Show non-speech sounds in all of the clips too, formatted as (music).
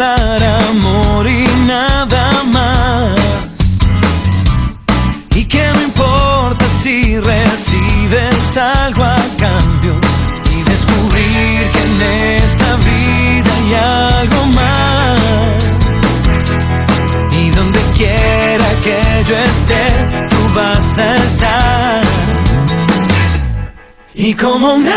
dar amor y nada más. Y que no importa si recibes algo a cambio y descubrir que en esta vida hay algo más. Y donde quiera que yo esté, tú vas a estar. Y como un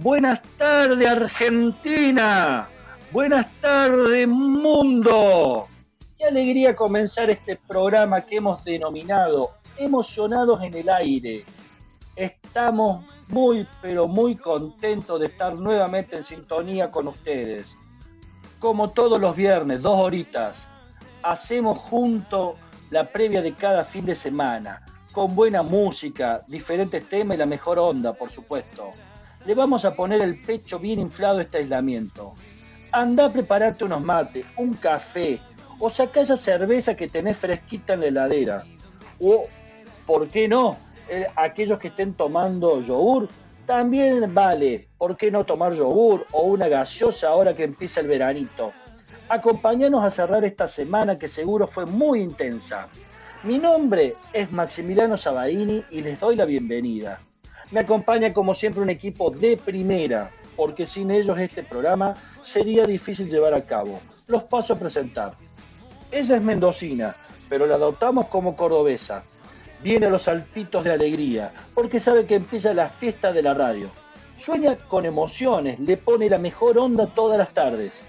Buenas tardes Argentina, buenas tardes mundo. Qué alegría comenzar este programa que hemos denominado Emocionados en el Aire. Estamos muy pero muy contentos de estar nuevamente en sintonía con ustedes. Como todos los viernes, dos horitas, hacemos junto la previa de cada fin de semana, con buena música, diferentes temas y la mejor onda, por supuesto. Le vamos a poner el pecho bien inflado a este aislamiento. Anda a prepararte unos mates, un café, o saca esa cerveza que tenés fresquita en la heladera. O, ¿por qué no? Eh, aquellos que estén tomando yogur, también vale. ¿Por qué no tomar yogur o una gaseosa ahora que empieza el veranito? Acompáñanos a cerrar esta semana que seguro fue muy intensa. Mi nombre es Maximiliano Sabaini y les doy la bienvenida. Me acompaña como siempre un equipo de primera, porque sin ellos este programa sería difícil llevar a cabo. Los paso a presentar. Ella es mendocina, pero la adoptamos como cordobesa. Viene a los saltitos de alegría, porque sabe que empieza la fiesta de la radio. Sueña con emociones, le pone la mejor onda todas las tardes.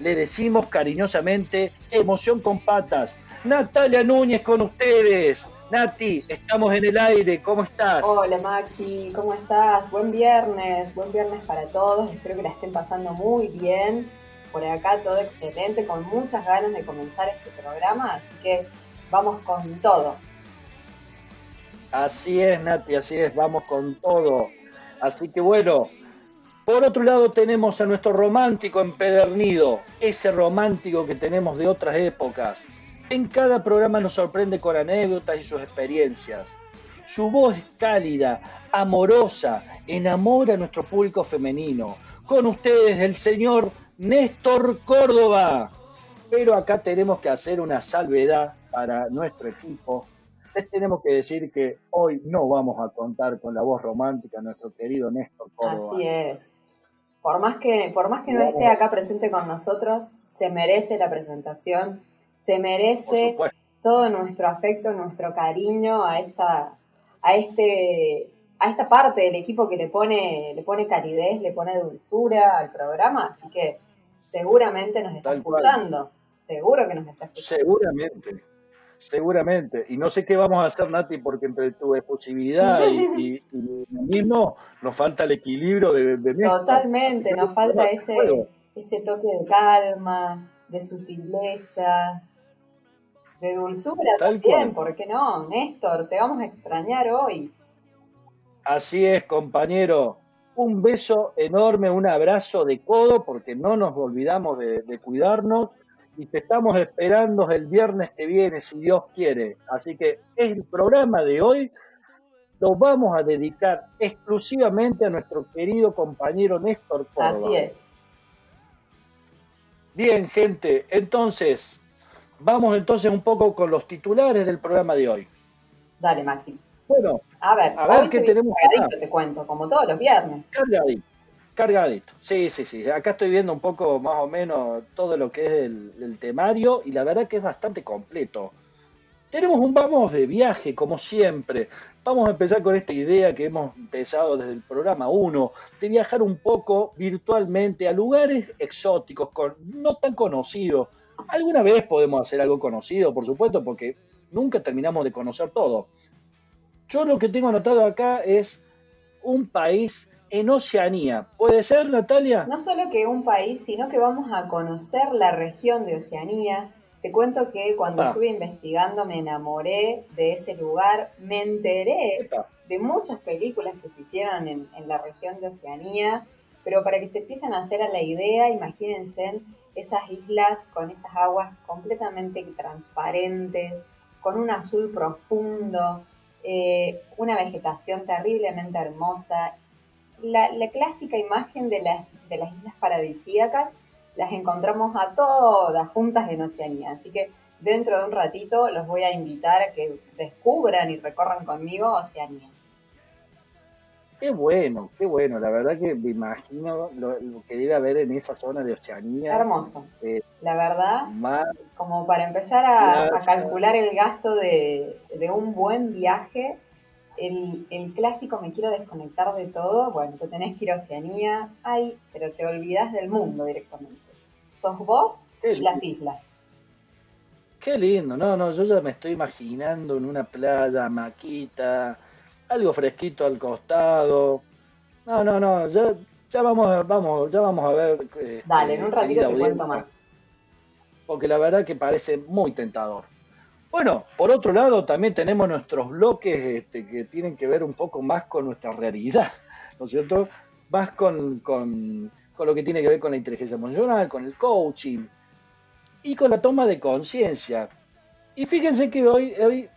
Le decimos cariñosamente, emoción con patas. Natalia Núñez con ustedes. Nati, estamos en el aire, ¿cómo estás? Hola Maxi, ¿cómo estás? Buen viernes, buen viernes para todos, espero que la estén pasando muy bien. Por acá todo excelente, con muchas ganas de comenzar este programa, así que vamos con todo. Así es, Nati, así es, vamos con todo. Así que bueno, por otro lado tenemos a nuestro romántico empedernido, ese romántico que tenemos de otras épocas. En cada programa nos sorprende con anécdotas y sus experiencias. Su voz es cálida, amorosa, enamora a nuestro público femenino. Con ustedes el señor Néstor Córdoba. Pero acá tenemos que hacer una salvedad para nuestro equipo. Les tenemos que decir que hoy no vamos a contar con la voz romántica de nuestro querido Néstor Córdoba. Así es. Por más que, por más que no esté acá presente con nosotros, se merece la presentación, se merece todo nuestro afecto, nuestro cariño a esta, a este, a esta parte del equipo que le pone, le pone calidez, le pone dulzura al programa, así que seguramente nos está Tal cual. escuchando, seguro que nos está escuchando. Seguramente, seguramente. Y no sé qué vamos a hacer, Nati, porque entre tu efusividad y, y, (laughs) y lo mismo nos falta el equilibrio de, de. Totalmente, nos falta ese, Juego. ese toque de calma, de sutileza, de dulzura Tal también, cual. ¿por qué no? Néstor, te vamos a extrañar hoy. Así es, compañero. Un beso enorme, un abrazo de codo, porque no nos olvidamos de, de cuidarnos. Y te estamos esperando el viernes que viene, si Dios quiere. Así que el programa de hoy lo vamos a dedicar exclusivamente a nuestro querido compañero Néstor Córdoba. Así es. Bien, gente, entonces, vamos entonces un poco con los titulares del programa de hoy. Dale, Maxi. Bueno, A ver, A ver, ¿qué tenemos cargadito, acá? te cuento, como todos los viernes. cargadito, cargadito. Sí, sí, sí. Acá estoy viendo un poco más o menos todo lo que es el, el temario y la verdad que es bastante completo. Tenemos un vamos de viaje, como siempre. Vamos a empezar con esta idea que hemos empezado desde el programa 1, de viajar un poco virtualmente a lugares exóticos, no tan conocidos. Alguna vez podemos hacer algo conocido, por supuesto, porque nunca terminamos de conocer todo. Yo lo que tengo anotado acá es un país en Oceanía. ¿Puede ser, Natalia? No solo que un país, sino que vamos a conocer la región de Oceanía, Te cuento que cuando estuve investigando me enamoré de ese lugar, me enteré de muchas películas que se hicieron en, en la región de Oceanía, pero para que se empiecen a hacer a la idea, imagínense esas islas con esas aguas completamente transparentes, con un azul profundo, eh, una vegetación terriblemente hermosa. La, clásica imagen de las, de las islas paradisíacas las encontramos a todas juntas en Oceanía. Así que dentro de un ratito los voy a invitar a que descubran y recorran conmigo Oceanía. Qué bueno, qué bueno. La verdad que me imagino lo, que debe haber en esa zona de Oceanía. Hermoso. Eh, la verdad, como para empezar a, calcular el gasto de, un buen viaje, el, clásico me quiero desconectar de todo. Bueno, tú tenés que ir a Oceanía, ay, pero te olvidas del mundo directamente. Sos vos y las islas. Qué lindo, no, no, yo ya me estoy imaginando en una playa, maquita, algo fresquito al costado. No, no, no, ya, ya vamos, vamos, ya vamos a ver. Este, Dale, en un ratito te cuento más. Porque la verdad que parece muy tentador. Bueno, por otro lado, también tenemos nuestros bloques este, que tienen que ver un poco más con nuestra realidad, ¿no es cierto? Más con, con, con lo que tiene que ver con la inteligencia emocional, con el coaching y con la toma de conciencia. Y fíjense que hoy, hoy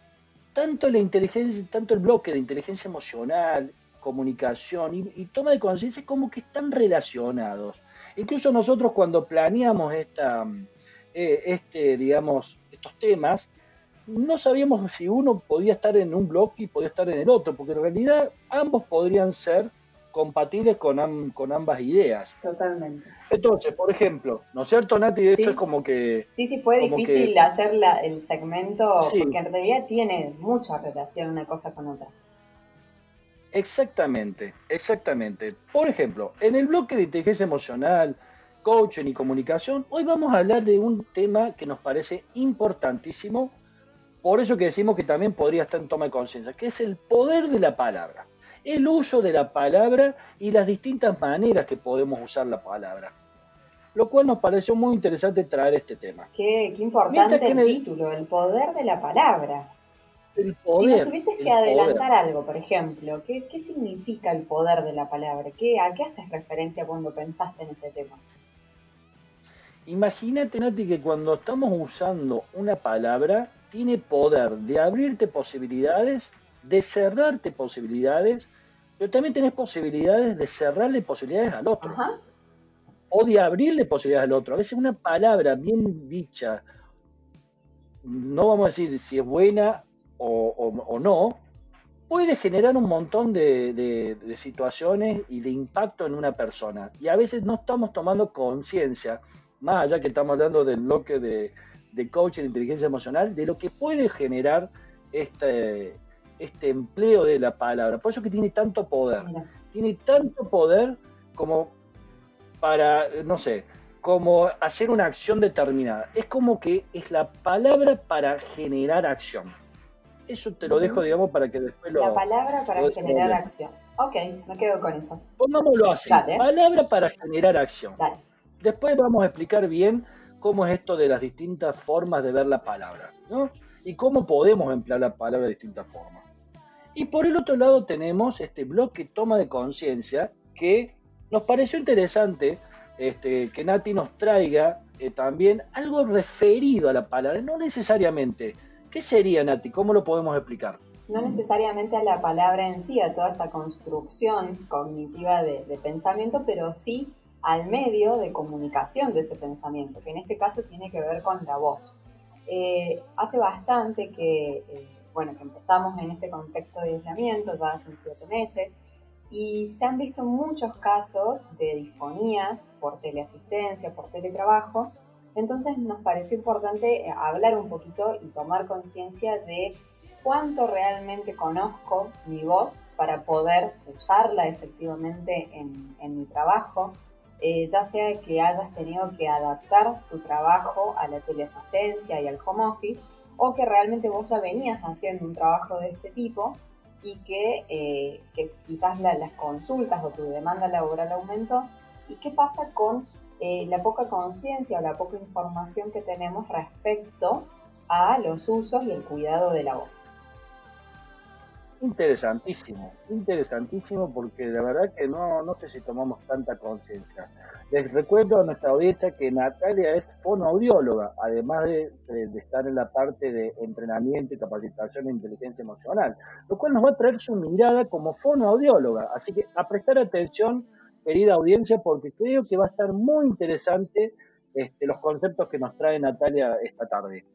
tanto la inteligencia, tanto el bloque de inteligencia emocional, comunicación y, toma de conciencia como que están relacionados. Incluso nosotros cuando planeamos esta, eh, este, digamos, estos temas, no sabíamos si uno podía estar en un bloque y podía estar en el otro, porque en realidad ambos podrían ser compatibles con, con ambas ideas. Totalmente. Entonces, por ejemplo, ¿no es cierto, Nati? Esto es como que... Sí, sí, fue difícil hacer el segmento porque en realidad tiene mucha relación una cosa con otra. Exactamente, exactamente. Por ejemplo, en el bloque de inteligencia emocional, coaching y comunicación, hoy vamos a hablar de un tema que nos parece importantísimo, por eso que decimos que también podría estar en toma de conciencia, que es el poder de la palabra el uso de la palabra y las distintas maneras que podemos usar la palabra. Lo cual nos pareció muy interesante traer este tema. Qué, importante el, título, el poder de la palabra. El poder, si nos tuvieses que adelantar algo, por ejemplo, ¿qué, significa el poder de la palabra? ¿Qué, ¿A qué haces referencia cuando pensaste en ese tema? Imagínate, Nati, que cuando estamos usando una palabra, tiene poder de abrirte posibilidades de cerrarte posibilidades, pero también tenés posibilidades de cerrarle posibilidades al otro. O de abrirle posibilidades al otro. A veces una palabra bien dicha, no vamos a decir si es buena o, no, puede generar un montón de, situaciones y de impacto en una persona. Y a veces no estamos tomando conciencia, más allá que estamos hablando del bloque de, de coaching de inteligencia emocional, de lo que puede generar este, este empleo de la palabra. Por eso que tiene tanto poder. Tiene tanto poder como para, no sé, como hacer una acción determinada. Es como que es la palabra para generar acción. Eso te lo dejo, digamos, para que después lo... La palabra para generar acción. Ok, me quedo con eso. Pongámoslo así. Palabra para generar acción. Después vamos a explicar bien cómo es esto de las distintas formas de ver la palabra, ¿no? Y cómo podemos emplear la palabra de distintas formas. Y por el otro lado tenemos este bloque toma de conciencia que nos pareció interesante este, que Nati nos traiga eh, también algo referido a la palabra, no necesariamente. ¿Qué sería Nati? ¿Cómo lo podemos explicar? No necesariamente a la palabra en sí, a toda esa construcción cognitiva de, pensamiento, pero sí al medio de comunicación de ese pensamiento, que en este caso tiene que ver con la voz. Eh, hace bastante que eh, bueno, que empezamos en este contexto de aislamiento ya hace siete meses, y se han visto muchos casos de disfonías por teleasistencia, por teletrabajo, entonces nos pareció importante eh, hablar un poquito y tomar conciencia de cuánto realmente conozco mi voz para poder usarla efectivamente en, mi trabajo, eh, ya sea que hayas tenido que adaptar tu trabajo a la teleasistencia y al home office, o que realmente vos ya venías haciendo un trabajo de este tipo y que, eh, quizás las consultas o tu demanda laboral aumentó. ¿Y qué pasa con eh, la poca conciencia o la poca información que tenemos respecto a los usos y el cuidado de la voz. Interesantísimo, interesantísimo porque la verdad que no, no sé si tomamos tanta conciencia. Les recuerdo a nuestra audiencia que Natalia es fonoaudióloga, además de, estar en la parte de entrenamiento y capacitación de inteligencia emocional, lo cual nos va a traer su mirada como fonoaudióloga. Así que a prestar atención, querida audiencia, porque creo que va a estar muy interesante este, los conceptos que nos trae Natalia esta tarde.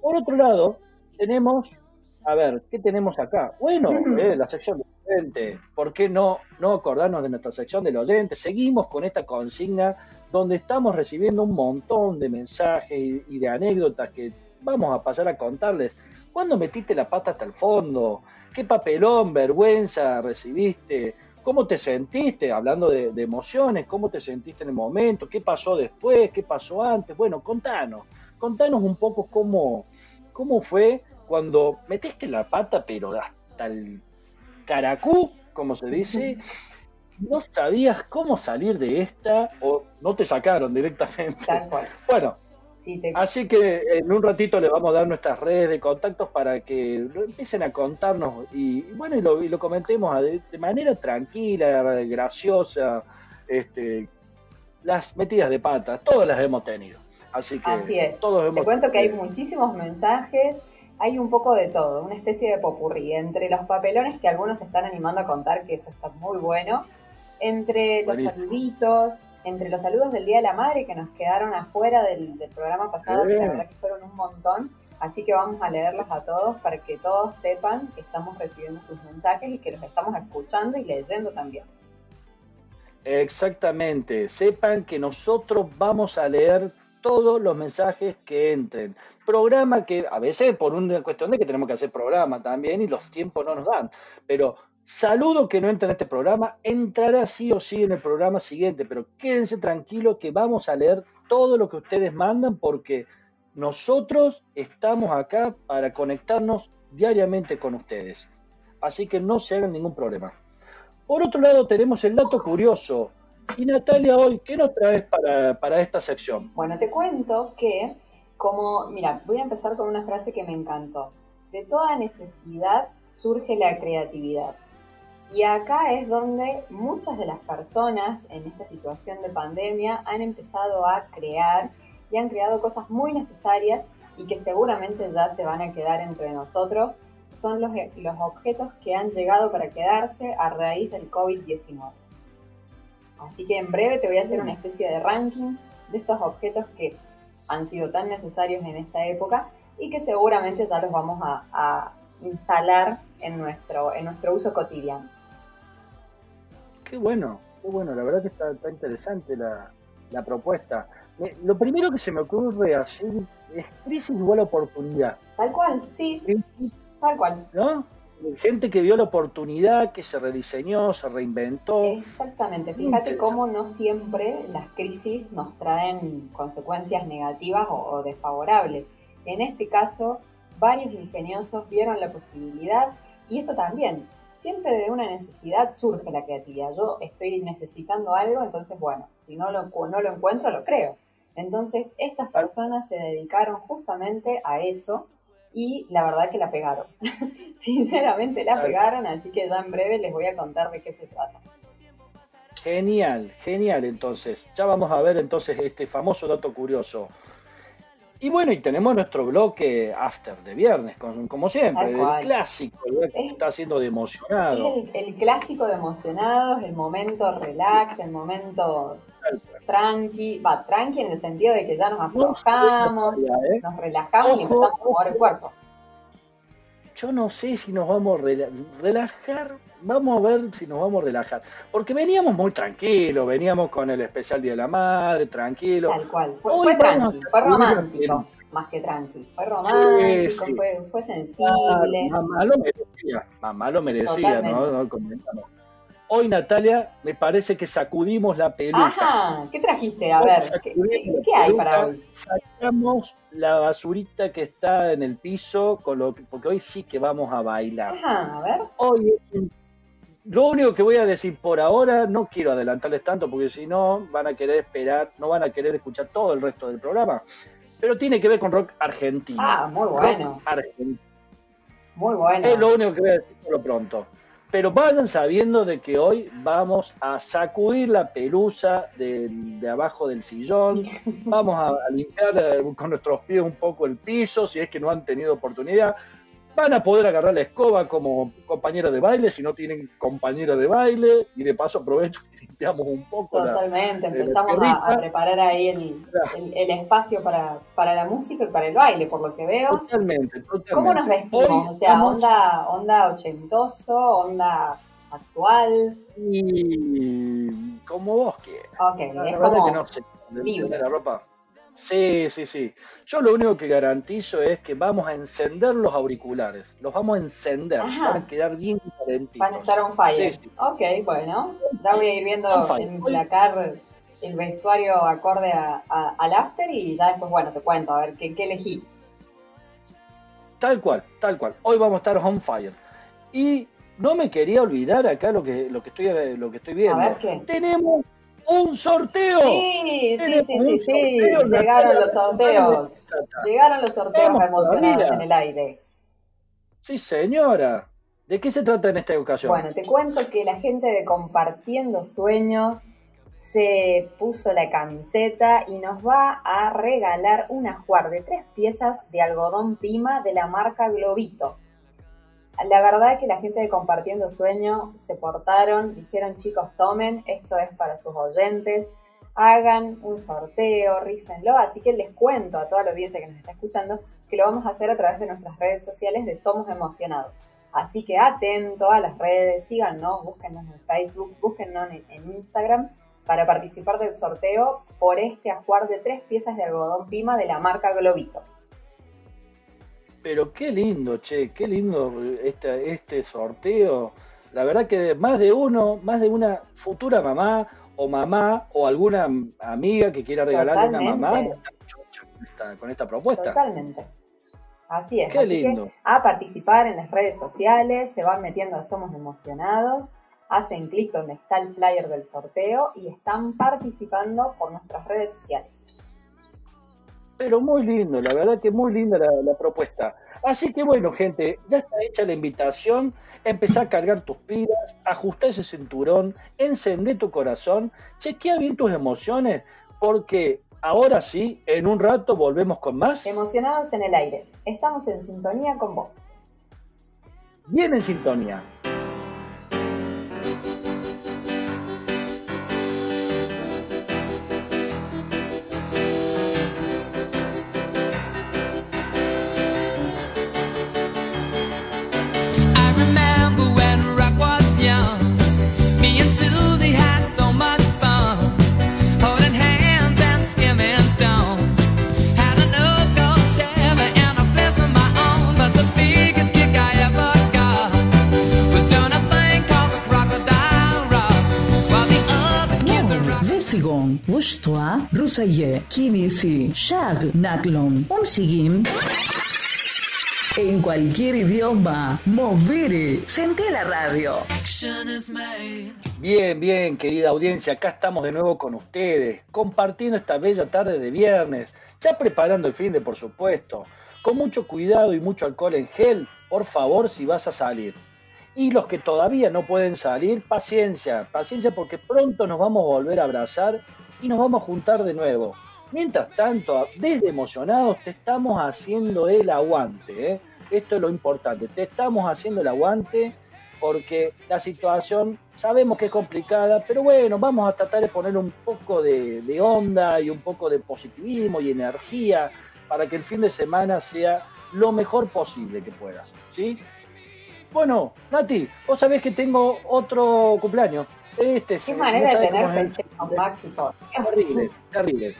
Por otro lado, tenemos a ver, ¿qué tenemos acá? Bueno, (laughs) eh, la sección de oyente. ¿Por qué no, no acordarnos de nuestra sección del oyente? Seguimos con esta consigna donde estamos recibiendo un montón de mensajes y, de anécdotas que vamos a pasar a contarles. ¿Cuándo metiste la pata hasta el fondo? ¿Qué papelón, vergüenza recibiste? ¿Cómo te sentiste? Hablando de, de emociones, ¿cómo te sentiste en el momento? ¿Qué pasó después? ¿Qué pasó antes? Bueno, contanos. Contanos un poco cómo, cómo fue cuando metiste la pata, pero hasta el caracú, como se dice, (laughs) no sabías cómo salir de esta o no te sacaron directamente. Bueno, así que en un ratito le vamos a dar nuestras redes de contactos para que empiecen a contarnos y, bueno, y lo, comentemos de, manera tranquila, graciosa, este, las metidas de pata, todas las hemos tenido. Así que Así es. Todos hemos Te cuento que hay muchísimos mensajes hay un poco de todo, una especie de popurrí, entre los papelones que algunos están animando a contar, que eso está muy bueno, entre los saluditos, entre los saludos del Día de la Madre que nos quedaron afuera del, programa pasado, que la verdad que fueron un montón, así que vamos a leerlos a todos para que todos sepan que estamos recibiendo sus mensajes y que los estamos escuchando y leyendo también. Exactamente, sepan que nosotros vamos a leer todos los mensajes que entren. Programa que a veces por una cuestión de que tenemos que hacer programa también y los tiempos no nos dan, pero saludo que no entra en este programa, entrará sí o sí en el programa siguiente, pero quédense tranquilos que vamos a leer todo lo que ustedes mandan porque nosotros estamos acá para conectarnos diariamente con ustedes. Así que no se hagan ningún problema. Por otro lado, tenemos el dato curioso. Y Natalia, hoy, ¿qué nos traes para, para esta sección? Bueno, te cuento que, como, mira, voy a empezar con una frase que me encantó. De toda necesidad surge la creatividad. Y acá es donde muchas de las personas en esta situación de pandemia han empezado a crear y han creado cosas muy necesarias y que seguramente ya se van a quedar entre nosotros. Son los, los objetos que han llegado para quedarse a raíz del COVID-19. Así que en breve te voy a hacer una especie de ranking de estos objetos que han sido tan necesarios en esta época y que seguramente ya los vamos a, instalar en nuestro, en nuestro uso cotidiano. Qué bueno, qué bueno, la verdad que está, interesante la, la propuesta. lo primero que se me ocurre hacer es crisis igual oportunidad. Tal cual, sí, tal cual. ¿No? Gente que vio la oportunidad, que se rediseñó, se reinventó. Exactamente, fíjate cómo no siempre las crisis nos traen consecuencias negativas o, desfavorables. En este caso, varios ingeniosos vieron la posibilidad y esto también, siempre de una necesidad surge la creatividad. Yo estoy necesitando algo, entonces bueno, si no lo, no lo encuentro, lo creo. Entonces, estas personas se dedicaron justamente a eso y la verdad que la pegaron. (laughs) Sinceramente la pegaron, así que ya en breve les voy a contar de qué se trata. Genial, genial entonces. Ya vamos a ver entonces este famoso dato curioso. Y bueno, y tenemos nuestro bloque after de viernes, como siempre, el clásico, el que está haciendo de emocionado. El, el, clásico de emocionados, el momento relax, el momento tranqui, va tranqui en el sentido de que ya nos aflojamos, ¿eh? nos relajamos y empezamos a mover el cuerpo. Yo no sé si nos vamos a relajar, vamos a ver si nos vamos a relajar, porque veníamos muy tranquilos, veníamos con el especial Día de la Madre, tranquilo. Tal cual, fue, tranquilo, fue romántico. Más que tranquilo, fue romántico, Fue, sensible. mamá lo merecía, mamá lo merecía, ¿no? no comentamos Hoy, Natalia, me parece que sacudimos la peluca. Ajá, ¿qué trajiste? A ver, ¿qué, hay para hoy? Sacamos la basurita que está en el piso, con lo porque hoy sí que vamos a bailar. Ajá, a ver. Hoy lo único que voy a decir por ahora, no quiero adelantarles tanto porque si no van a querer esperar, no van a querer escuchar todo el resto del programa. Pero tiene que ver con rock argentino. Ah, muy bueno. argentino. Muy bueno. Es lo único que voy a decir por lo pronto. Pero vayan sabiendo de que hoy vamos a sacudir la pelusa de, de abajo del sillón, (laughs) vamos a, a limpiar eh, con nuestros pies un poco el piso, si es que no han tenido oportunidad, van a poder agarrar la escoba como compañero de baile si no tienen compañero de baile y de paso aprovecho y limpiamos un poco. Totalmente, la empezamos a, preparar ahí el, el- el espacio para, para la música y para el baile, por lo que veo. Totalmente, totalmente. ¿Cómo nos vestimos? Hoy O sea, onda, onda ochentoso, onda actual. y como vos quieras. Ok, La es como que no sé. de- libre. de la ropa. Sí, sí, sí. Yo lo único que garantizo es que vamos a encender los auriculares. Los vamos a encender. Ajá. Van a quedar bien calentitos. van a estar on fire. Sí, sí. Ok, bueno, ya voy a ir viendo en placar el vestuario acorde a- a- al after y ya después, bueno, te cuento, a ver qué, qué elegí. Tal cual, tal cual. Hoy vamos a estar on fire. Y no me quería olvidar acá lo que, lo que, estoy, lo que estoy viendo. A ver qué. Tenemos un sorteo. Sí, sí, sí, sí, sí, llegaron los sorteos. Llegaron los sorteos emocionados en el aire. Sí, señora. ¿De qué se trata en esta ocasión? Bueno, te cuento que la gente de Compartiendo Sueños se puso la camiseta y nos va a regalar un ajuar de tres piezas de algodón pima de la marca Globito. La verdad es que la gente de Compartiendo Sueño se portaron, dijeron chicos tomen, esto es para sus oyentes, hagan un sorteo, rífenlo, así que les cuento a toda la audiencia que nos está escuchando que lo vamos a hacer a través de nuestras redes sociales de Somos Emocionados. Así que atento a las redes, síganos, búsquennos en Facebook, búsquennos en, en Instagram para participar del sorteo por este ajuar de tres piezas de algodón pima de la marca Globito. Pero qué lindo, che, qué lindo este, este sorteo. La verdad que más de uno, más de una futura mamá o mamá o alguna amiga que quiera regalarle una mamá está con esta, con esta propuesta. Totalmente. Así es. Qué Así lindo. que a participar en las redes sociales, se van metiendo a Somos Emocionados, hacen clic donde está el flyer del sorteo y están participando por nuestras redes sociales. Pero muy lindo, la verdad que muy linda la, la propuesta. Así que bueno, gente, ya está hecha la invitación. Empezá a cargar tus pilas, ajustá ese cinturón, encendé tu corazón, chequea bien tus emociones, porque ahora sí, en un rato volvemos con más. Emocionados en el aire. Estamos en sintonía con vos. Bien en sintonía. Shtoa, Rusaye, Kibisi, Shag, Naklon, Umshigim en cualquier idioma. Movere, senté la radio. Bien, bien, querida audiencia, acá estamos de nuevo con ustedes, compartiendo esta bella tarde de viernes, ya preparando el fin de, por supuesto, con mucho cuidado y mucho alcohol en gel, por favor, si vas a salir. Y los que todavía no pueden salir, paciencia, paciencia porque pronto nos vamos a volver a abrazar y nos vamos a juntar de nuevo. Mientras tanto, desde emocionados te estamos haciendo el aguante, ¿eh? esto es lo importante, te estamos haciendo el aguante porque la situación sabemos que es complicada, pero bueno, vamos a tratar de poner un poco de, onda y un poco de positivismo y energía para que el fin de semana sea lo mejor posible que puedas, ¿sí? Bueno, Nati, vos sabés que tengo otro cumpleaños. Este Qué no manera de tener el- festejos, Maxi, por Terrible, terrible.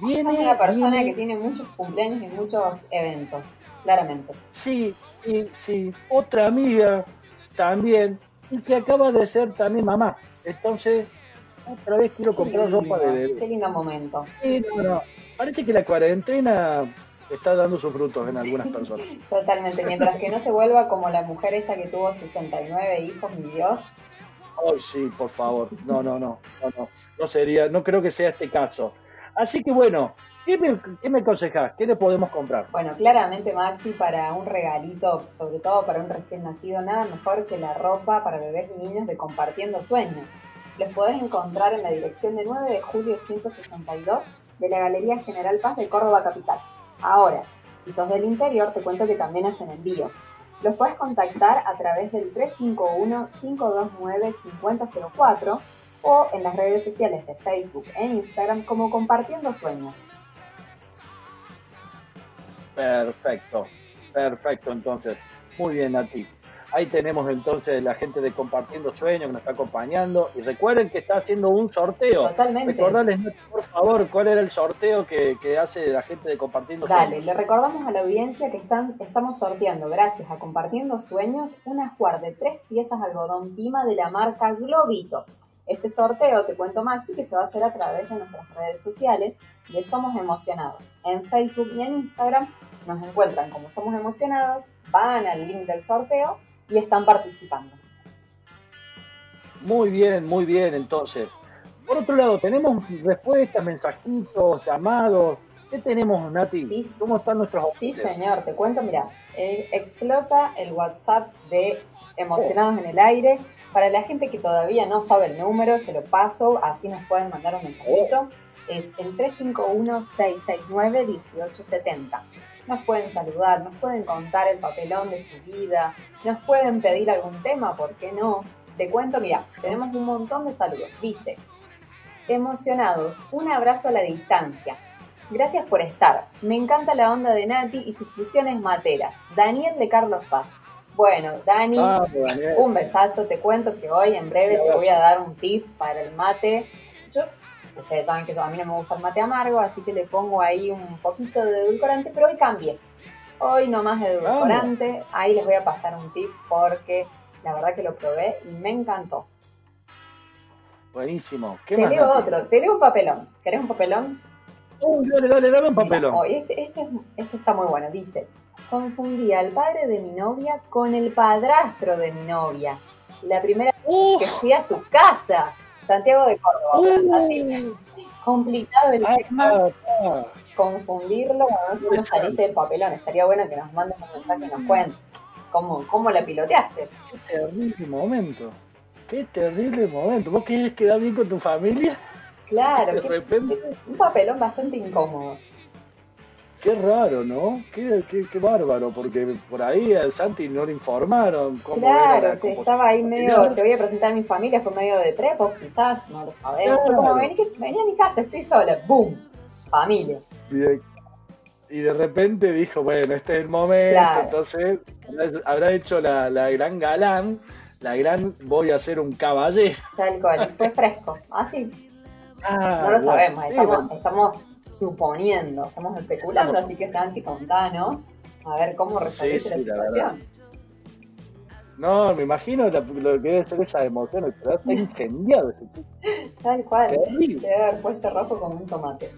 Viene, Es una persona viene- que tiene muchos cumpleaños y muchos eventos, claramente. Sí, sí, sí. Otra amiga también, y que acaba de ser también mamá. Entonces, otra vez quiero comprar Qué ropa de Qué bebé. lindo momento. Sí, no, no. Parece que la cuarentena está dando sus frutos en algunas personas. Totalmente. Mientras que no se vuelva como la mujer esta que tuvo 69 hijos, mi Dios, Ay, sí, por favor. No, no, no, no, no. No sería, no creo que sea este caso. Así que bueno, ¿qué me, qué me aconsejás? ¿Qué le podemos comprar? Bueno, claramente Maxi, para un regalito, sobre todo para un recién nacido, nada mejor que la ropa para bebés y niños de Compartiendo Sueños. Los podés encontrar en la dirección de 9 de julio 162 de la Galería General Paz de Córdoba Capital. Ahora, si sos del interior, te cuento que también hacen envíos. Los puedes contactar a través del 351-529-5004 o en las redes sociales de Facebook e Instagram como Compartiendo Sueños. Perfecto, perfecto, entonces. Muy bien, Nati. Ahí tenemos entonces la gente de Compartiendo Sueños que nos está acompañando. Y recuerden que está haciendo un sorteo. Totalmente. Recordarles, por favor, cuál era el sorteo que, que hace la gente de Compartiendo Dale, Sueños. le recordamos a la audiencia que están, estamos sorteando, gracias a Compartiendo Sueños, un ajuar de tres piezas algodón pima de la marca Globito. Este sorteo, te cuento Maxi, que se va a hacer a través de nuestras redes sociales de Somos Emocionados. En Facebook y en Instagram nos encuentran como Somos Emocionados, van al link del sorteo y están participando. Muy bien, muy bien, entonces. Por otro lado, tenemos respuestas, mensajitos, llamados. ¿Qué tenemos, Nati? Sí, ¿Cómo están nuestros Sí, señor, te cuento, mira, eh, explota el WhatsApp de Emocionados en el Aire. Para la gente que todavía no sabe el número, se lo paso, así nos pueden mandar un mensajito. Es el 351-669-1870. Nos pueden saludar, nos pueden contar el papelón de su vida, nos pueden pedir algún tema, ¿por qué no? Te cuento, mira, tenemos un montón de saludos. Dice, emocionados, un abrazo a la distancia. Gracias por estar. Me encanta la onda de Nati y sus fusiones materas. Daniel de Carlos Paz. Bueno, Dani, Daniel. un besazo. Te cuento que hoy en breve te voy a dar un tip para el mate. Yo, ustedes saben que a mí no me gusta el mate amargo, así que le pongo ahí un poquito de edulcorante, pero hoy cambié. Hoy no más de edulcorante. Ahí les voy a pasar un tip porque la verdad que lo probé y me encantó. Buenísimo. ¿Qué Te más, leo otro, te leo un papelón. ¿Querés un papelón? Uy, dale, dale, dame un papelón. Mira, oh, este, este, es- este está muy bueno. Dice, confundí al padre de mi novia con el padrastro de mi novia. La primera vez que fui a su casa, Santiago de Córdoba. Uh. Complicado el tema, confundirlo. Ver cómo saliste del papelón. Estaría bueno que nos mandes un mensaje y nos cuentes cómo, cómo la piloteaste. Qué terrible momento. Qué terrible momento. ¿Vos querés quedar bien con tu familia? Claro, De repente. un papelón bastante incómodo. Qué raro, ¿no? Qué, qué, qué bárbaro, porque por ahí al Santi no le informaron cómo era Claro, la composición estaba ahí medio, te voy a presentar a mi familia, fue medio de prepo, quizás, no lo sabemos. Fue como, Claro. vení, a mi casa, estoy sola, ¡boom! Familia. Bien. Y de repente dijo, bueno, este es el momento, Claro. entonces habrá- habrá hecho la, la gran galán, la gran voy a ser un caballero. Tal cual, fue fresco. Así, Ah, no lo bueno, sabemos, sí, estamos, bueno, estamos suponiendo, estamos especulando, así que Santi, contanos a ver cómo resolviste sí, la la situación. No, me imagino la- lo que debe ser esas emociones, pero está incendiado ese chico. Tal cual, debe haber puesto rojo como un tomate.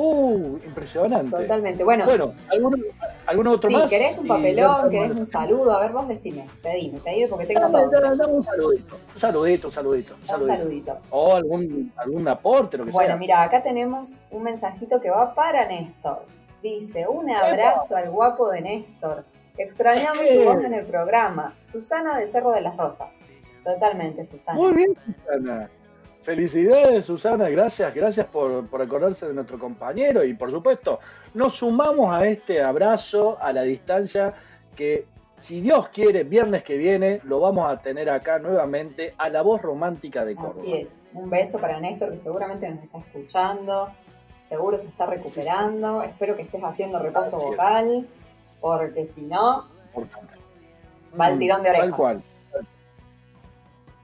Uh, impresionante. Totalmente. Bueno, Bueno, ¿algún, algún otro más? querés un papelón, querés un saludo, a ver, vos decime, pedime, pedime porque tengo Dame, todo. dame, dame un saludito, un saludito, un saludito, un Un saludito. saludito. O algún, algún aporte, lo que Bueno, sea. mira, acá tenemos un mensajito que va para Néstor. Dice, un abrazo al guapo de Néstor. Extrañamos su voz en el programa. Susana del Cerro de las Rosas. Totalmente, Susana. Muy bien, Susana. Felicidades, Susana. Gracias, gracias por, por acordarse de nuestro compañero. Y por supuesto, nos sumamos a este abrazo a la distancia que, si Dios quiere, viernes que viene, lo vamos a tener acá nuevamente a la voz romántica de Córdoba. Así es. Un beso para Néstor que seguramente nos está escuchando. Seguro se está recuperando. Espero que estés haciendo repaso vocal. Porque si no, Importante. Va al tirón de oreja. Tal cual.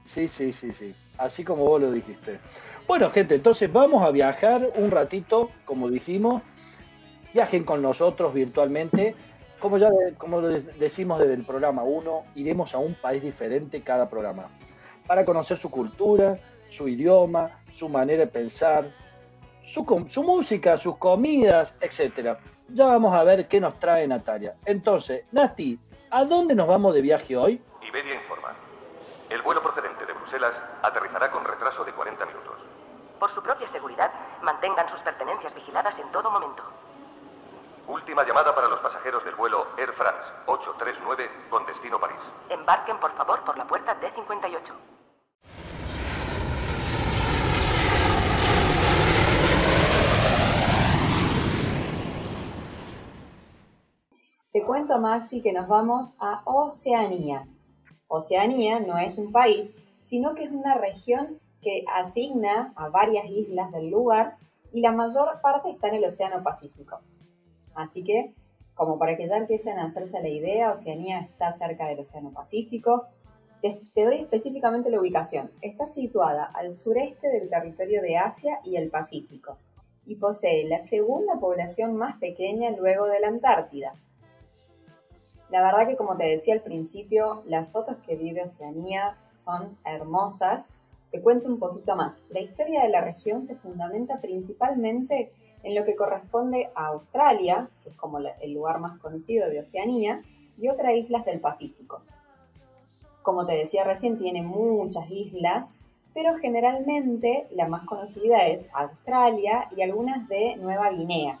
Sí, sí, sí, sí. Así como vos lo dijiste. Bueno, gente, entonces vamos a viajar un ratito, como dijimos. Viajen con nosotros virtualmente. Como ya como decimos desde el programa 1, iremos a un país diferente cada programa. Para conocer su cultura, su idioma, su manera de pensar, su, música, sus comidas, etcétera. Ya vamos a ver qué nos trae Natalia. Entonces, Nati, ¿a dónde nos vamos de viaje hoy? Iberia informa. El vuelo procedente de Bruselas aterrizará con retraso de 40 minutos. Por su propia seguridad, mantengan sus pertenencias vigiladas en todo momento. Última llamada para los pasajeros del vuelo Air France 839 con destino París. Embarquen, por favor, por la puerta D58. Te cuento, Maxi, que nos vamos a Oceanía. Oceanía no es un país, sino que es una región que asigna a varias islas del lugar y la mayor parte está en el Océano Pacífico. Así que, como para que ya empiecen a hacerse la idea, Oceanía está cerca del Océano Pacífico. Te, doy específicamente la ubicación. Está situada al sureste del territorio de Asia y el Pacífico y posee la segunda población más pequeña luego de la Antártida. La verdad que como te decía al principio, las fotos que vi de Oceanía son hermosas. Te cuento un poquito más. La historia de la región se fundamenta principalmente en lo que corresponde a Australia, que es como el lugar más conocido de Oceanía, y otras islas del Pacífico. Como te decía recién, tiene muchas islas, pero generalmente la más conocida es Australia y algunas de Nueva Guinea.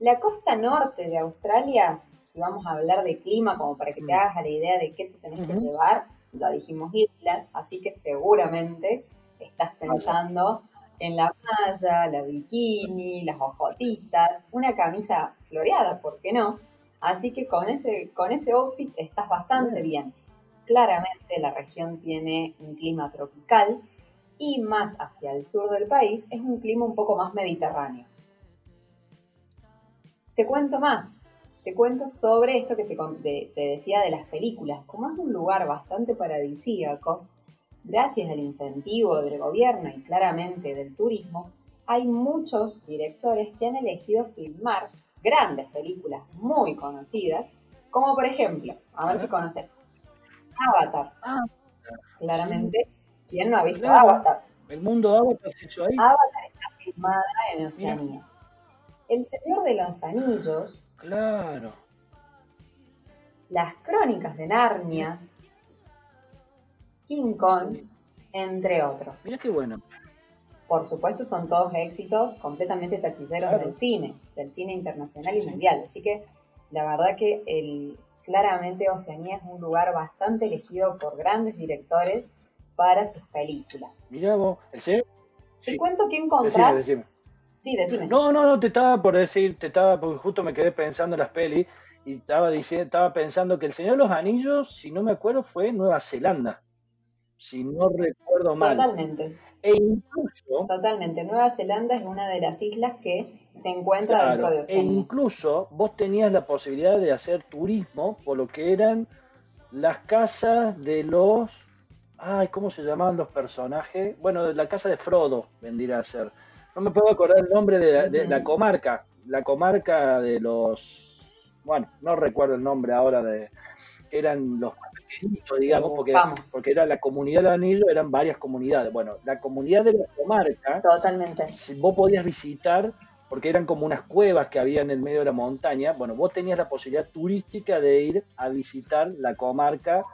La costa norte de Australia, si vamos a hablar de clima, como para que te hagas a la idea de qué te tenés que llevar, lo dijimos islas, así que seguramente estás pensando en la playa, la bikini, las ojotitas, una camisa floreada, ¿por qué no? Así que con ese, con ese outfit estás bastante bien. Claramente la región tiene un clima tropical y más hacia el sur del país es un clima un poco más mediterráneo. Te cuento más, te cuento sobre esto que te, te- te decía de las películas. Como es un lugar bastante paradisíaco, gracias al incentivo del gobierno y claramente del turismo, hay muchos directores que han elegido filmar grandes películas muy conocidas, como por ejemplo, a ver si conoces, Avatar. Ah, Claramente, ¿quién no ha visto Claro. Avatar? el mundo Avatar se hizo ahí. Avatar está filmada en Oceanía. El Señor de los Anillos, Claro. las Crónicas de Narnia, King Kong, entre otros. Mira qué bueno. Por supuesto, son todos éxitos completamente taquilleros Claro. del cine, del cine internacional y Sí. mundial. Así que la verdad que el, claramente Oceanía es un lugar bastante elegido por grandes directores para sus películas. Mira vos. ¿El? Te Sí. cuento que Decime, encontrás. decime. Sí, decime. No, no, no, te estaba por decir, te estaba, porque justo me quedé pensando en las pelis y estaba diciendo, estaba pensando que El Señor de los Anillos, si no me acuerdo, fue Nueva Zelanda. Si no recuerdo mal. Totalmente, E incluso, totalmente. Nueva Zelanda es una de las islas que se encuentra dentro de e Oceanía. incluso vos tenías la posibilidad de hacer turismo por lo que eran las casas de los, ay, ¿cómo se llamaban los personajes? Bueno, la casa de Frodo vendría a ser. No me puedo acordar el nombre de la, de la Ujú. comarca, la comarca de los, bueno, no recuerdo el nombre ahora de, eran los más pequeñitos, digamos, porque, porque era la comunidad del anillo, eran varias comunidades. Bueno, la comunidad de la comarca Totalmente. vos podías visitar, porque eran como unas cuevas que había en el medio de la montaña, bueno, vos tenías la posibilidad turística de ir a visitar la comarca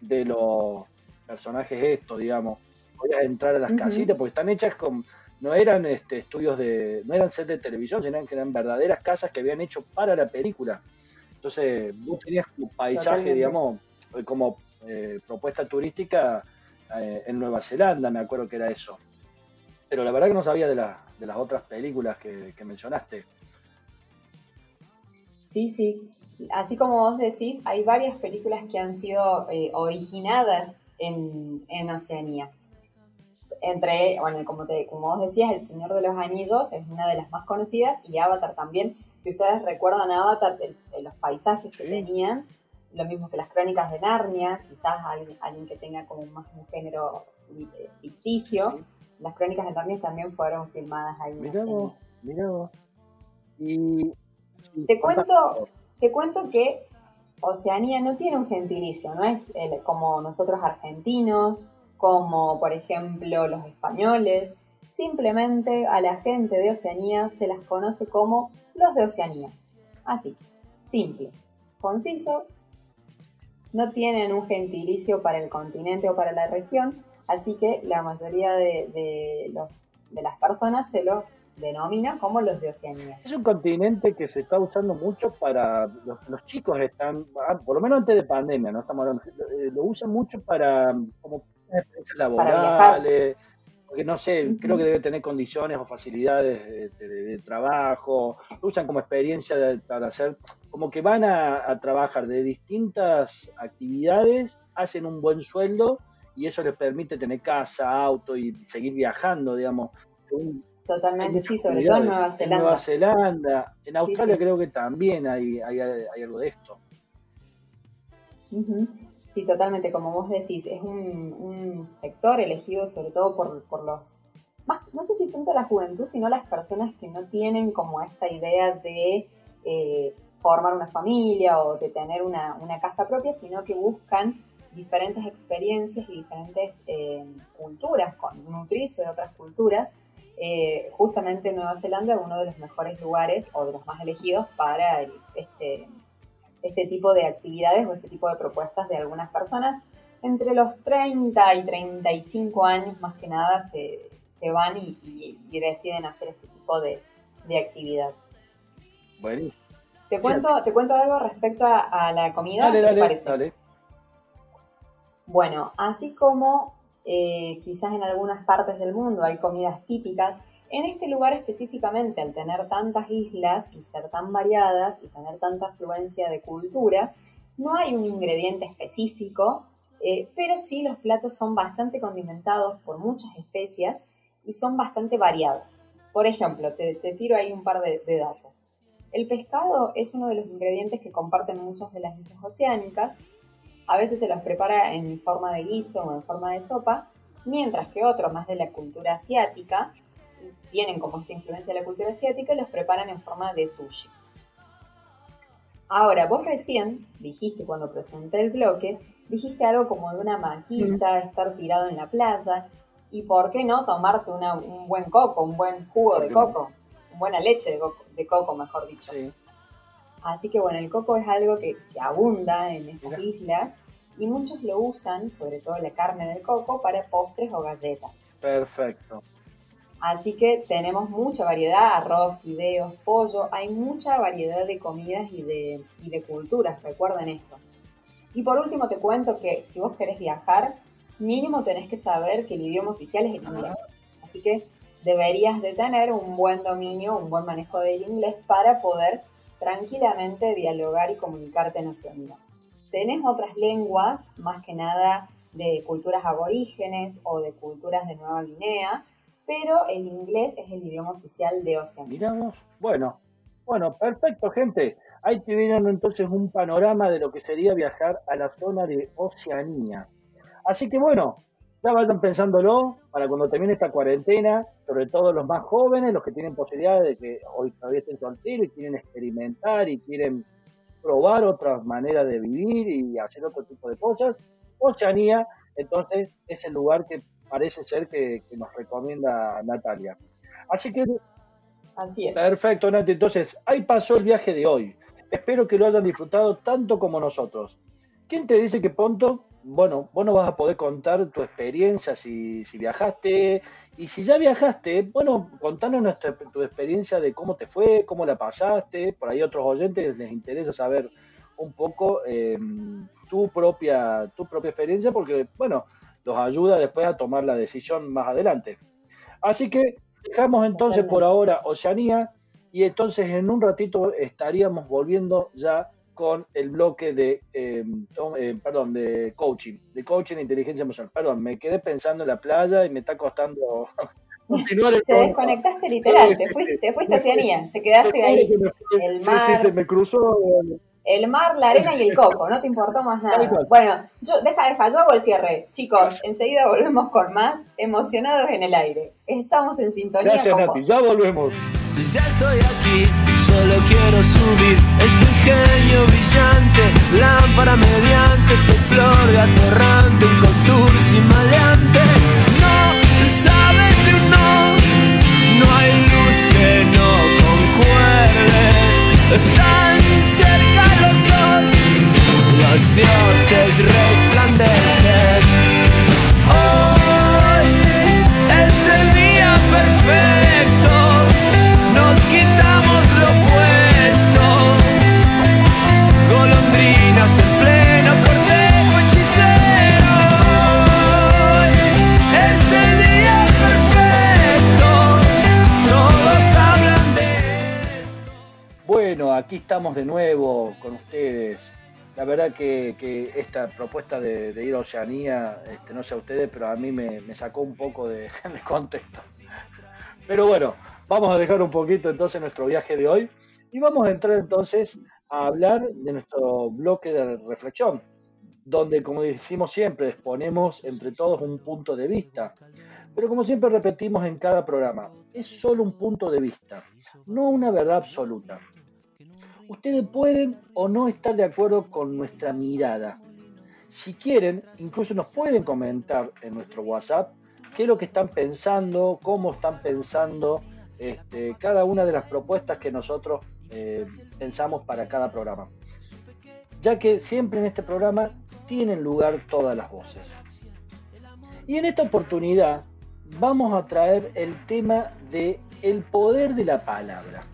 de los personajes estos, digamos. Podías entrar a las casitas, porque están hechas con, no eran este, estudios de, no eran set de televisión, sino que eran verdaderas casas que habían hecho para la película. Entonces, vos tenías tu paisaje, digamos, eh, como eh, propuesta turística eh, en Nueva Zelanda, me acuerdo que era eso. Pero la verdad que no sabía de, la- de las otras películas que, que mencionaste. Sí, sí. Así como vos decís, hay varias películas que han sido eh, originadas en, en Oceanía. Entre, bueno, como, te, como vos decías, El Señor de los Anillos es una de las más conocidas y Avatar también. Si ustedes recuerdan Avatar, el- el- los paisajes que tenían, lo mismo que las crónicas de Narnia, quizás alguien, alguien que tenga como más un género eh, ficticio, Sí. las crónicas de Narnia también fueron filmadas ahí Mirá vos, mirá vos. Y, Te cuento, te cuento que Oceanía no tiene un gentilicio, no es el- como nosotros argentinos, como por ejemplo los españoles. Simplemente a la gente de Oceanía se las conoce como los de Oceanía. Así, simple, conciso. No tienen un gentilicio para el continente o para la región, Así que la mayoría de, de las personas se los denomina como los de Oceanía. Es un continente que se está usando mucho para los, chicos están, ah, por lo menos antes de pandemia, no estamos hablando, eh, lo usan mucho para laborales, porque no sé, creo que debe tener condiciones o facilidades de, de- de trabajo, lo usan como experiencia de- para hacer, como que van a, a trabajar de distintas actividades, hacen un buen sueldo y eso les permite tener casa, auto y seguir viajando, digamos. Un- Totalmente, sí, sobre todo en. Nueva En Zelanda. Nueva Zelanda, en Australia sí. creo que también hay, hay, hay algo de esto. Ujú. Sí, totalmente, como vos decís, es un, sector elegido sobre todo por, por los, más, no sé si tanto la juventud, sino las personas que no tienen como esta idea de eh, formar una familia o de tener una, una casa propia, sino que buscan diferentes experiencias y diferentes eh, culturas, con nutrirse de otras culturas. Eh, justamente Nueva Zelanda es uno de los mejores lugares o de los más elegidos para este, este tipo de actividades o este tipo de propuestas de algunas personas. Entre los 30 y 35 años, más que nada, se, se van y, y- y deciden hacer este tipo de, de actividad. Buenísimo. Te cuento, te cuento algo respecto a, a la comida. Dale, ¿qué te dale, parece? dale. Bueno, así como eh, quizás en algunas partes del mundo hay comidas típicas, en este lugar específicamente, al tener tantas islas y ser tan variadas y tener tanta afluencia de culturas, no hay un ingrediente específico, eh, pero sí los platos son bastante condimentados por muchas especias y son bastante variados. Por ejemplo, te, tiro ahí un par de, de datos. El pescado es uno de los ingredientes que comparten muchas de las islas oceánicas a veces se los prepara en forma de guiso o en forma de sopa, mientras que otros más de la cultura asiática, tienen como esta influencia de la cultura asiática, los preparan en forma de sushi. Ahora, vos recién dijiste cuando presenté el bloque, dijiste algo como de una maquita, estar tirado en la playa, y por qué no tomarte una- un buen coco, un buen jugo de coco, una buena leche de coco, de coco mejor dicho. Sí. Así que bueno, el coco es algo que, que abunda en estas Mira. islas y muchos lo usan, sobre todo la carne del coco, para postres o galletas. Perfecto. Así que tenemos mucha variedad, arroz, fideos, pollo, hay mucha variedad de comidas y de, y de culturas, recuerden esto. Y por último te cuento que si vos querés viajar, mínimo tenés que saber que el idioma oficial es el inglés. Así que deberías de tener un buen dominio, un buen manejo del inglés para poder tranquilamente dialogar y comunicarte en Oceanía. Tenés otras lenguas, más que nada de culturas aborígenes o de culturas de Nueva Guinea, pero el inglés es el idioma oficial de Oceanía. Miramos. Bueno, bueno, perfecto, gente. Ahí te vieron entonces un panorama de lo que sería viajar a la zona de Oceanía. Así que bueno, ya vayan pensándolo para cuando termine esta cuarentena, sobre todo los más jóvenes, los que tienen posibilidades de que hoy todavía estén solteros y quieren experimentar y quieren probar otras maneras de vivir y hacer otro tipo de cosas. Oceanía, entonces, es el lugar que parece ser que, que nos recomienda Natalia. Así que Así es. Perfecto, Nati. Entonces, ahí pasó el viaje de hoy. Espero que lo hayan disfrutado tanto como nosotros. ¿Quién te dice que pronto, bueno, vos nos vas a poder contar tu experiencia si, si viajaste? Y si ya viajaste, bueno, contanos nuestra, tu experiencia de cómo te fue, cómo la pasaste. Por ahí a otros oyentes les interesa saber un poco eh, tu, propia, tu propia experiencia porque, bueno, los ayuda después a tomar la decisión más adelante. Así que dejamos entonces por ahora Oceanía y entonces en un ratito estaríamos volviendo ya con el bloque de, eh, to- eh, perdón, de coaching, de coaching e inteligencia emocional. Perdón, me quedé pensando en la playa y me está costando (laughs) continuar el Te desconectaste literal, Sí, te sí, fuiste, sí. te fuiste a Oceanía, te quedaste ahí. El sí, mar. sí, se me cruzó. El mar, la arena y el (laughs) coco, no te importó más nada. Bueno, yo, deja, deja, yo hago el cierre. Chicos, enseguida volvemos con más Emocionados en el Aire. Estamos en sintonía Gracias, con Nati. vos. Ya volvemos. Ya estoy aquí, solo quiero subir este ingenio brillante, lámpara mediante este flor de atorrante, un contour sin maleante. No sabes de un no, no hay luz que no concuerde los dioses resplandecen. Hoy es el día perfecto, nos quitamos lo puesto, golondrinas en pleno cortejo hechicero. Hoy es el día perfecto, todos hablan de esto. Bueno, aquí estamos de nuevo con ustedes la verdad que, esta propuesta de, ir a Oceanía, este, no sé a ustedes, pero a mí me, me sacó un poco de, (laughs) de contexto. Pero bueno, vamos a dejar un poquito entonces nuestro viaje de hoy y vamos a entrar entonces a hablar de nuestro bloque de reflexión, donde como decimos siempre, exponemos entre todos un punto de vista. Pero como siempre repetimos en cada programa, es solo un punto de vista, no una verdad absoluta. Ustedes pueden o no estar de acuerdo con nuestra mirada. Si quieren, incluso nos pueden comentar en nuestro WhatsApp qué es lo que están pensando, cómo están pensando este, cada una de las propuestas que nosotros eh, pensamos para cada programa. Ya que siempre en este programa tienen lugar todas las voces. Y en esta oportunidad vamos a traer el tema de el poder de la palabra.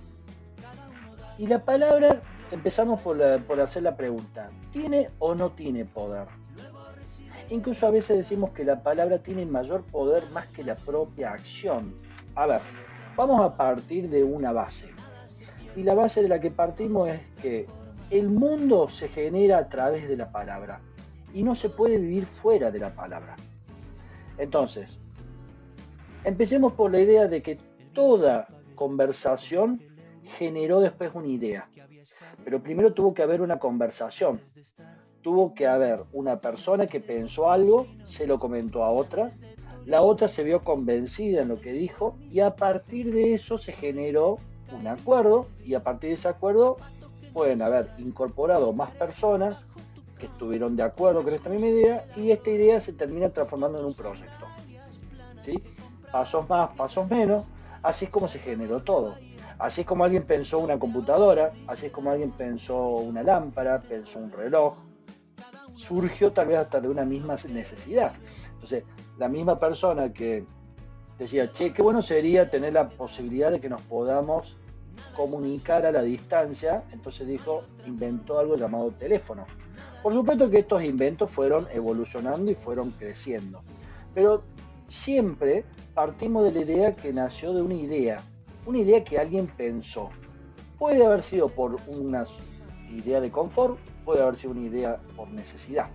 Y la palabra, empezamos por, por hacer la pregunta, ¿tiene o no tiene poder? Incluso a veces decimos que la palabra tiene mayor poder más que la propia acción. A ver, vamos a partir de una base. Y la base de la que partimos es que el mundo se genera a través de la palabra y no se puede vivir fuera de la palabra. Entonces, empecemos por la idea de que toda conversación generó después una idea. Pero primero tuvo que haber una conversación. Tuvo que haber una persona que pensó algo, se lo comentó a otra, la otra se vio convencida en lo que dijo y a partir de eso se generó un acuerdo y a partir de ese acuerdo pueden haber incorporado más personas que estuvieron de acuerdo con esta misma idea y esta idea se termina transformando en un proyecto. ¿sí? Pasos más, pasos menos, así es como se generó todo. Así es como alguien pensó una computadora, así es como alguien pensó una lámpara, pensó un reloj. Surgió tal vez hasta de una misma necesidad. Entonces, la misma persona que decía, che, qué bueno sería tener la posibilidad de que nos podamos comunicar a la distancia, entonces dijo, inventó algo llamado teléfono. Por supuesto que estos inventos fueron evolucionando y fueron creciendo, pero siempre partimos de la idea que nació de una idea, una idea que alguien pensó. Puede haber sido por una idea de confort, puede haber sido una idea por necesidad.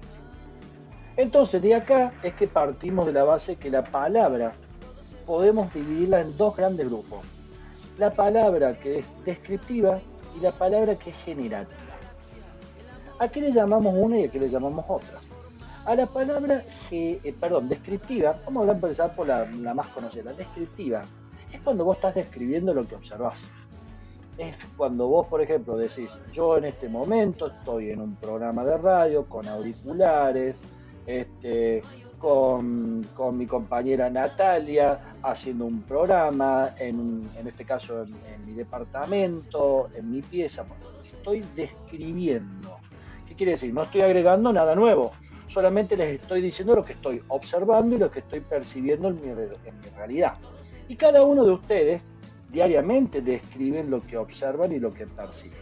Entonces, de acá es que partimos de la base que la palabra podemos dividirla en dos grandes grupos. La palabra que es descriptiva y la palabra que es generativa. ¿A qué le llamamos una y a qué le llamamos otra? A la palabra, eh, perdón, descriptiva, vamos a empezar por la, la más conocida, la descriptiva. Es cuando vos estás describiendo lo que observás. Es cuando vos, por ejemplo, decís, yo en este momento estoy en un programa de radio con auriculares, este, con, con mi compañera Natalia haciendo un programa, en, en este caso en, mi departamento, en mi pieza. Estoy describiendo. ¿Qué quiere decir? No estoy agregando nada nuevo, solamente les estoy diciendo lo que estoy observando y lo que estoy percibiendo en mi, en mi realidad. Y cada uno de ustedes diariamente describen lo que observan y lo que perciben.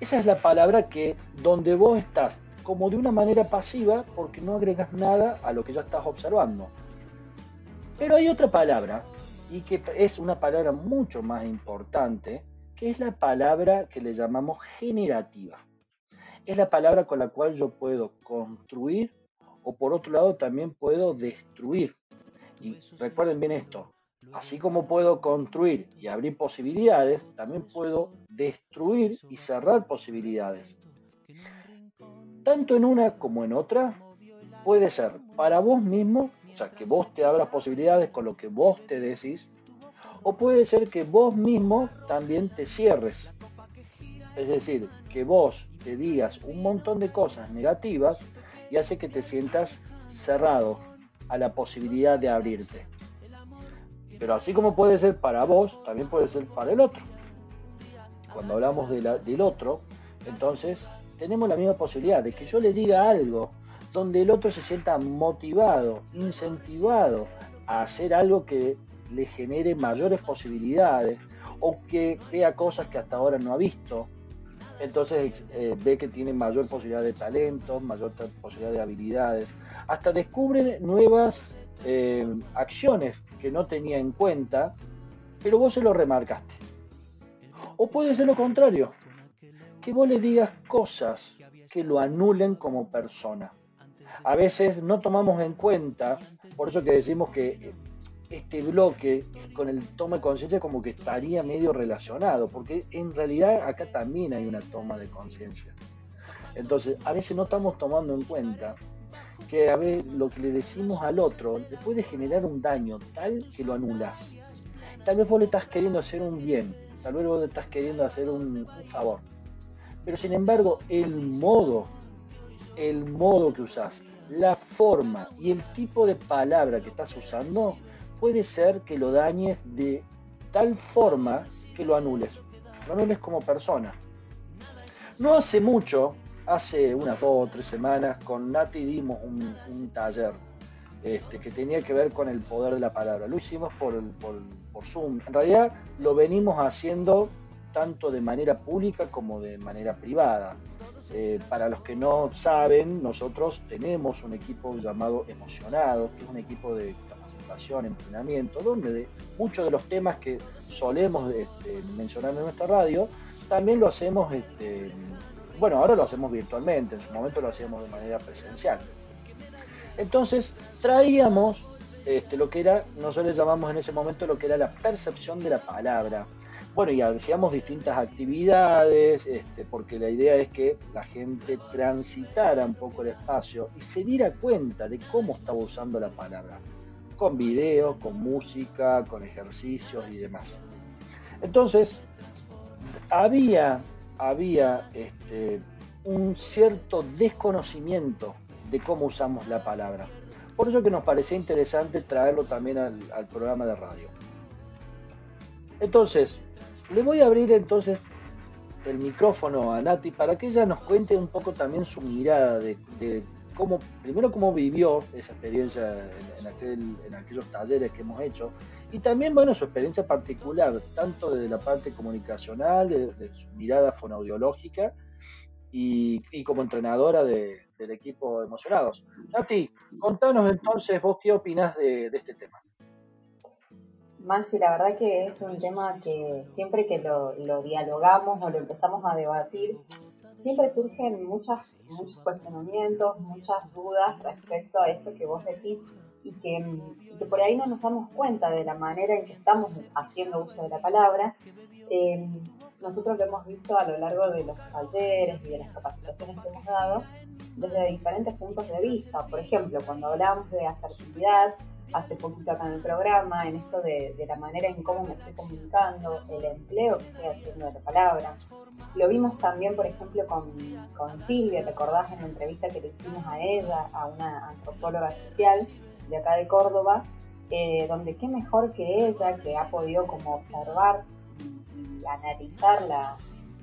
Esa es la palabra que donde vos estás como de una manera pasiva porque no agregas nada a lo que ya estás observando. Pero hay otra palabra y que es una palabra mucho más importante, que es la palabra que le llamamos generativa. Es la palabra con la cual yo puedo construir o por otro lado también puedo destruir. Y recuerden bien esto, así como puedo construir y abrir posibilidades, también puedo destruir y cerrar posibilidades. Tanto en una como en otra puede ser para vos mismo, o sea, que vos te abras posibilidades con lo que vos te decís, o puede ser que vos mismo también te cierres. Es decir, que vos te digas un montón de cosas negativas y hace que te sientas cerrado a la posibilidad de abrirte. Pero así como puede ser para vos, también puede ser para el otro. Cuando hablamos de la- del otro, entonces tenemos la misma posibilidad de que yo le diga algo donde el otro se sienta motivado, incentivado a hacer algo que le genere mayores posibilidades o que vea cosas que hasta ahora no ha visto. Entonces eh, ve que tiene mayor posibilidad de talento, mayor posibilidad de habilidades. Hasta descubre nuevas eh, acciones que no tenía en cuenta, pero vos se lo remarcaste. O puede ser lo contrario, que vos le digas cosas que lo anulen como persona. A veces no tomamos en cuenta, por eso que decimos que este bloque con el toma de conciencia como que estaría medio relacionado, porque en realidad acá también hay una toma de conciencia. Entonces, a veces no estamos tomando en cuenta que a veces lo que le decimos al otro le puede generar un daño tal que lo anulas. Tal vez vos le estás queriendo hacer un bien, tal vez vos le estás queriendo hacer un, favor. Pero sin embargo, el modo, el modo que usás, la forma y el tipo de palabra que estás usando puede ser que lo dañes de tal forma que lo anules. Lo anules como persona. No hace mucho, hace unas dos o tres semanas, con Nati dimos un, taller este, que tenía que ver con el poder de la palabra. Lo hicimos por, por, por Zoom. En realidad lo venimos haciendo tanto de manera pública como de manera privada. Eh, para los que no saben, nosotros tenemos un equipo llamado Emocionados, que es un equipo de capacitación, entrenamiento, donde de, muchos de los temas que solemos este, mencionar en nuestra radio, también lo hacemos, este, bueno, ahora lo hacemos virtualmente, en su momento lo hacíamos de manera presencial. Entonces, traíamos este, lo que era, nosotros llamamos en ese momento lo que era la percepción de la palabra, bueno, y hacíamos distintas actividades, porque la idea es que la gente transitara un poco el espacio y se diera cuenta de cómo estaba usando la palabra, con videos, con música, con ejercicios y demás. Entonces, había, había este, un cierto desconocimiento de cómo usamos la palabra. Por eso que nos parecía interesante traerlo también al, al programa de radio. Entonces, le voy a abrir entonces el micrófono a Nati para que ella nos cuente un poco también su mirada de, de cómo, primero cómo vivió esa experiencia en, en, aquel, en, aquellos talleres que hemos hecho y también, bueno, su experiencia particular, tanto desde la parte comunicacional, de, de su mirada fonoaudiológica y, y como entrenadora de, del equipo Emocionados. Nati, contanos entonces vos qué opinás de, de este tema. Maxi, la verdad que es un tema que siempre que lo, lo, dialogamos o lo empezamos a debatir, siempre surgen muchas, muchos cuestionamientos, muchas dudas respecto a esto que vos decís y que, y que por ahí no nos damos cuenta de la manera en que estamos haciendo uso de la palabra. Eh, nosotros lo hemos visto a lo largo de los talleres y de las capacitaciones que hemos dado desde diferentes puntos de vista. Por ejemplo, cuando hablamos de asertividad, hace poquito acá en el programa, en esto de, de, la manera en cómo me estoy comunicando, el empleo que estoy haciendo de la palabra. Lo vimos también, por ejemplo, con, con Silvia, ¿te acordás en la entrevista que le hicimos a ella, a una antropóloga social de acá de Córdoba, eh, donde qué mejor que ella, que ha podido como observar y, y analizar la,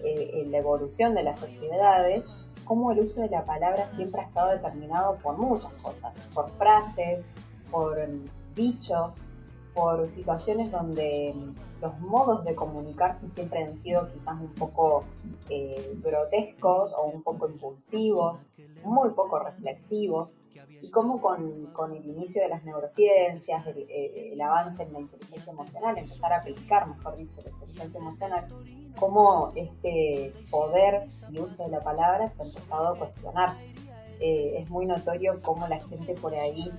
eh, la evolución de las sociedades, cómo el uso de la palabra siempre ha estado determinado por muchas cosas, por frases, por dichos, por situaciones donde los modos de comunicarse siempre han sido quizás un poco eh, grotescos o un poco impulsivos, muy poco reflexivos, y cómo con, con el inicio de las neurociencias, el, el, avance en la inteligencia emocional, empezar a aplicar, mejor dicho, la inteligencia emocional, cómo este poder y uso de la palabra se ha empezado a cuestionar. Eh, es muy notorio cómo la gente por ahí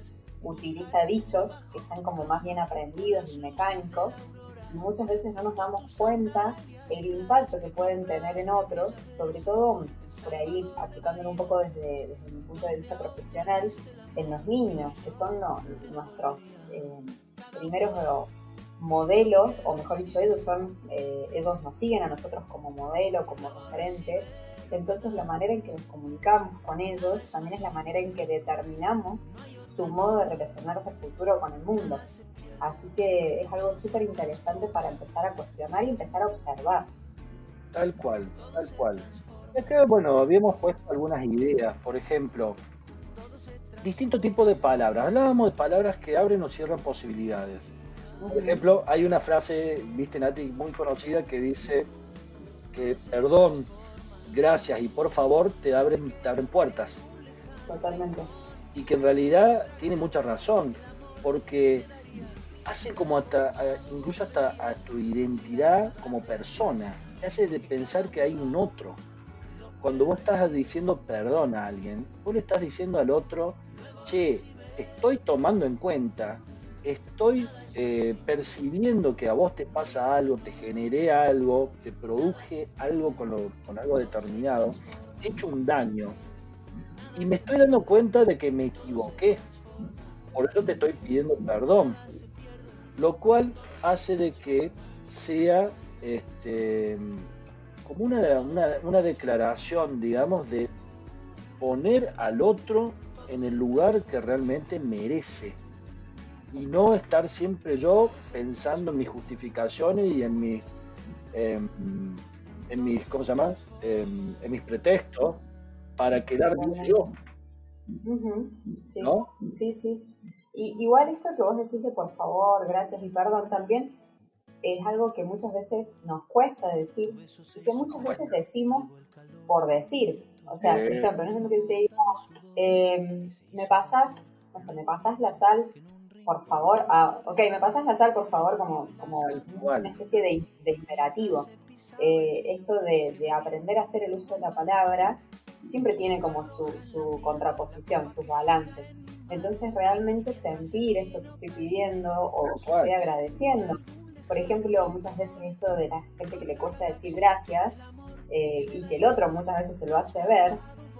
utiliza dichos que están como más bien aprendidos y mecánicos y muchas veces no nos damos cuenta el impacto que pueden tener en otros, sobre todo por ahí aplicándolo un poco desde, desde mi punto de vista profesional, en los niños, que son no, nuestros eh, primeros modelos, o mejor dicho, ellos son, eh, ellos nos siguen a nosotros como modelo, como referente, entonces la manera en que nos comunicamos con ellos también es la manera en que determinamos su modo de relacionarse futuro con el mundo. Así que es algo súper interesante para empezar a cuestionar y empezar a observar. Tal cual, tal cual. Es que, bueno, habíamos puesto algunas ideas, por ejemplo, distintos tipos de palabras. Hablábamos de palabras que abren o cierran posibilidades. Por ejemplo, hay una frase, viste Nati, muy conocida que dice que perdón, gracias y por favor te abren, te abren puertas. Totalmente. Y que en realidad tiene mucha razón, porque hace como hasta, incluso hasta a tu identidad como persona. te hace de pensar que hay un otro. Cuando vos estás diciendo perdón a alguien, vos le estás diciendo al otro, che, estoy tomando en cuenta, estoy eh, percibiendo que a vos te pasa algo, te generé algo, te produje algo con, lo- con algo determinado, te he hecho un daño y me estoy dando cuenta de que me equivoqué. Por eso te estoy pidiendo perdón. Lo cual hace de que sea este, como una, una- una declaración, digamos, de poner al otro en el lugar que realmente merece. Y no estar siempre yo pensando en mis justificaciones y en mis, em, en mis, ¿cómo se llama? Em, en mis pretextos para quedar bien yo, Sí, ¿no? sí, sí. Y, igual esto que vos decís de por favor, gracias y perdón también es algo que muchas veces nos cuesta decir y que muchas veces decimos por decir. O sea, por ejemplo, no es lo que te digo, eh, me pasas, o sea, me pasas la sal, por favor. Ah, ok, me pasas la sal, por favor, como, como una especie de, de imperativo. Eh, esto de, de aprender a hacer el uso de la palabra siempre tiene como su, su contraposición, sus balances. Entonces realmente sentir esto que estoy pidiendo o que cual. estoy agradeciendo. Por ejemplo, muchas veces esto de la gente que le cuesta decir gracias eh, y que el otro muchas veces se lo hace ver,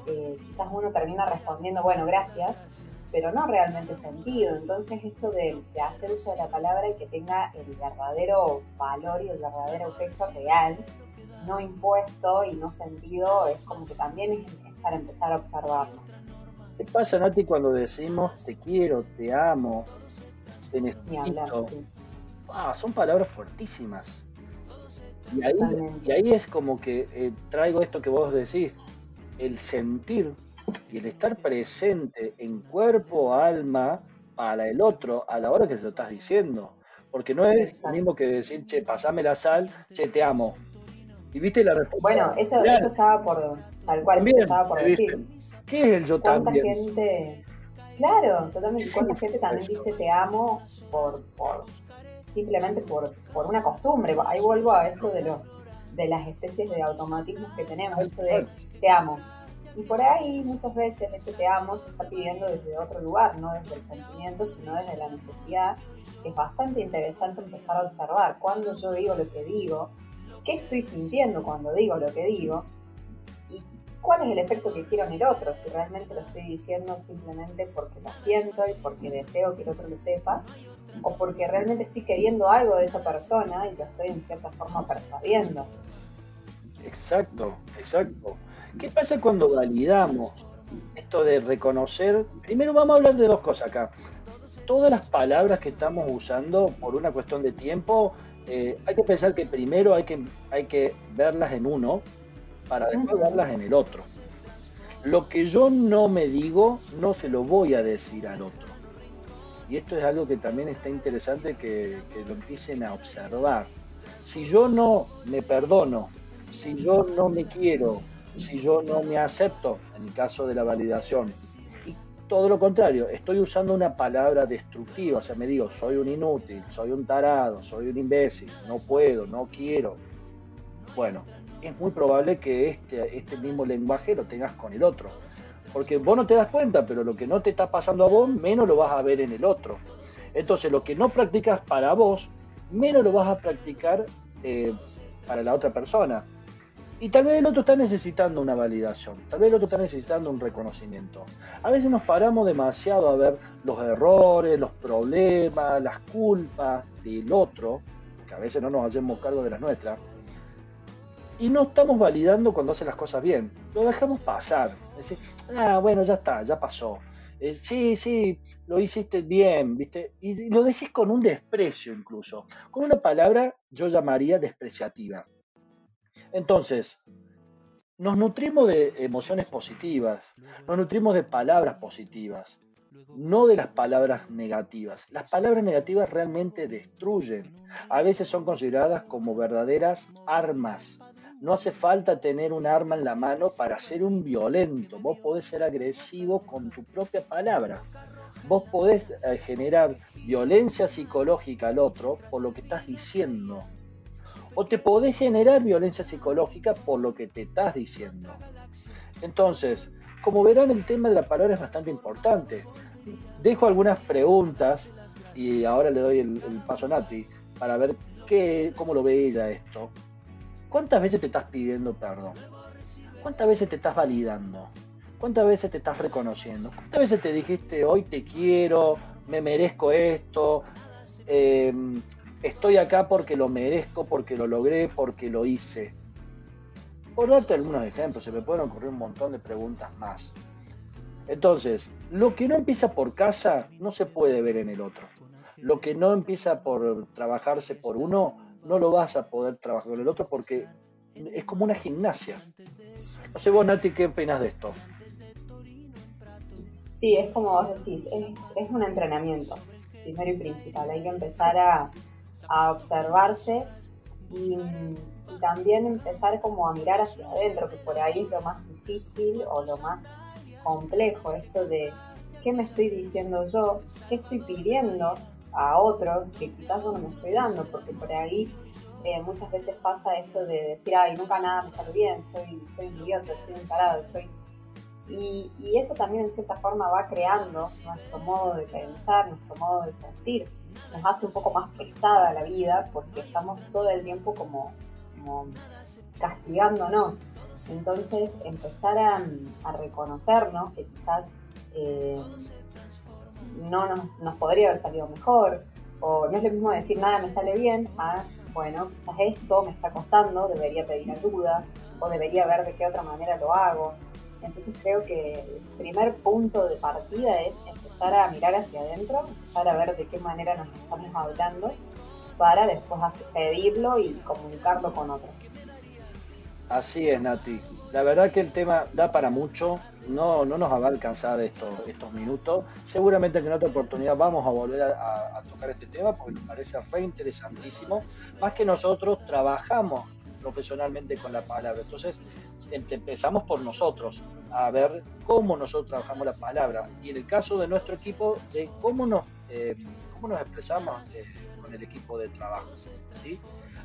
eh, quizás uno termina respondiendo, bueno, gracias, pero no realmente sentido. Entonces esto de, de hacer uso de la palabra y que tenga el verdadero valor y el verdadero peso real, no impuesto y no sentido, es como que también es, para empezar a observarlo. ¿Qué pasa, Nati, cuando decimos te quiero, te amo, te hablar. necesito? sí. Ah, son palabras fuertísimas. Y ahí, y ahí es como que eh, traigo esto que vos decís, el sentir y el estar presente en cuerpo, alma, para el otro a la hora que se lo estás diciendo. Porque no es lo mismo que decir, che, pasame la sal, che, te amo. Y viste la respuesta. Bueno, eso, eso estaba por, tal cual, eso también estaba por decir. ¿Qué es el yo ¿Cuánta también? gente, claro, totalmente, cuánta gente también eso. dice te amo por, por simplemente por, por una costumbre? Ahí vuelvo a esto de los de las especies de automatismos que tenemos, esto de te amo. Y por ahí muchas veces ese te amo se está pidiendo desde otro lugar, no desde el sentimiento, sino desde la necesidad. Es bastante interesante empezar a observar cuando yo digo lo que digo, qué estoy sintiendo cuando digo lo que digo y cuál es el efecto que quiero en el otro, si realmente lo estoy diciendo simplemente porque lo siento y porque deseo que el otro lo sepa, o porque realmente estoy queriendo algo de esa persona y lo estoy en cierta forma persuadiendo. Exacto, exacto. ¿Qué pasa cuando validamos esto de reconocer? Primero vamos a hablar de dos cosas acá. Todas las palabras que estamos usando por una cuestión de tiempo, eh, hay que pensar que primero hay que, hay que verlas en uno para después verlas en el otro. Lo que yo no me digo, no se lo voy a decir al otro. Y esto es algo que también está interesante que, que lo empiecen a observar. Si yo no me perdono, si yo no me quiero, si yo no me acepto, en el caso de la validación, todo lo contrario, estoy usando una palabra destructiva, o sea, me digo, soy un inútil, soy un tarado, soy un imbécil, no puedo, no quiero. Bueno, es muy probable que este, este mismo lenguaje lo tengas con el otro. Porque vos no te das cuenta, pero lo que no te está pasando a vos, menos lo vas a ver en el otro. Entonces, lo que no practicas para vos, menos lo vas a practicar eh, para la otra persona. Y tal vez el otro está necesitando una validación, tal vez el otro está necesitando un reconocimiento. A veces nos paramos demasiado a ver los errores, los problemas, las culpas del otro, que a veces no nos hacemos cargo de las nuestras, y no estamos validando cuando hace las cosas bien. Lo dejamos pasar. Decir, ah, bueno, ya está, ya pasó. Eh, sí, sí, lo hiciste bien, ¿viste? Y lo decís con un desprecio incluso, con una palabra yo llamaría despreciativa. Entonces, nos nutrimos de emociones positivas, nos nutrimos de palabras positivas, no de las palabras negativas. Las palabras negativas realmente destruyen. A veces son consideradas como verdaderas armas. No hace falta tener un arma en la mano para ser un violento. Vos podés ser agresivo con tu propia palabra. Vos podés eh, generar violencia psicológica al otro por lo que estás diciendo. O te podés generar violencia psicológica por lo que te estás diciendo. Entonces, como verán, el tema de la palabra es bastante importante. Dejo algunas preguntas y ahora le doy el, paso a Nati para ver qué, cómo lo ve ella esto. ¿Cuántas veces te estás pidiendo perdón? ¿Cuántas veces te estás validando? ¿Cuántas veces te estás reconociendo? ¿Cuántas veces te dijiste hoy te quiero, me merezco esto, eh, estoy acá porque lo merezco, porque lo logré, porque lo hice? Por darte algunos ejemplos, se me pueden ocurrir un montón de preguntas más. Entonces, lo que no empieza por casa no se puede ver en el otro. Lo que no empieza por trabajarse por uno, no lo vas a poder trabajar con el otro porque es como una gimnasia. No sé vos, Nati, ¿qué opinas de esto? Sí, es como vos decís, es, es un entrenamiento, primero y principal. Hay que empezar a, a observarse y, y también empezar como a mirar hacia adentro, que por ahí es lo más difícil o lo más complejo, esto de qué me estoy diciendo yo, qué estoy pidiendo a otros que quizás yo no me estoy dando, porque por ahí eh, muchas veces pasa esto de decir, ay, nunca nada me sale bien, soy, soy un idiota, soy un tarado, soy... Y, y eso también en cierta forma va creando nuestro modo de pensar, nuestro modo de sentir. Nos hace un poco más pesada la vida porque estamos todo el tiempo como, castigándonos. Entonces empezar a, a reconocernos que quizás eh, no nos, nos podría haber salido mejor, o no es lo mismo decir nada me sale bien a, bueno, quizás esto me está costando, debería pedir ayuda, o debería ver de qué otra manera lo hago. Entonces creo que el primer punto de partida es empezar a mirar hacia adentro, empezar a ver de qué manera nos estamos hablando, para después pedirlo y comunicarlo con otros. Así es, Nati. La verdad que el tema da para mucho, no, no nos va a alcanzar estos, estos minutos. Seguramente que en otra oportunidad vamos a volver a- a tocar este tema porque nos parece re interesantísimo. Más que nosotros trabajamos profesionalmente con la palabra. Entonces em- empezamos por nosotros, a ver cómo nosotros trabajamos la palabra. Y en el caso de nuestro equipo, de cómo nos, eh, cómo nos expresamos eh, con el equipo de trabajo. ¿sí?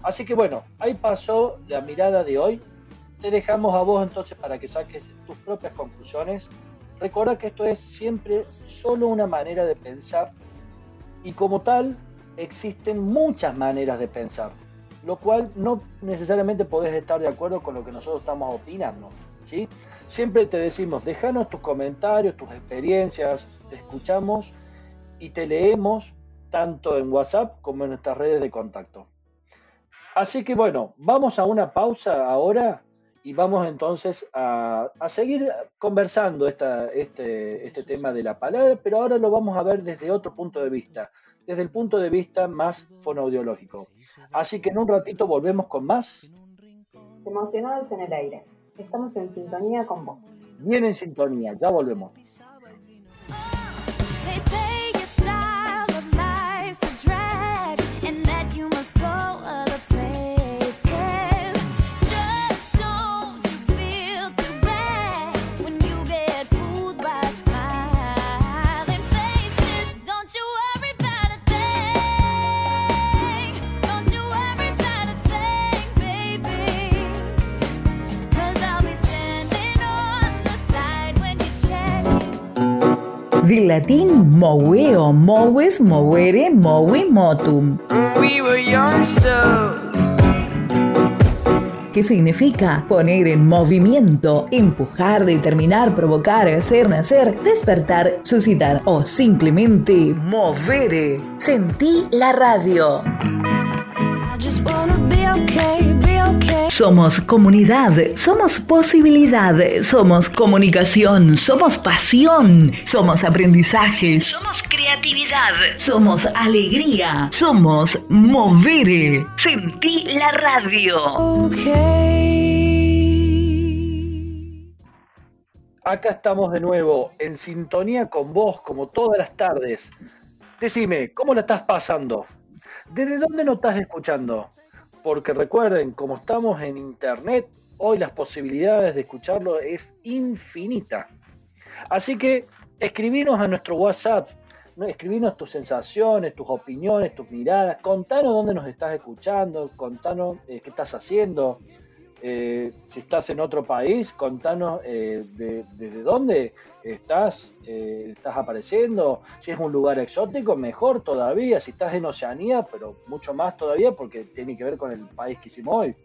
Así que bueno, ahí pasó la mirada de hoy. Te dejamos a vos entonces para que saques tus propias conclusiones. Recuerda que esto es siempre solo una manera de pensar y como tal existen muchas maneras de pensar, lo cual no necesariamente podés estar de acuerdo con lo que nosotros estamos opinando. ¿sí? Siempre te decimos, déjanos tus comentarios, tus experiencias, te escuchamos y te leemos tanto en WhatsApp como en nuestras redes de contacto. Así que bueno, vamos a una pausa ahora y vamos entonces a, a seguir conversando esta, este, este tema de la palabra, pero ahora lo vamos a ver desde otro punto de vista, desde el punto de vista más fonoaudiológico. Así que en un ratito volvemos con más, Emocionados en el aire. Estamos en sintonía con vos. bien en sintonía, ya volvemos. Del latín moveo, moves, movere, movi, motum, We were youngsters. que significa poner en movimiento, empujar, determinar, provocar, hacer, nacer, despertar, suscitar o simplemente movere. Sentí la radio. I just wanna be okay. Somos comunidad, somos posibilidad, somos comunicación, somos pasión, somos aprendizaje, somos creatividad, somos alegría, somos movere. Sentí la radio. Okay. Acá estamos de nuevo, en sintonía con vos, como todas las tardes. Decime, ¿cómo la estás pasando? ¿Desde dónde nos estás escuchando? Porque recuerden, como estamos en internet, hoy las posibilidades de escucharlo es infinita. Así que escribinos a nuestro WhatsApp no, escribinos tus sensaciones, tus opiniones, tus miradas, contanos dónde nos estás escuchando, contanos eh, qué estás haciendo, eh, si estás en otro país, contanos eh, de- desde dónde estás, eh, estás apareciendo, si es un lugar exótico, mejor todavía, si estás en Oceanía, pero mucho más todavía porque tiene que ver con el país que hicimos hoy.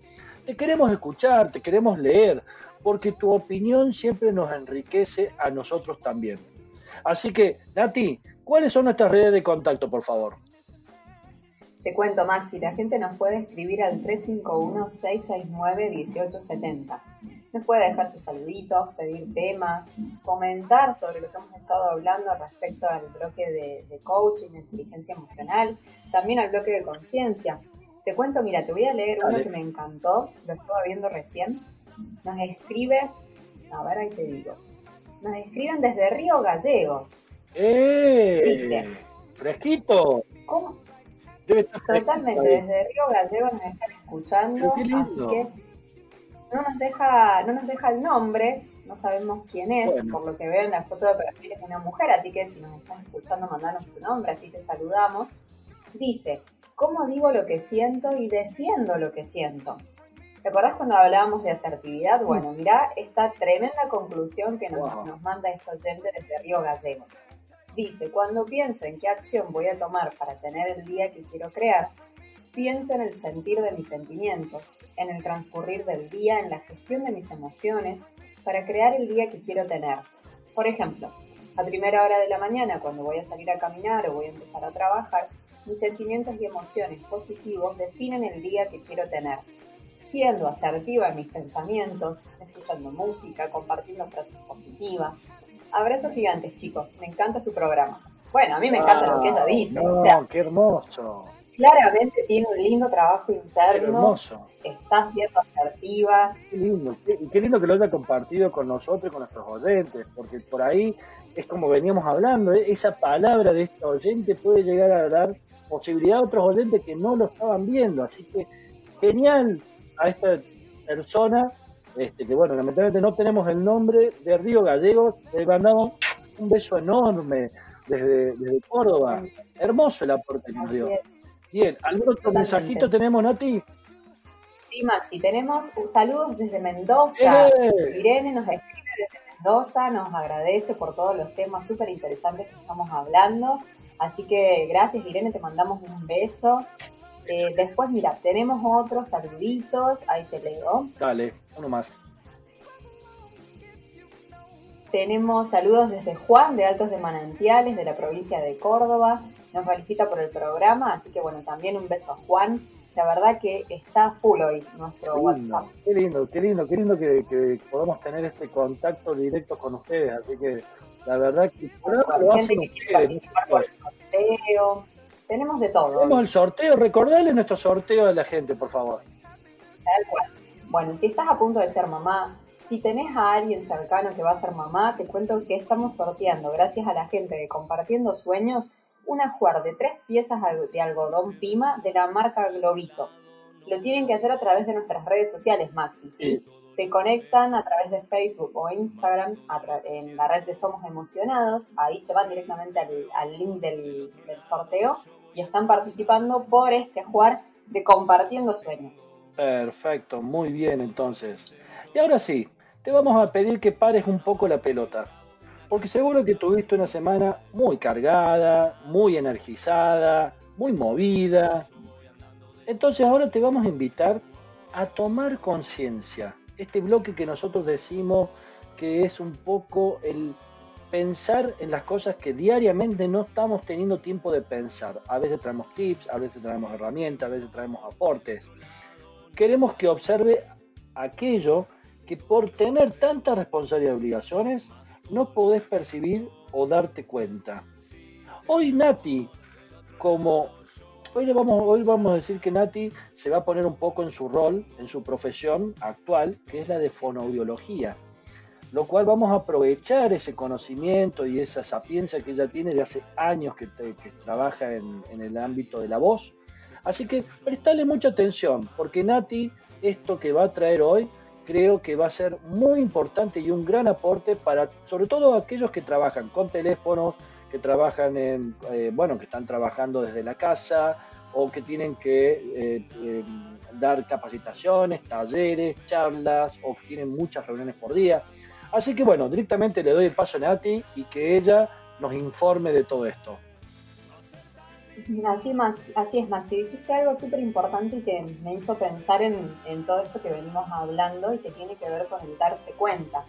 Te queremos escuchar, te queremos leer, porque tu opinión siempre nos enriquece a nosotros también. Así que, Nati, ¿cuáles son nuestras redes de contacto, por favor? Te cuento, Maxi, la gente nos puede escribir al 351-669-1870. Nos puede dejar sus saluditos, pedir temas, comentar sobre lo que hemos estado hablando respecto al bloque de, de coaching, de inteligencia emocional, también al bloque de conciencia. Te cuento, mira, te voy a leer uno que me encantó, lo estaba viendo recién. Nos escribe, a ver, ahí te digo, nos escriben desde Río Gallegos. ¡Eh! Dice. Fresquito. ¿Cómo? Debe estar Totalmente, desde Río Gallegos nos están escuchando, Pero qué lindo. así que no nos deja, no nos deja el nombre, no sabemos quién es, Bueno. por lo que veo en la foto de perfil es una mujer, así que si nos estás escuchando, mandanos tu nombre, así te saludamos. Dice, ¿cómo digo lo que siento y defiendo lo que siento? ¿Te acordás cuando hablábamos de asertividad? Bueno, mirá esta tremenda conclusión que nos, Wow. nos manda este oyente desde Río Gallegos. Dice, cuando pienso en qué acción voy a tomar para tener el día que quiero crear, pienso en el sentir de mis sentimientos, en el transcurrir del día, en la gestión de mis emociones, para crear el día que quiero tener. Por ejemplo, a primera hora de la mañana, cuando voy a salir a caminar o voy a empezar a trabajar, mis sentimientos y emociones positivos definen el día que quiero tener. Siendo asertiva en mis pensamientos, escuchando música, compartiendo frases positivas. Abrazos gigantes, chicos. Me encanta su programa. Bueno, a mí me encanta lo que ella dice. No, O sea, qué hermoso. claramente tiene un lindo trabajo Qué interno, hermoso. está siendo asertiva. Qué lindo. Qué, y qué lindo que lo haya compartido con nosotros y con nuestros oyentes, porque por ahí es como veníamos hablando, ¿eh? esa palabra de este oyente puede llegar a dar posibilidad a otros oyentes que no lo estaban viendo. Así que genial a esta persona, este, que bueno, lamentablemente no tenemos el nombre de Río Gallegos, le mandamos un beso enorme desde, desde Córdoba. Hermoso el aporte que nos dio. Bien, ¿algún otro Totalmente. mensajito tenemos, Nati? Sí, Maxi, tenemos un saludos desde Mendoza. ¡Eh! Irene nos escribe desde Mendoza, nos agradece por todos los temas súper interesantes que estamos hablando. Así que gracias, Irene, te mandamos un beso. Eh, después, mira, tenemos otros saluditos, ahí te leo. Dale, uno más. Tenemos saludos desde Juan de Altos de Manantiales, de la provincia de Córdoba. Nos felicita por el programa, así que bueno, también un beso a Juan. La verdad que está full hoy nuestro Qué WhatsApp. qué lindo, qué lindo, qué lindo que, que podamos tener este contacto directo con ustedes. Así que la verdad que por Gente quiere participar por el sorteo. Tenemos de todo. Tenemos el sorteo, recordale nuestro sorteo a la gente, por favor. Tal cual. Bueno, si estás a punto de ser mamá, si tenés a alguien cercano que va a ser mamá, te cuento que estamos sorteando, gracias a la gente de Compartiendo Sueños, un ajuar de tres piezas de algodón Pima de la marca Globito. Lo tienen que hacer a través de nuestras redes sociales, Maxi, ¿sí? Se conectan a través de Facebook o Instagram en la red de Somos Emocionados. Ahí se van directamente al, al link del, del sorteo y están participando por este ajuar de Compartiendo Sueños. Perfecto, muy bien entonces. Y ahora sí, te vamos a pedir que pares un poco la pelota. Porque seguro que tuviste una semana muy cargada, muy energizada, muy movida. Entonces ahora te vamos a invitar a tomar conciencia. Este bloque que nosotros decimos que es un poco el pensar en las cosas que diariamente no estamos teniendo tiempo de pensar. A veces traemos tips, a veces traemos herramientas, a veces traemos aportes. Queremos que observe aquello que por tener tantas responsabilidades y obligaciones no podés percibir o darte cuenta. Hoy Nati, como hoy le vamos, hoy vamos a decir que Nati se va a poner un poco en su rol, en su profesión actual, que es la de fonoaudiología lo cual vamos a aprovechar ese conocimiento y esa sapiencia que ella tiene de hace años que, trabaja en el ámbito de la voz. Así que prestale mucha atención, porque Nati, esto que va a traer hoy, creo que va a ser muy importante y un gran aporte para, sobre todo aquellos que trabajan con teléfonos, que trabajan en, eh, bueno, que están trabajando desde la casa o que tienen que eh, eh, dar capacitaciones, talleres, charlas o que tienen muchas reuniones por día. Así que bueno, directamente le doy el paso a Nati y que ella nos informe de todo esto. Así, Max, así es, Maxi. Dijiste algo súper importante y que me hizo pensar en, todo esto que venimos hablando y que tiene que ver con el darse cuenta.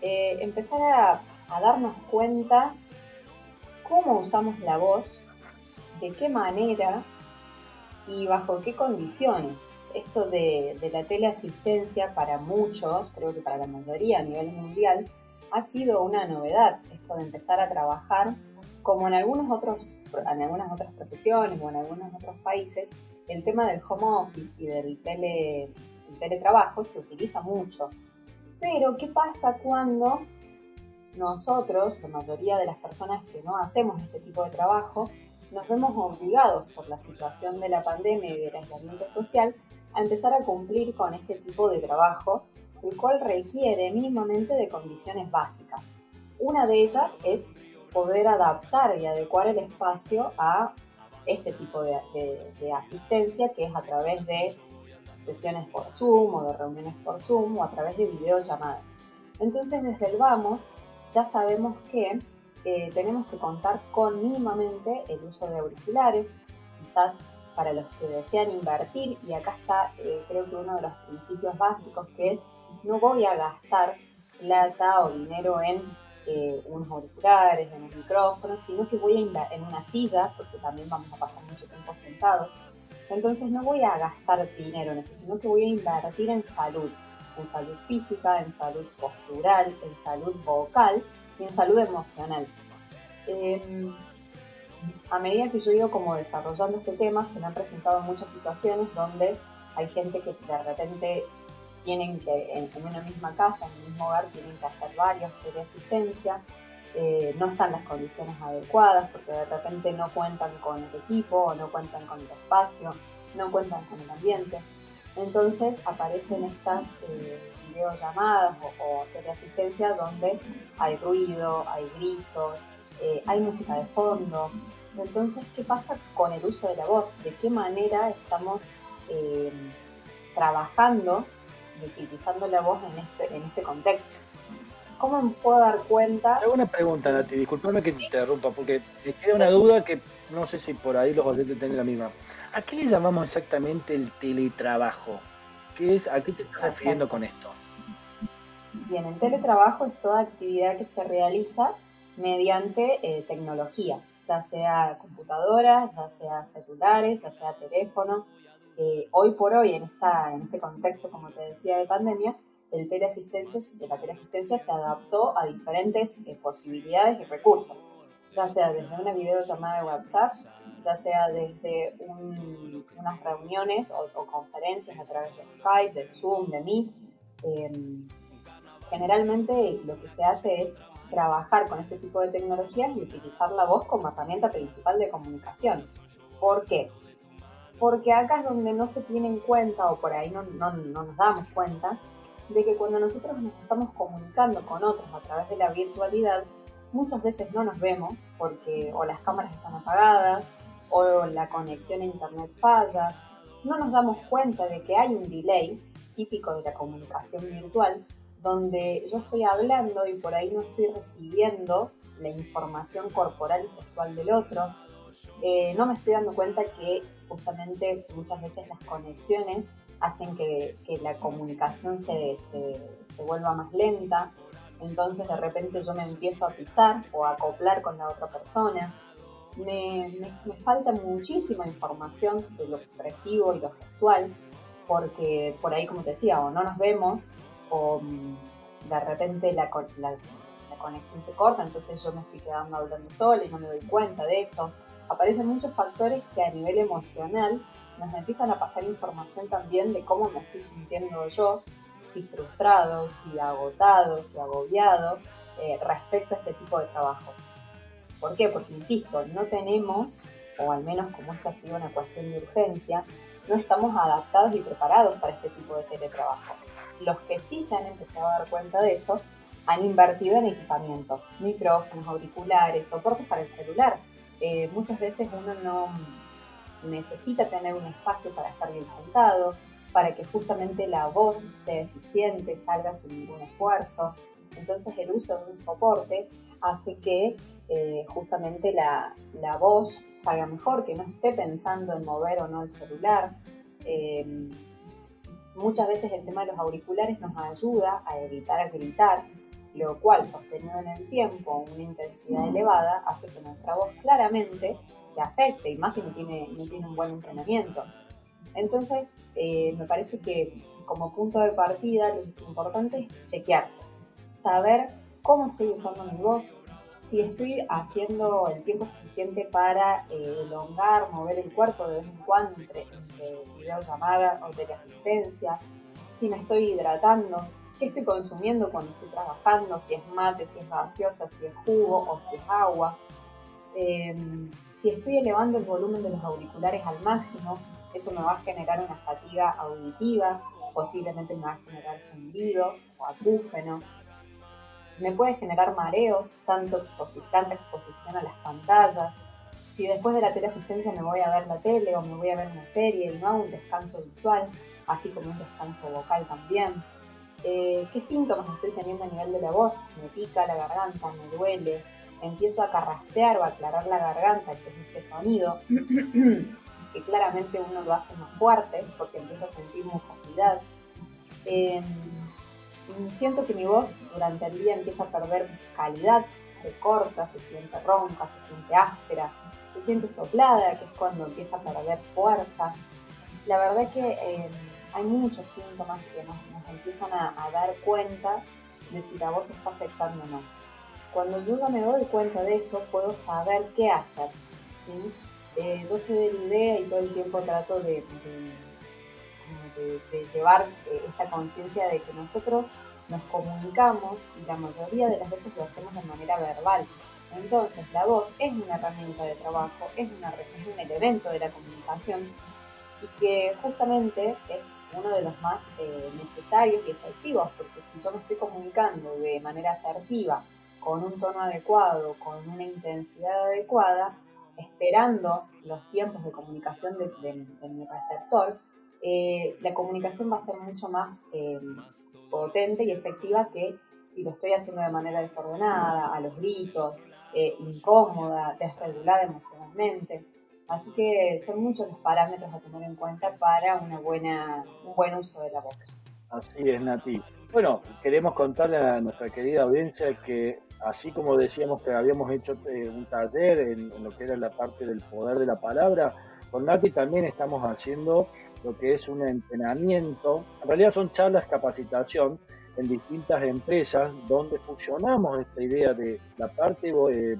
Eh, empezar a, darnos cuenta cómo usamos la voz, de qué manera y bajo qué condiciones. Esto de la teleasistencia para muchos, creo que para la mayoría a nivel mundial, ha sido una novedad. Esto de empezar a trabajar como en algunos otros en algunas otras profesiones o en algunos otros países, el tema del home office y del tele, el teletrabajo se utiliza mucho. Pero, ¿qué pasa cuando nosotros, la mayoría de las personas que no hacemos este tipo de trabajo, nos vemos obligados por la situación de la pandemia y del aislamiento social a empezar a cumplir con este tipo de trabajo, el cual requiere mínimamente de condiciones básicas. Una de ellas es poder adaptar y adecuar el espacio a este tipo de, de- de asistencia que es a través de sesiones por Zoom o de reuniones por Zoom o a través de videollamadas. Entonces desde el vamos ya sabemos que eh, tenemos que contar con mínimamente el uso de auriculares, quizás para los que desean invertir y acá está eh, creo que uno de los principios básicos que es no voy a gastar plata o dinero en eh, unos auriculares, en un micrófono, sino que voy a en una silla, porque también vamos a pasar mucho tiempo sentados. Entonces no voy a gastar dinero en eso, sino que voy a invertir en salud, en salud física, en salud postural, en salud vocal y en salud emocional. Em, a medida que yo he ido como desarrollando este tema, se me han presentado muchas situaciones donde hay gente que de repente tienen que, en, una misma casa, en un mismo hogar, tienen que hacer varios teleasistencia, eh, no están las condiciones adecuadas porque de repente no cuentan con el equipo no cuentan con el espacio, no cuentan con el ambiente. Entonces aparecen estas eh, videollamadas o, o teleasistencia donde hay ruido, hay gritos, eh, hay música de fondo. Entonces, ¿qué pasa con el uso de la voz? ¿De qué manera estamos eh, trabajando utilizando la voz en este, en este contexto? ¿Cómo me puedo dar cuenta? Te hago una pregunta, Nati, disculpame que te interrumpa, porque me queda una duda que no sé si por ahí los oyentes tienen la misma. ¿A qué le llamamos exactamente el teletrabajo? ¿Qué es, ¿A qué te estás refiriendo con esto? Bien, el teletrabajo es toda actividad que se realiza mediante eh, tecnología, ya sea computadoras, ya sea celulares, ya sea teléfono. Eh, hoy por hoy, en, esta, en este contexto, como te decía, de pandemia, el teleasistencia, la teleasistencia se adaptó a diferentes eh, posibilidades y recursos, ya sea desde una videollamada de WhatsApp, ya sea desde un- unas reuniones o, o conferencias a través de Skype, de Zoom, de Meet. em, generalmente lo que se hace es trabajar con este tipo de tecnologías y utilizar la voz como herramienta principal de comunicación. ¿Por qué? Porque acá es donde no se tiene en cuenta, o por ahí no, no- no nos damos cuenta, de que cuando nosotros nos estamos comunicando con otros a través de la virtualidad, muchas veces no nos vemos porque o las cámaras están apagadas o la conexión a internet falla. No nos damos cuenta de que hay un delay típico de la comunicación virtual donde yo estoy hablando y por ahí no estoy recibiendo la información corporal y gestual del otro. Eh, no me estoy dando cuenta que justamente muchas veces las conexiones hacen que, la comunicación se, se- vuelva más lenta. Entonces de repente yo me empiezo a pisar o a acoplar con la otra persona. Me, me- falta muchísima información de lo expresivo y lo gestual, porque por ahí, como te decía, o no nos vemos, o mm, de repente la, la- la conexión se corta, entonces yo me estoy quedando hablando sola y no me doy cuenta de eso. Aparecen muchos factores que a nivel emocional nos empiezan a pasar información también de cómo me estoy sintiendo yo, si frustrado, si agotado, si agobiado, eh, respecto a este tipo de trabajo. ¿Por qué? Porque, insisto, no tenemos, o al menos como esta ha sido una cuestión de urgencia, no estamos adaptados y preparados para este tipo de teletrabajo. Los que sí se han empezado a dar cuenta de eso han invertido en equipamiento, micrófonos, auriculares, soportes para el celular. Eh, muchas veces uno no necesita tener un espacio para estar bien sentado, para que justamente la voz sea eficiente, salga sin ningún esfuerzo. Entonces el uso de un soporte hace que eh, justamente la, la voz salga mejor, que no esté pensando en mover o no el celular. Eh, muchas veces el tema de los auriculares nos ayuda a evitar gritar, lo cual sostenido en el tiempo, una intensidad elevada, hace que nuestra voz claramente se afecte, y más si no tiene, no tiene un buen entrenamiento. Entonces, eh, me parece que como punto de partida lo importante es chequearse, saber cómo estoy usando mi voz, si estoy haciendo el tiempo suficiente para eh, elongar, mover el cuerpo de vez en cuando entre, entre videollamadas o teleasistencia, si me estoy hidratando, qué estoy consumiendo cuando estoy trabajando, si es mate, si es gaseosa, si es jugo o si es agua. Eh, si estoy elevando el volumen de los auriculares al máximo, eso me va a generar una fatiga auditiva, posiblemente me va a generar zumbidos o acúfenos. Me puede generar mareos, tanto exposi- tanta exposición a las pantallas. Si después de la teleasistencia me voy a ver la tele o me voy a ver una serie y no hago un descanso visual, así como un descanso vocal también. Eh, ¿Qué síntomas estoy teniendo a nivel de la voz? Me pica la garganta, me duele, empiezo a carraspear o a aclarar la garganta, que es este sonido, (clears throat) que claramente uno lo hace más fuerte porque empieza a sentir mucosidad. Eh, siento que mi voz durante el día empieza a perder calidad, se corta, se siente ronca, se siente áspera, se siente soplada, que es cuando empieza a perder fuerza. La verdad que eh, hay muchos síntomas que nos, nos empiezan a, a dar cuenta de si la voz está afectando o no. Cuando yo me doy cuenta de eso, puedo saber qué hacer. ¿sí? Eh, yo soy de la idea y todo el tiempo trato de, de- de- de llevar eh, esta conciencia de que nosotros nos comunicamos y la mayoría de las veces lo hacemos de manera verbal. Entonces la voz es una herramienta de trabajo, es, una, es un elemento de la comunicación y que justamente es uno de los más eh, necesarios y efectivos, porque si yo me estoy comunicando de manera asertiva, con un tono adecuado, con una intensidad adecuada, esperando los tiempos de comunicación de, mi receptor, eh, la comunicación va a ser mucho más eh, potente y efectiva que si lo estoy haciendo de manera desordenada, a los gritos, eh, incómoda, desregulada emocionalmente. Así que son muchos los parámetros a tener en cuenta para una buena, un buen uso de la voz. Así es, Nati. Bueno, queremos contarle a nuestra querida audiencia que así como decíamos que habíamos hecho eh, un taller en, lo que era la parte del poder de la palabra, con Nati también estamos haciendo lo que es un entrenamiento. En realidad son charlas capacitación en distintas empresas donde fusionamos esta idea de la parte eh,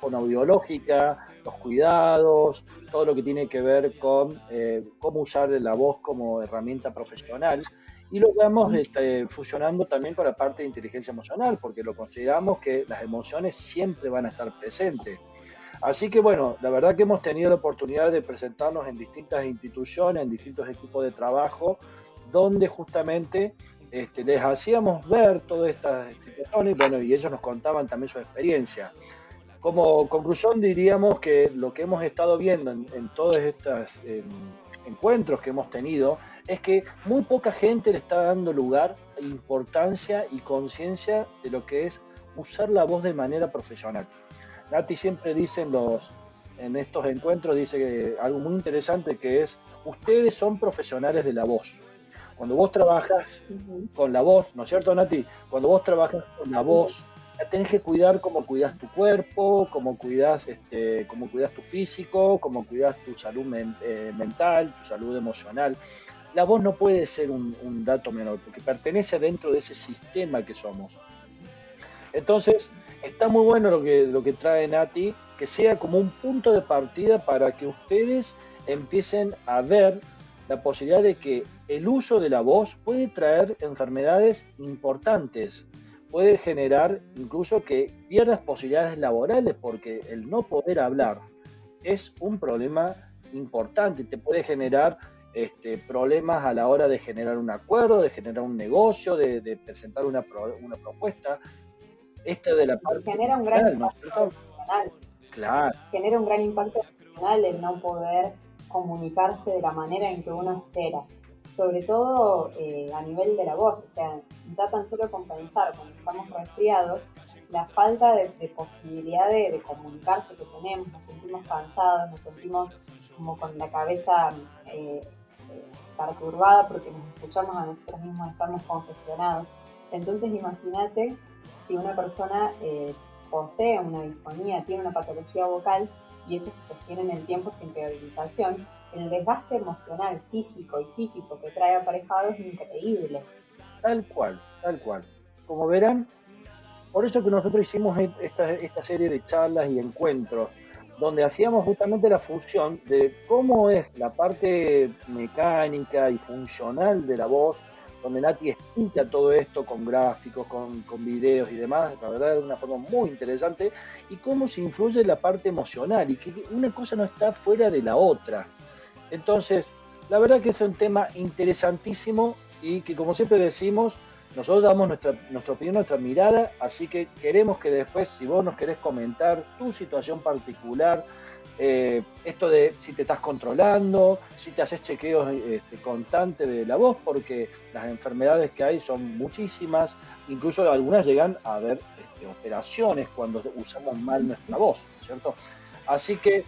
fonoaudiológica, los cuidados, todo lo que tiene que ver con eh, cómo usar la voz como herramienta profesional. Y lo vamos este, fusionando también con la parte de inteligencia emocional, porque lo consideramos que las emociones siempre van a estar presentes. Así que bueno, la verdad que hemos tenido la oportunidad de presentarnos en distintas instituciones, en distintos equipos de trabajo, donde justamente este, les hacíamos ver todas estas situaciones, bueno, y ellos nos contaban también su experiencia. Como conclusión diríamos que lo que hemos estado viendo en, en todos estos eh, encuentros que hemos tenido es que muy poca gente le está dando lugar, importancia y conciencia de lo que es usar la voz de manera profesional. Nati siempre dice en, los, en estos encuentros, dice que algo muy interesante que es, ustedes son profesionales de la voz. Cuando vos trabajas con la voz, ¿no es cierto, Nati? Cuando vos trabajas con la voz, ya tenés que cuidar cómo cuidas tu cuerpo, cómo cuidas, este, cuidas tu físico, cómo cuidas tu salud eh, mental, tu salud emocional. La voz no puede ser un, un dato menor, porque pertenece dentro de ese sistema que somos. Entonces, está muy bueno lo que, lo que trae Nati, que sea como un punto de partida para que ustedes empiecen a ver la posibilidad de que el uso de la voz puede traer enfermedades importantes, puede generar incluso que pierdas posibilidades laborales, porque el no poder hablar es un problema importante, te puede generar este, problemas a la hora de generar un acuerdo, de generar un negocio, de, de presentar una, pro- una propuesta. Esta de la parte Genera un gran emocional, ¿no es impacto emocional. Claro, genera un gran impacto emocional el no poder comunicarse de la manera en que uno espera. Sobre todo eh, a nivel de la voz, o sea, ya tan solo con pensar cuando estamos resfriados, la falta de, posibilidad de, comunicarse que tenemos, nos sentimos cansados, nos sentimos como con la cabeza eh, eh, perturbada porque nos escuchamos a nosotros mismos, estamos congestionados. Entonces imagínate si una persona eh, posee una disfonía, tiene una patología vocal y eso se sostiene en el tiempo sin rehabilitación, el desgaste emocional, físico y psíquico que trae aparejado es increíble. tal cual, tal cual. Como verán, por eso que nosotros hicimos esta, esta serie de charlas y encuentros, donde hacíamos justamente la fusión de cómo es la parte mecánica y funcional de la voz, donde Nati explica todo esto con gráficos, con, con videos y demás, la verdad de una forma muy interesante, y cómo se influye la parte emocional, y que una cosa no está fuera de la otra. Entonces, la verdad que es un tema interesantísimo y que como siempre decimos, nosotros damos nuestra, nuestra opinión, nuestra mirada, así que queremos que después, si vos nos querés comentar tu situación particular, eh, esto de si te estás controlando, si te haces chequeos este, constantes de la voz, porque las enfermedades que hay son muchísimas, incluso algunas llegan a haber este, operaciones cuando usamos mal nuestra voz, ¿cierto? Así que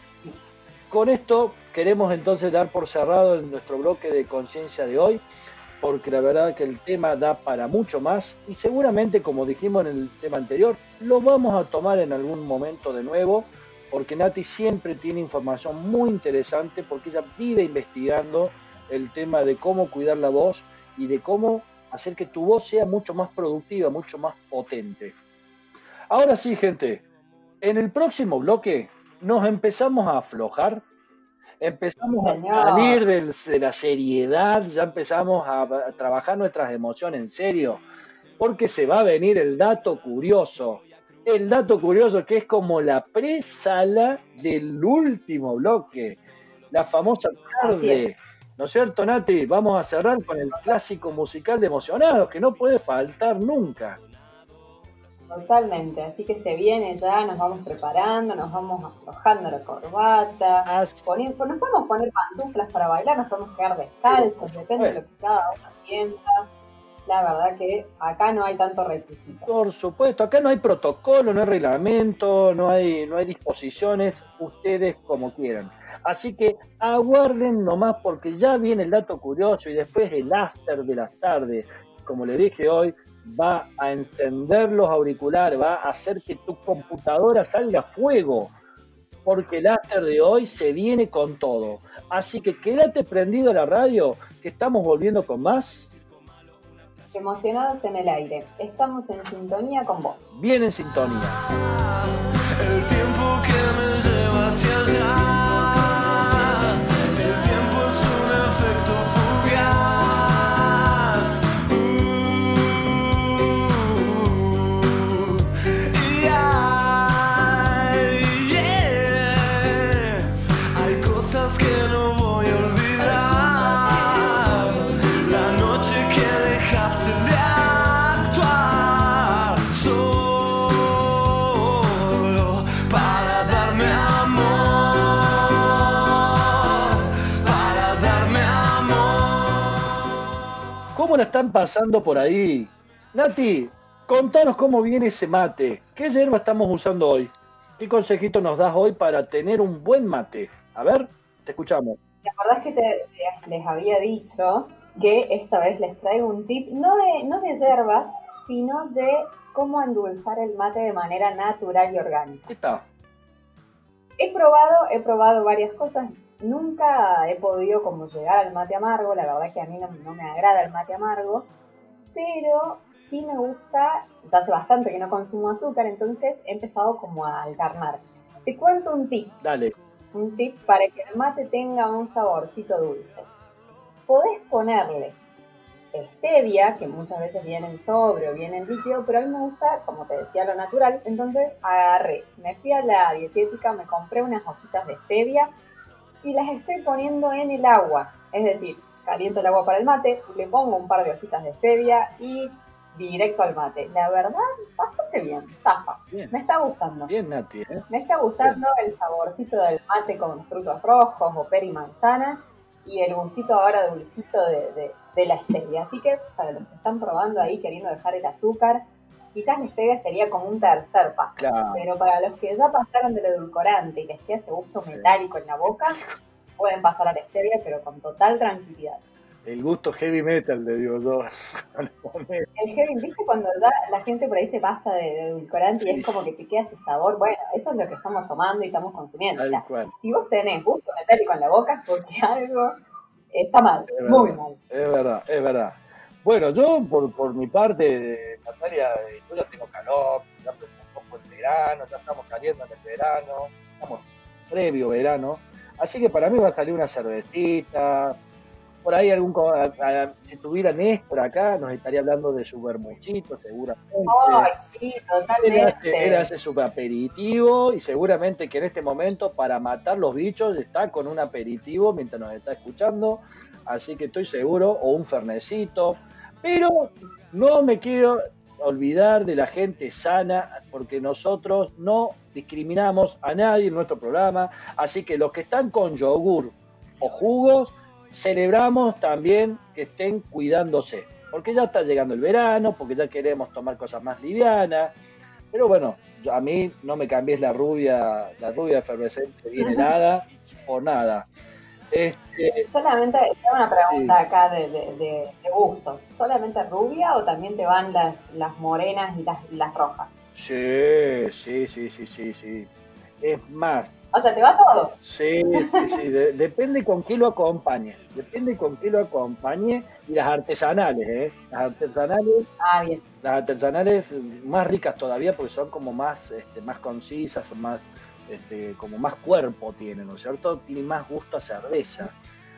con esto queremos entonces dar por cerrado en nuestro bloque de conciencia de hoy, porque la verdad que el tema da para mucho más y seguramente, como dijimos en el tema anterior, lo vamos a tomar en algún momento de nuevo, porque Nati siempre tiene información muy interesante, porque ella vive investigando el tema de cómo cuidar la voz y de cómo hacer que tu voz sea mucho más productiva, mucho más potente. Ahora sí, gente, en el próximo bloque nos empezamos a aflojar, empezamos a salir del- de la seriedad, ya empezamos a, a trabajar nuestras emociones en serio, porque se va a venir el dato curioso. El dato curioso que es como la presala del último bloque, la famosa tarde. ¿No es cierto, Nati? Vamos a cerrar con el clásico musical de emocionados, que no puede faltar nunca. Totalmente, así que se viene ya, nos vamos preparando, nos vamos aflojando la corbata, Así- poni- nos podemos poner pantuflas para bailar, nos podemos quedar descalzos, depende de lo que cada uno sienta. La verdad que acá no hay tanto requisito. Por supuesto, acá no hay protocolo, no hay reglamento, no hay, no hay disposiciones, ustedes como quieran. Así que aguarden nomás porque ya viene el dato curioso y después el after de las tardes, como le dije hoy, va a encender los auriculares, va a hacer que tu computadora salga a fuego, porque el after de hoy se viene con todo. Así que quédate prendido a la radio, que estamos volviendo con más. Emocionados en el aire, estamos en sintonía con vos. Bien en sintonía. El tiempo que me lleva hacia allá. Están pasando por ahí? Nati, contanos cómo viene ese mate. ¿Qué hierba estamos usando hoy? ¿Qué consejito nos das hoy para tener un buen mate? A ver, te escuchamos. La verdad es que te- te- les había dicho que esta vez les traigo un tip, no de, no de hierbas, sino de cómo endulzar el mate de manera natural y orgánica. Está. He probado, he probado varias cosas. Nunca he podido como llegar al mate amargo. La verdad que a mí no, no me agrada el mate amargo. Pero sí me gusta, ya hace bastante que no consumo azúcar, entonces he empezado como a alternar. Te cuento un tip, Dale. un tip para que el mate tenga un saborcito dulce. Podés ponerle stevia, que muchas veces viene en sobre o viene en líquido, pero a mí me gusta, como te decía, lo natural. Entonces agarré, me fui a la dietética, me compré unas hojitas de stevia y las estoy poniendo en el agua. Es decir, caliento el agua para el mate, le pongo un par de hojitas de stevia y directo al mate. La verdad, bastante bien, zafa. Bien. Me está gustando. Bien, Nati, ¿eh? Me está gustando el saborcito del mate con frutos rojos o pera y manzana y el gustito ahora dulcito de, de, de la stevia. Así que para los que están probando ahí queriendo dejar el azúcar, quizás la stevia sería como un tercer paso. Claro. Pero para los que ya pasaron del edulcorante y les queda ese gusto metálico en la boca, pueden pasar a la stevia, pero con total tranquilidad. El gusto heavy metal, le digo yo. (laughs) El heavy, ¿viste cuando ya la gente por ahí se pasa de, de edulcorante y Sí. es como que te queda ese sabor? Bueno, eso es lo que estamos tomando y estamos consumiendo. O sea, si vos tenés gusto metálico en la boca es porque (laughs) algo está mal, Es verdad. muy mal. Es verdad, es verdad. Bueno, yo por, por mi parte, Natalia, eh, yo ya tengo calor, ya un poco el verano, ya estamos caliendo en el verano, estamos previo verano, así que para mí va a salir una cervecita, por ahí algún, si tuviera Néstor acá, nos estaría hablando de su bermuchito, seguramente. Ay, sí, Él hace, totalmente. él hace su aperitivo y seguramente que en este momento para matar los bichos está con un aperitivo mientras nos está escuchando, así que estoy seguro, o un fernecito, pero no me quiero olvidar de la gente sana porque nosotros no discriminamos a nadie en nuestro programa, así que los que están con yogur o jugos, celebramos también que estén cuidándose, porque ya está llegando el verano, porque ya queremos tomar cosas más livianas, pero bueno, a mí no me cambies la rubia, la rubia efervescente bien helada por nada. Este, Solamente, tengo una pregunta acá de, de, de- de gustos. ¿Solamente rubia o también te van las, las morenas y las, las rojas? sí, sí, sí, sí, sí, sí. Es más, O sea, ¿te va todo? sí, sí, sí, de- depende con qué lo acompañe, depende con qué lo acompañe y las artesanales, ¿eh? Las artesanales Ah, bien. las artesanales más ricas todavía porque son como más este, más concisas, son más este, como más cuerpo tienen, ¿no es cierto? Tienen más gusto a cerveza.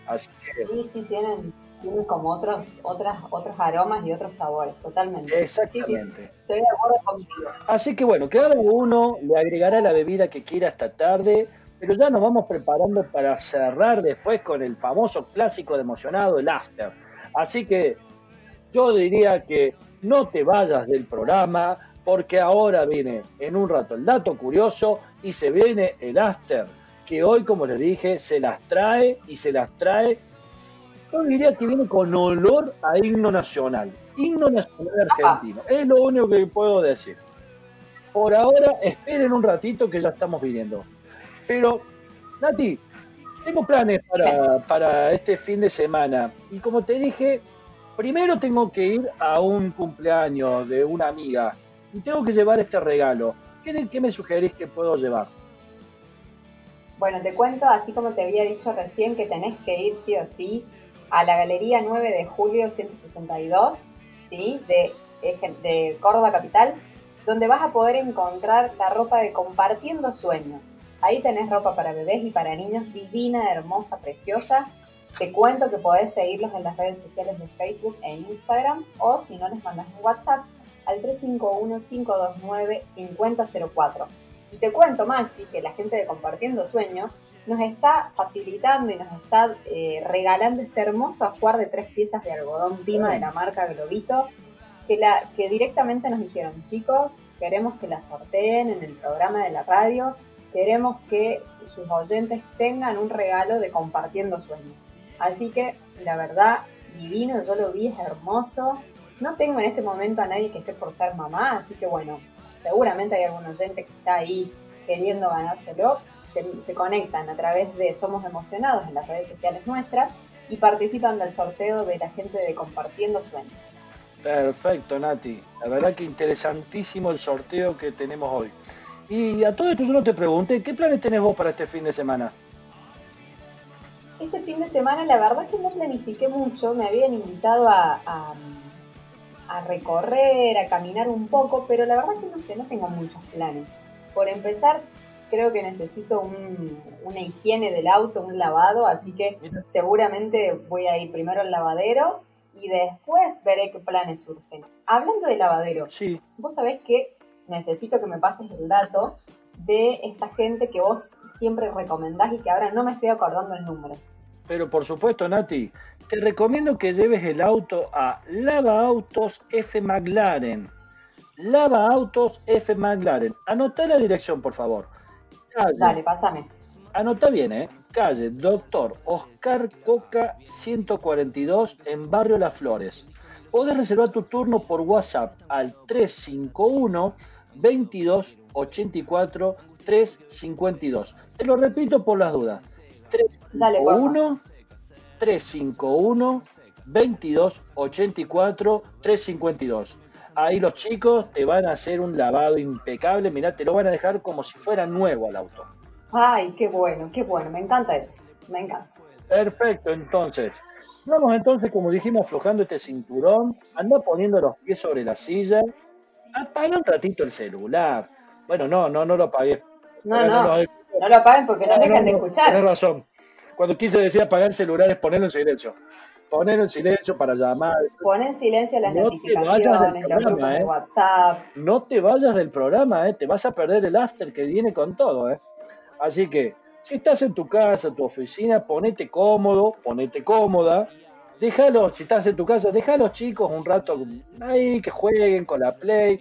Así que Sí, sí, tienen, tienen como otros, otras, otros aromas y otros sabores, totalmente. Sí, sí, exactamente. estoy de acuerdo contigo. Así que bueno, cada uno le agregará la bebida que quiera esta tarde, pero ya nos vamos preparando para cerrar después con el famoso clásico de emocionado, el after. Así que yo diría que no te vayas del programa, porque ahora viene en un rato el dato curioso y se viene el after, que hoy, como les dije, se las trae y se las trae. Yo diría que viene con olor a himno nacional, himno nacional argentino. Es lo único que puedo decir. Por ahora, esperen un ratito que ya estamos viniendo. Pero, Nati, tengo planes para, para este fin de semana. Y como te dije, primero tengo que ir a un cumpleaños de una amiga y tengo que llevar este regalo. ¿Qué, me sugerís que puedo llevar? Bueno, te cuento, así como te había dicho recién, que tenés que ir sí o sí a la Galería 9 de Julio 162, ¿sí? de, de Córdoba Capital, donde vas a poder encontrar la ropa de Compartiendo Sueños. Ahí tenés ropa para bebés y para niños divina, hermosa, preciosa. Te cuento que podés seguirlos en las redes sociales de Facebook e Instagram o si no les mandas un WhatsApp al 351-529-5004. Y te cuento, Maxi, que la gente de Compartiendo Sueños nos está facilitando y nos está eh, regalando este hermoso ajuar de tres piezas de algodón Pima de la marca Globito, que, la, que directamente nos dijeron, chicos, queremos que la sorteen en el programa de la radio, queremos que sus oyentes tengan un regalo de Compartiendo Sueños. Así que, la verdad, divino, yo lo vi, es hermoso. No tengo en este momento a nadie que esté por ser mamá, así que bueno, seguramente hay algún oyente que está ahí queriendo ganárselo. Se, se conectan a través de Somos Emocionados en las redes sociales nuestras y participan del sorteo de la gente de Compartiendo Sueños. Perfecto, Nati. La verdad que interesantísimo el sorteo que tenemos hoy. Y a todo esto yo no te pregunté, ¿qué planes tenés vos para este fin de semana? Este fin de semana la verdad es que no planifiqué mucho, me habían invitado a, a, a recorrer, a caminar un poco, pero la verdad es que no sé, no tengo muchos planes. Por empezar, creo que necesito un- una higiene del auto, un lavado, así que seguramente voy a ir primero al lavadero y después veré qué planes surgen. Hablando de lavadero, Sí, vos sabés que necesito que me pases el dato de esta gente que vos siempre recomendás y que ahora no me estoy acordando el número. Pero por supuesto, Nati, te recomiendo que lleves el auto a Lava Autos F. McLaren. Lava Autos F. McLaren. Anota la dirección, por favor. Calle- Dale, pásame. Anota bien, ¿eh? Calle Doctor Oscar Coca 142 en Barrio Las Flores. Podés reservar tu turno por WhatsApp al 351 22 84 352. Te lo repito por las dudas. Dale, porfa. 351 351 22 84 352. Ahí los chicos te van a hacer un lavado impecable. Mirá, te lo van a dejar como si fuera nuevo al auto. Ay, qué bueno, qué bueno. Me encanta eso. Me encanta. Perfecto, entonces. Vamos entonces, como dijimos, aflojando este cinturón. Anda poniendo los pies sobre la silla. Apaga un ratito el celular. Bueno, no, no, no lo apagué. No, no, lo- no lo apaguen porque no No, dejan no, de escuchar. Tenés razón. Cuando quise decir apagar el celular es ponerlo en silencio. Ponerlo en silencio para llamar. Pon en silencio las No te vayas notificaciones, del los grupos programa, de ¿eh? WhatsApp. No te vayas del programa, ¿eh? te vas a perder el after que viene con todo. ¿eh? Así que, si estás en tu casa, tu oficina, ponete cómodo, ponete cómoda. Déjalo, si estás en tu casa, deja a los chicos un rato ahí que jueguen con la Play.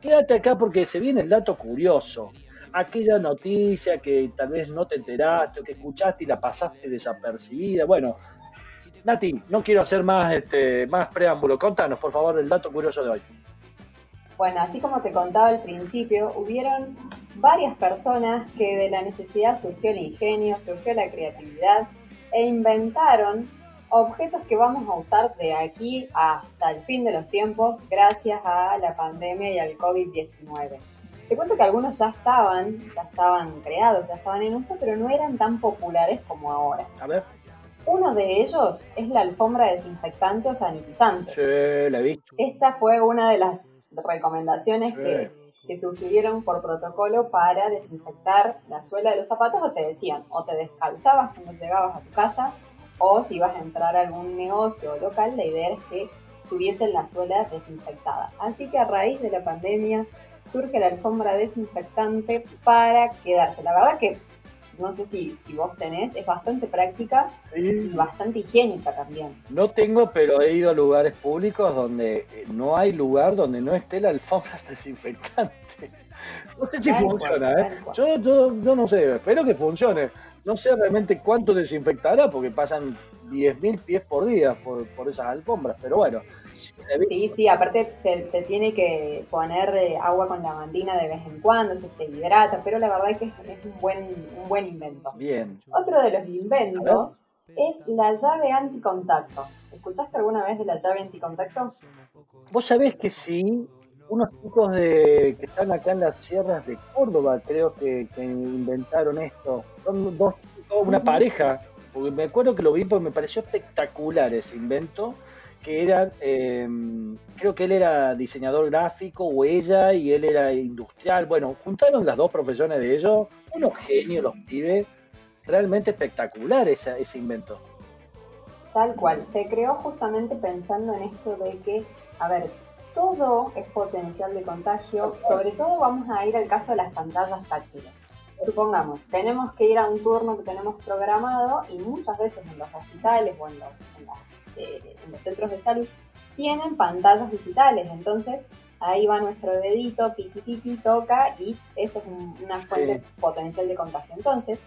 Quédate acá porque se viene el dato curioso. Aquella noticia que tal vez no te enteraste o que escuchaste y la pasaste desapercibida. Bueno, Nati, no quiero hacer más, este, más preámbulo. Contanos, por favor, el dato curioso de hoy. Bueno, así como te contaba al principio, hubieron varias personas que de la necesidad surgió el ingenio, surgió la creatividad e inventaron objetos que vamos a usar de aquí hasta el fin de los tiempos gracias a la pandemia y al COVID-19. Te cuento que algunos ya estaban, ya estaban creados, ya estaban en uso, pero no eran tan populares como ahora. A ver. Uno de ellos es la alfombra desinfectante o sanitizante. Sí, la he visto. Esta fue una de las recomendaciones Sí. que, que sugirieron por protocolo para desinfectar la suela de los zapatos o te decían, o te descalzabas cuando llegabas a tu casa, o si ibas a entrar a algún negocio local, la idea es que tuviesen la suela desinfectada. Así que a raíz de la pandemia surge la alfombra desinfectante para quedarse. La verdad que no sé si, si vos tenés, es bastante práctica y bastante higiénica también. No tengo, pero he ido a lugares públicos donde eh, no hay lugar donde no esté la alfombra (laughs) desinfectante. No sé si Tal cual, funciona, ¿eh? Yo, yo, yo no sé, espero que funcione. No sé realmente cuánto desinfectará porque pasan 10.000 pies por día por, por esas alfombras, pero bueno. Sí. Sí, aparte se, se tiene que poner eh, agua con lavandina de vez en cuando, se, se hidrata, pero la verdad es que es, es un, buen, un buen invento. Bien. Otro de los inventos es la llave anticontacto. ¿Escuchaste alguna vez de la llave anticontacto? Vos sabés que sí, unos chicos de, que están acá en las sierras de Córdoba creo que, que inventaron esto. Son dos chicos, una pareja, porque me acuerdo que lo vi porque me pareció espectacular ese invento, que eran, eh, creo que él era diseñador gráfico o ella y él era industrial. Bueno, juntaron las dos profesiones de ellos, unos genios los pibes, realmente espectacular esa- ese invento. Tal cual, se creó justamente pensando en esto de que, a ver, todo es potencial de contagio, sobre todo vamos a ir al caso de las pantallas táctiles. Supongamos, tenemos que ir a un turno que tenemos programado y muchas veces en los hospitales o en los, en las- eh, en los centros de salud tienen pantallas digitales, entonces ahí va nuestro dedito, piqui piqui, toca y eso es un- una fuente potencial de contagio. Entonces,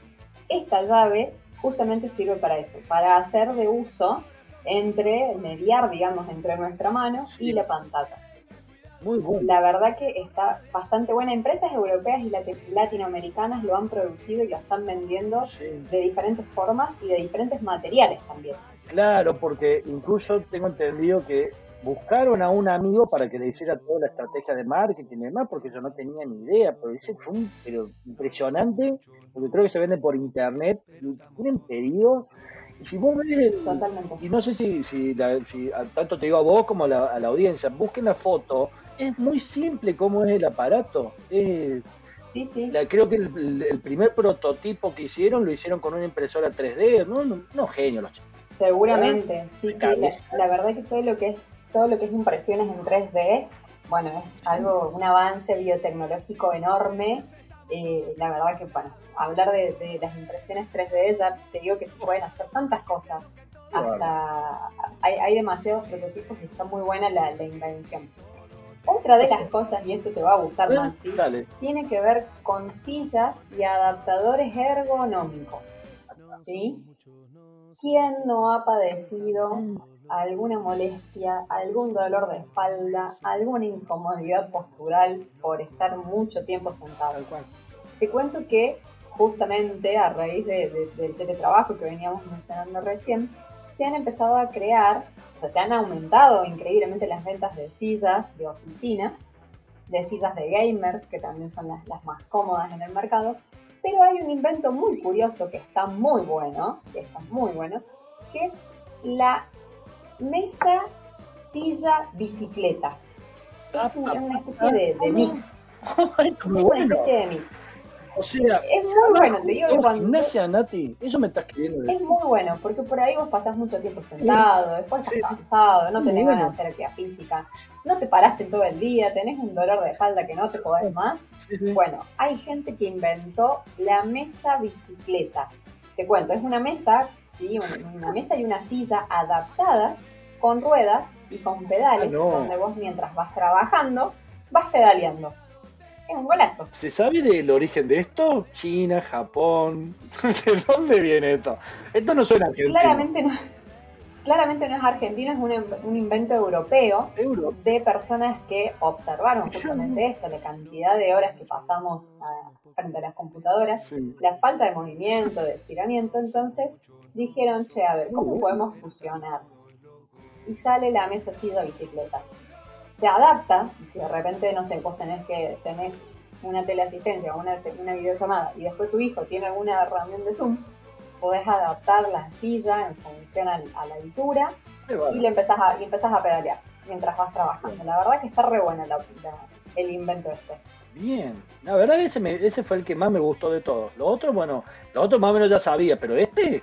esta llave justamente sirve para eso, para hacer de uso entre, mediar, digamos, entre nuestra mano Sí. y la pantalla. Muy bueno. La verdad que está bastante buena. Empresas europeas y lati- latinoamericanas lo han producido y lo están vendiendo Sí. de diferentes formas y de diferentes materiales también. Claro, porque incluso tengo entendido que buscaron a un amigo para que le hiciera toda la estrategia de marketing y demás, porque yo no tenía ni idea, pero ese fue un, pero impresionante, porque creo que se vende por internet, y tienen pedido, y si vos ves Totalmente. y no sé si, si, la- si tanto te digo a vos como a la, a la audiencia, busquen la foto, es muy simple cómo es el aparato, es, Sí, sí. la- creo que el primer prototipo que hicieron lo hicieron con una impresora 3D, no, no, no genio los chicos. Seguramente, sí, sí. La, verdad que todo lo que es todo lo que es impresiones en 3D, bueno, es algo, un avance biotecnológico enorme Eh, la verdad que, bueno, hablar de, de las impresiones 3D, ya te digo que se pueden hacer tantas cosas. Hasta hay, hay demasiados prototipos y está muy buena la, la invención. Otra de las cosas, y esto te va a gustar, Bueno, Maxi, Dale. tiene que ver con sillas y adaptadores ergonómicos. ¿Sí? ¿Quién no ha padecido alguna molestia, algún dolor de espalda, alguna incomodidad postural por estar mucho tiempo sentado? Te cuento que justamente a raíz de- de- del teletrabajo que veníamos mencionando recién, se han empezado a crear, o sea, se han aumentado increíblemente las ventas de sillas de oficina, de sillas de gamers, que también son las, las más cómodas en el mercado, pero hay un invento muy curioso que está muy bueno, que está muy bueno, que es la mesa silla bicicleta. Es una, especie de, de mix, (laughs) es una especie de mix. O sea, Es muy bueno, te digo que ¿es cuando... gimnasia, Nati? Eso me está escribiendo. de- Es muy bueno, porque por ahí vos pasás mucho tiempo sentado, después estás Sí. cansado, no tenés bueno. ganas de hacer actividad física, no te paraste todo el día, tenés un dolor de espalda que no te podés más. Sí. Bueno, hay gente que inventó la mesa bicicleta. Te cuento, es una mesa, ¿sí? Un- una mesa y una silla adaptadas con ruedas y con pedales, Ah, no. donde vos mientras vas trabajando, vas pedaleando. Es un golazo. ¿Se sabe del origen de esto? China, Japón. (laughs) ¿De dónde viene esto? Esto no suena argentino. Claramente no, claramente no es argentino, es un, in- un invento europeo Euro. de personas que observaron justamente esto, la cantidad de horas que pasamos a- frente a las computadoras, Sí. la falta de movimiento, de estiramiento, entonces dijeron, che, a ver, ¿cómo podemos fusionar? Y sale la mesa silla bicicleta. Se adapta, si de repente, no sé, vos tenés que tenés una teleasistencia o una, una videollamada y después tu hijo tiene alguna reunión de Zoom, podés adaptar la silla en función al- a, la altura y bárbaro. le empezás a, y empezás a pedalear mientras vas trabajando. La verdad que está re buena la- la- el invento este. Bien. La verdad ese, me- ese fue el que más me gustó de todos. Lo otro, bueno, lo otro más o menos ya sabía, pero este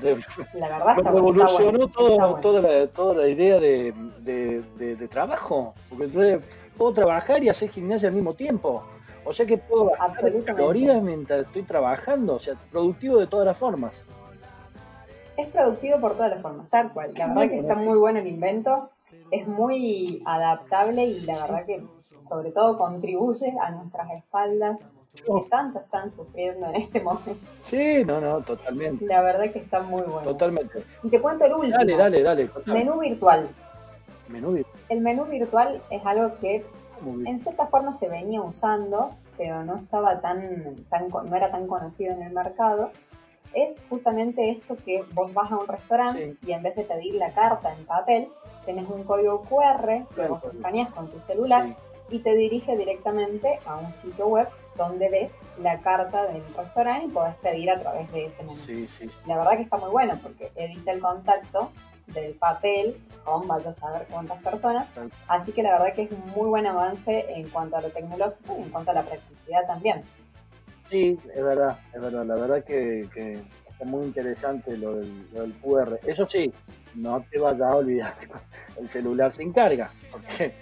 de- La verdad está, revolucionó está bueno, todo- está bueno. toda, la, toda la idea de, de- de- de trabajo. Porque entonces puedo trabajar y hacer gimnasia al mismo tiempo. O sea que puedo bajar calorías mientras estoy trabajando. O sea, productivo de todas las formas. Es productivo por todas las formas, tal cual. La verdad que está muy bueno el invento, es muy adaptable y la verdad que sobre todo contribuye a nuestras espaldas que tanto están sufriendo en este momento. Sí, no, no, totalmente. La verdad que está muy bueno. Totalmente. Y te cuento el último. Dale, dale, dale. contame. Menú virtual. Menú virtual. El menú virtual es algo que en cierta forma se venía usando, pero no estaba tan, tan no era tan conocido en el mercado. Es justamente esto que vos vas a un restaurante y en vez de pedir la carta en papel, tenés un código QR que Claro. vos escaneas con tu celular Sí. y te dirige directamente a un sitio web donde ves la carta del restaurante y podés pedir a través de ese menú. Sí, sí, sí. La verdad que está muy bueno porque evita el contacto del papel con vaya a saber cuántas personas. Así que la verdad que es un muy buen avance en cuanto a lo tecnológico y en cuanto a la practicidad también. Sí, es verdad, es verdad. La verdad que, que está muy interesante lo del, lo del QR. Eso sí, no te vayas a olvidar (laughs) el celular sin carga, porque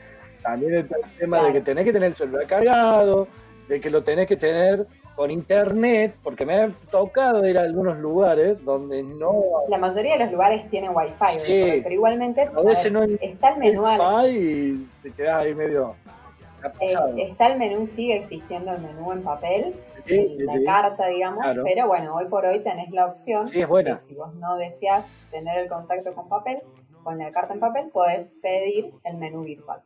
también está el tema de que tenés que tener el celular cargado, de que lo tenés que tener con internet, porque me ha tocado ir a algunos lugares donde no La mayoría de los lugares tienen wifi, Sí. pero igualmente a veces ver, no hay está el menú wifi y te quedás ahí medio eh, está el menú, sigue existiendo el menú en papel, Sí, el- sí, la sí. carta, digamos, Claro. pero bueno, hoy por hoy tenés la opción Sí, es buena. que si vos no deseas tener el contacto con papel, con la carta en papel, podés pedir el menú virtual.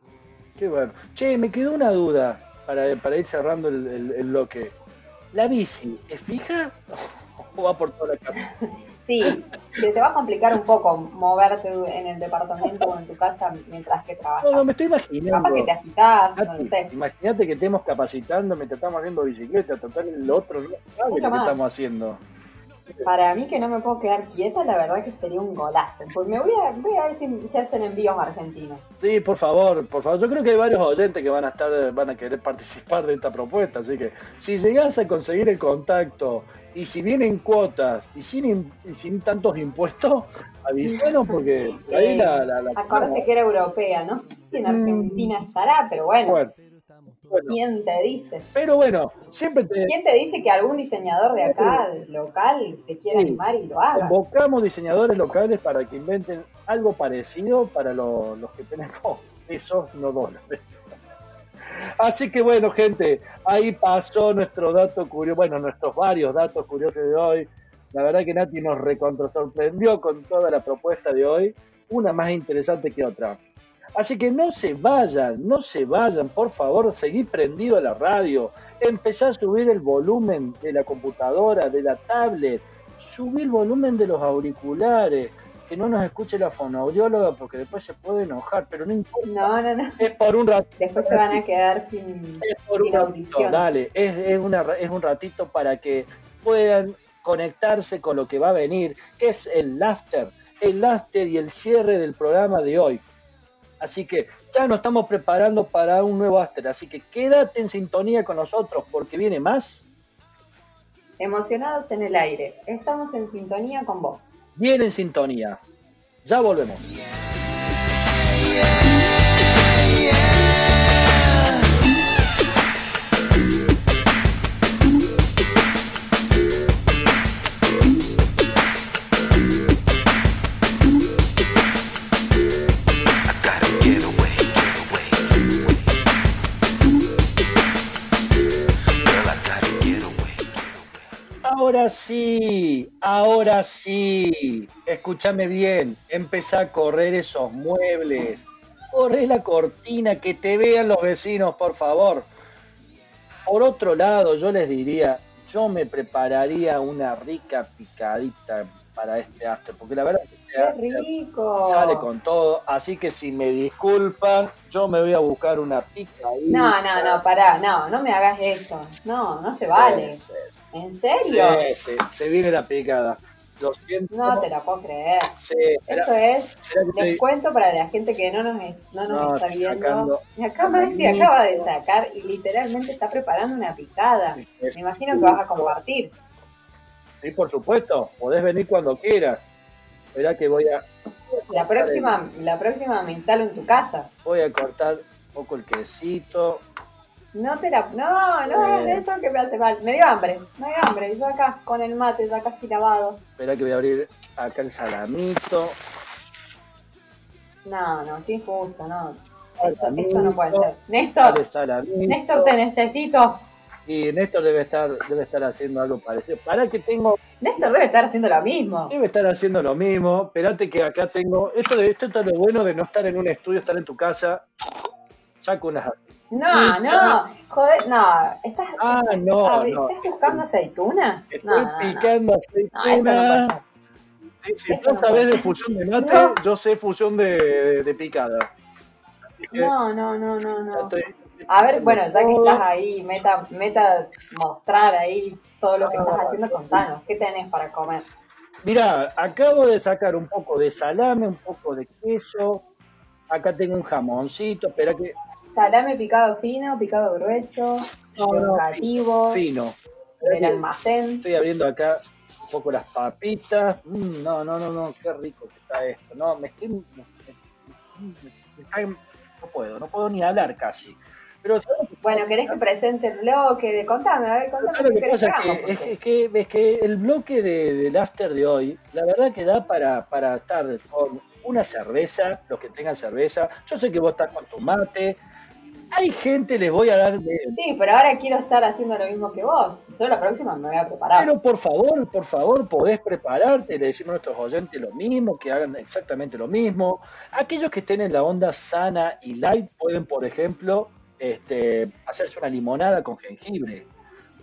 Qué bueno. Che, me quedó una duda para, para ir cerrando el, el- el bloque. ¿La bici es fija (laughs) o va por toda la casa? Sí, se te va a complicar un poco moverte en el departamento o en tu casa mientras que No, trabajas. no, me estoy imaginando. Capaz que te agitás, no lo sé. Imagínate que estemos capacitando mientras estamos haciendo bicicleta, total el otro no sabe Mucho lo que más. estamos haciendo. Para mí que no me puedo quedar quieta, la verdad que sería un golazo. Pues me voy a, voy a ver si se hacen envíos argentinos. Sí, por favor, por favor. Yo creo que hay varios oyentes que van a estar, van a querer participar de esta propuesta, así que si llegás a conseguir el contacto y si vienen cuotas y sin, y sin tantos impuestos, avísanos porque (laughs) ahí Eh, la, la, la- Acordate que era europea, no sé si en Argentina estará, pero bueno, Bueno, Bueno, ¿Quién te dice? pero bueno, siempre te ¿Quién te dice que algún diseñador de acá, local, se quiera Sí. animar y lo haga? convocamos diseñadores locales para que inventen algo parecido para lo- los que tenemos (laughs) pesos, no dólares. Así que bueno, gente, ahí pasó nuestro dato curioso, bueno, nuestros varios datos curiosos de hoy. La verdad que Nati nos recontra sorprendió con toda la propuesta de hoy, una más interesante que otra. Así que no se vayan, no se vayan, por favor, seguí prendido a la radio, empezá a subir el volumen de la computadora, de la tablet, subí el volumen de los auriculares, que no nos escuche la fonoaudióloga porque después se puede enojar, pero no importa, No, no, no. es por un ratito. Después se van a quedar sin, Es por sin un ratito, audición. dale, es, es, una, es un ratito para que puedan conectarse con lo que va a venir, que es el after, el after y el cierre del programa de hoy. Así que ya nos estamos preparando para un nuevo after, así que quédate en sintonía con nosotros porque viene más, Emocionados en el aire. Estamos en sintonía con vos. viene en sintonía. Ya volvemos. Ahora sí, ahora sí. Escúchame bien. Empezá a correr esos muebles. Corre la cortina, que te vean los vecinos, por favor. Por otro lado, yo les diría, yo me prepararía una rica picadita para este after, porque la verdad es que ¡Qué after rico! sale con todo. Así que si me disculpan, yo me voy a buscar una picadita. No, no, no, pará, no, no me hagas esto. No, no se vale. Sí, ¿En sí, serio? sí, se viene la picada. Lo siento. No te la puedo creer. Sí, Esto es que estoy- descuento para la gente que no nos, no nos No, está viendo. sacando- Y acá Maxi acaba de sacar y literalmente está preparando una picada. Me imagino que vas a compartir. Sí, por supuesto, podés venir cuando quieras. Verá que voy a, La próxima, la próxima me instalo en tu casa. voy a cortar un poco el quesito. No te la. No, no Eh. eso que me hace mal. Me dio hambre, me dio hambre. Yo acá con el mate ya casi lavado. Verá que voy a abrir acá el salamito. No, no, qué injusto, no. Esto, no puede ser. Néstor. Néstor, te necesito. Y Néstor debe estar, debe estar haciendo algo parecido. Para que tengo, Néstor debe estar haciendo lo mismo. debe estar haciendo lo mismo. Esperate que acá tengo. Esto de esto es lo bueno de no estar en un estudio, estar en tu casa. Saco unas. No, no, joder, no. ¿Estás, Ah, no. ¿estás buscando aceitunas? Estoy No, picando No, esto no aceituna. pasa. Sí, si Esto tú no sabes de fusión de mate, No. yo sé fusión de, de picada. No, no, no, no, no. estoy- A ver, bueno, ya que estás ahí, meta, meta mostrar ahí todo lo que estás haciendo, contanos. ¿Qué tenés para comer? Mirá, acabo de sacar un poco de salame, un poco de queso. Acá tengo un jamoncito. Espera que. Salame picado fino, picado grueso, educativo, Fino. del almacén. Estoy abriendo acá un poco las papitas. Mm, no, no, no, no. Qué rico que está esto. No, me estoy. me- me- me está- no puedo, no puedo ni hablar casi. Pero ¿sabes lo que Bueno, ¿querés que presente el bloque? Contame, a ver, contame ¿Sabes lo qué que pasa? es, que, es que el bloque de, del after de hoy, la verdad que da para, para estar con una cerveza, los que tengan cerveza. Yo sé que vos estás con tu mate. Hay gente, les voy a dar Sí, pero ahora quiero estar haciendo lo mismo que vos. Yo la próxima me voy a preparar. Pero por favor, por favor, podés prepararte, le decimos a nuestros oyentes lo mismo, que hagan exactamente lo mismo. Aquellos que estén en la onda sana y light pueden, por ejemplo, este, hacerse una limonada con jengibre.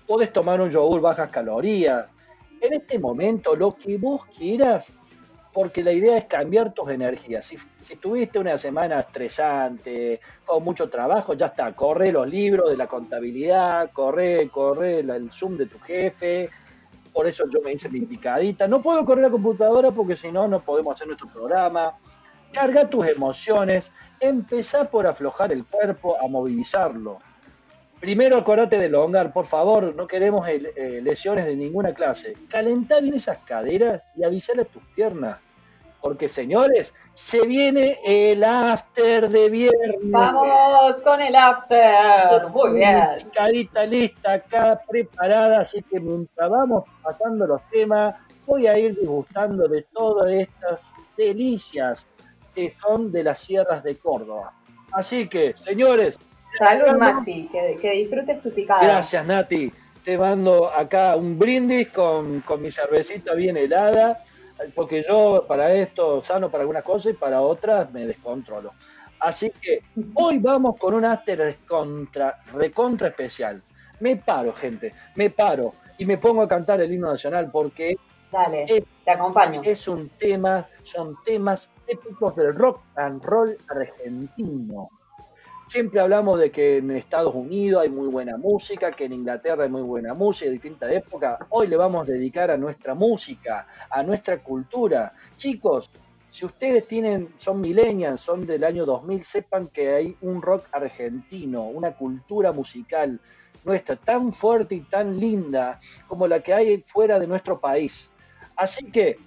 Podés tomar un yogur bajas calorías. En este momento, lo que vos quieras, porque la idea es cambiar tus energías. Si, si tuviste una semana estresante, con mucho trabajo, ya está, corre los libros de la contabilidad, corre, corre el Zoom de tu jefe, por eso yo me hice mi picadita. No puedo correr la computadora porque si no, no podemos hacer nuestro programa. Carga tus emociones, empezá por aflojar el cuerpo, a movilizarlo. Primero acordate de elongar, por favor, no queremos eh, eh, lesiones de ninguna clase. Calentá bien esas caderas y avisale a tus piernas. porque señores, se viene el after de viernes. Vamos con el after. Muy bien. Picadita lista acá, preparada, así que mientras vamos pasando los temas, voy a ir disgustando de todas estas delicias que son de las sierras de Córdoba. Así que, señores, Salud, Maxi. Que, que disfrutes tu picada. gracias Nati. Te mando acá un brindis con, con mi cervecita bien helada, porque yo para esto sano para algunas cosas y para otras me descontrolo. Así que hoy vamos con un after contra, recontra especial. Me paro, gente, me paro y me pongo a cantar el himno nacional porque Dale, te acompaño. es un tema, son temas épicos del rock and roll argentino. Siempre hablamos de que en Estados Unidos hay muy buena música, que en Inglaterra hay muy buena música de distintas épocas. Hoy le vamos a dedicar a nuestra música, a nuestra cultura. Chicos, si ustedes tienen, son millennials, son del año 2000, sepan que hay un rock argentino, una cultura musical nuestra tan fuerte y tan linda como la que hay fuera de nuestro país. Así que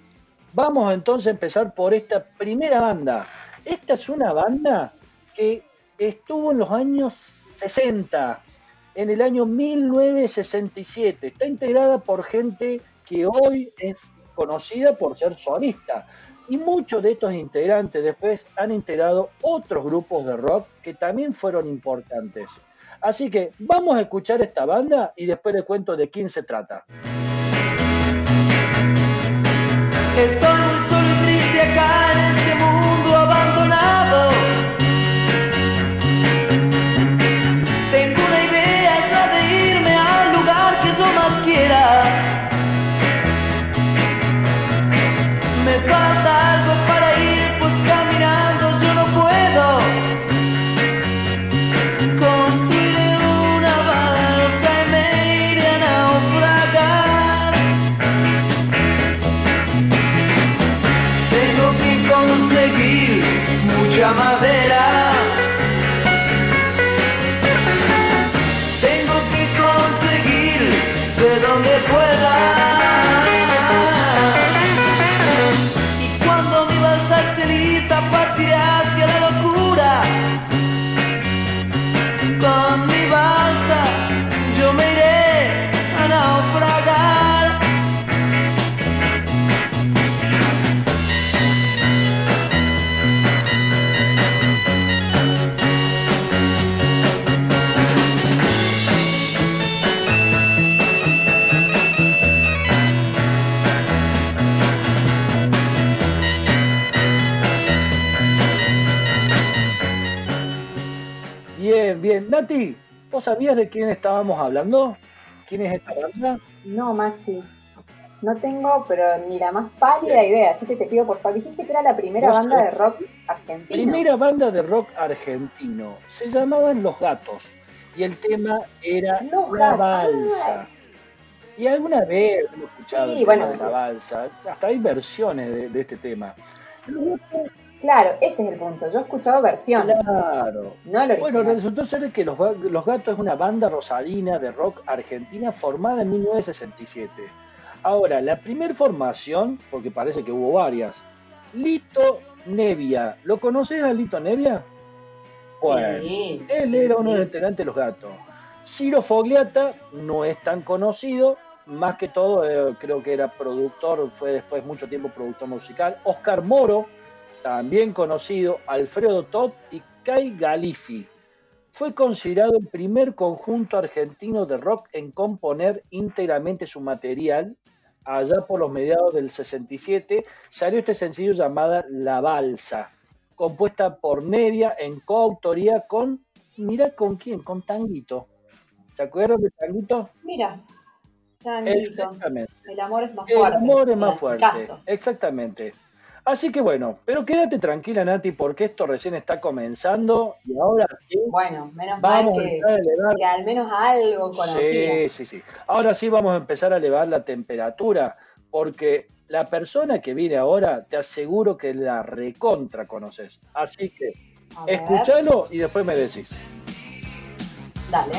vamos entonces a empezar por esta primera banda. Esta es una banda que estuvo en los años 60, en el año 1967. Está integrada por gente que hoy es conocida por ser solista. Y muchos de estos integrantes después han integrado otros grupos de rock que también fueron importantes. Así que vamos a escuchar esta banda y después les cuento de quién se trata. Estoy muy solo Nati, ¿vos sabías de quién estábamos hablando? ¿Quién es esta banda? No, Maxi. No tengo, pero ni la más pálida idea. Así que te pido por favor. Dijiste que era la primera banda de rock argentino. Primera banda de rock argentino. Se llamaban Los Gatos. Y el tema era Los La Gatos. Balsa. Y alguna vez hemos escuchado Sí, el tema bueno. de La Balsa. Hasta hay versiones de, de este tema. Claro, ese es el punto. Yo he escuchado versiones. Claro. No el Bueno, resultó ser que Los, Los Gatos es una banda rosarina de rock argentina formada en 1967. Ahora, la primer formación, porque parece que hubo varias, Lito Nevia. ¿Lo conoces a Lito Nevia? Bueno, Sí, él sí, era uno sí. de los integrantes de Los Gatos. Ciro Fogliata no es tan conocido, más que todo eh, creo que era productor, fue después mucho tiempo productor musical. Oscar Moro, también conocido, Alfredo Todd y Kai Galifi. Fue considerado el primer conjunto argentino de rock en componer íntegramente su material. Allá por los mediados del 67 salió este sencillo llamada La Balsa, compuesta por Nevia en coautoría con, mira con quién, con Tanguito. ¿Se acuerdan de Tanguito? Mira, Tanguito. Exactamente. El amor es más El fuerte. amor es más fuerte. Exactamente. Así que bueno, pero quédate tranquila, Nati, porque esto recién está comenzando y ahora sí Bueno, menos vamos mal que, empezar a elevar. que al menos algo conocía. Sí, sí, sí. Ahora sí vamos a empezar a elevar la temperatura, porque la persona que viene ahora, te aseguro que la recontra conoces. Así que escúchalo y después me decís. Dale.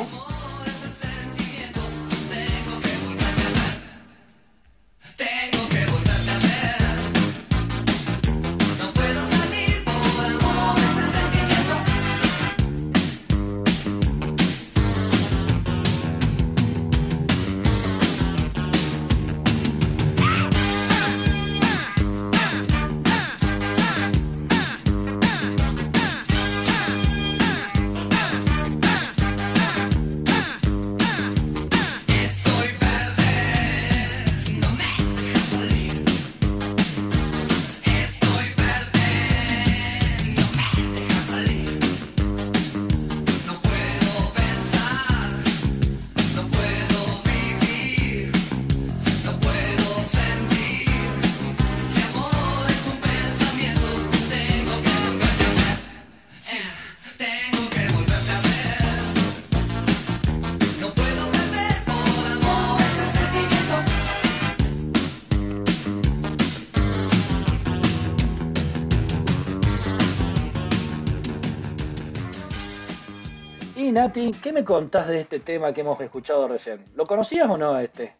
Nati, ¿qué me contás de este tema que hemos escuchado recién? ¿Lo conocías o no este?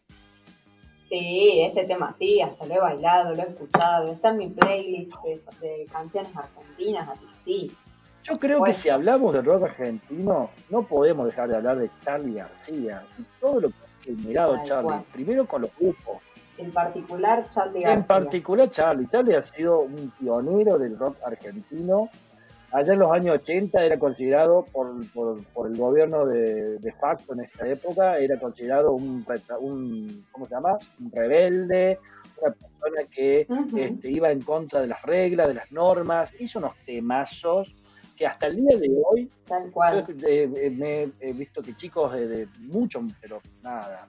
Sí, este tema sí, hasta lo he bailado, lo he escuchado. Está en mi playlist de, de canciones argentinas, así sí. Yo creo Bueno. que si hablamos del rock argentino, no podemos dejar de hablar de Charlie García y todo lo que ha generado Charlie. cual. Primero con los grupos. En particular, Charlie García. En particular Charlie. Charlie ha sido un pionero del rock argentino. Allá en los años 80 era considerado por, por, por el gobierno de, de facto en esta época, era considerado un, un ¿cómo se llama? Un rebelde, una persona que este, iba en contra de las reglas, de las normas, hizo unos temazos que hasta el día de hoy Tal yo cual. eh, eh, me he visto que chicos de, de mucho, pero nada,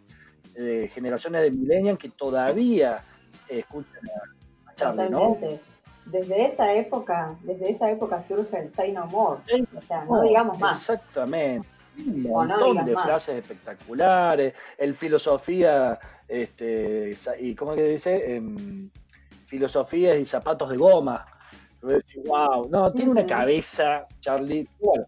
de generaciones de millennials que todavía escuchan a, a Charlie, ¿no? Desde esa época, desde esa época surge el Say No More. O sea, no digamos más. Exactamente. Un no montón de más. frases espectaculares, el filosofía, este, y ¿cómo que dice? Em, filosofías y zapatos de goma. wow, no, tiene una cabeza, Charlie. Bueno,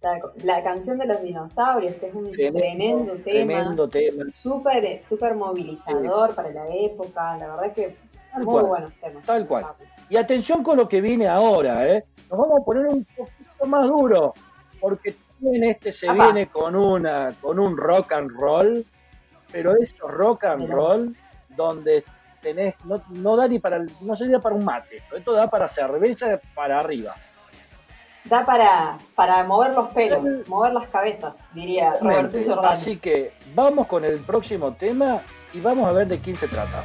La, la canción de los dinosaurios, que es un tremendo, tremendo, tema. tremendo tema. Súper súper movilizador para la época. La verdad que Tal muy cual. buenos temas. Tal cual. Y atención con lo que viene ahora, ¿eh? Nos vamos a poner un poquito más duro, porque también este se viene con una con un rock and roll, pero es rock and roll donde tenés no, no da ni para no sería para un mate, esto da para cerveza para arriba. Da para, para mover los pelos, mover las cabezas, diría Roberto. Así que vamos con el próximo tema y vamos a ver de quién se trata.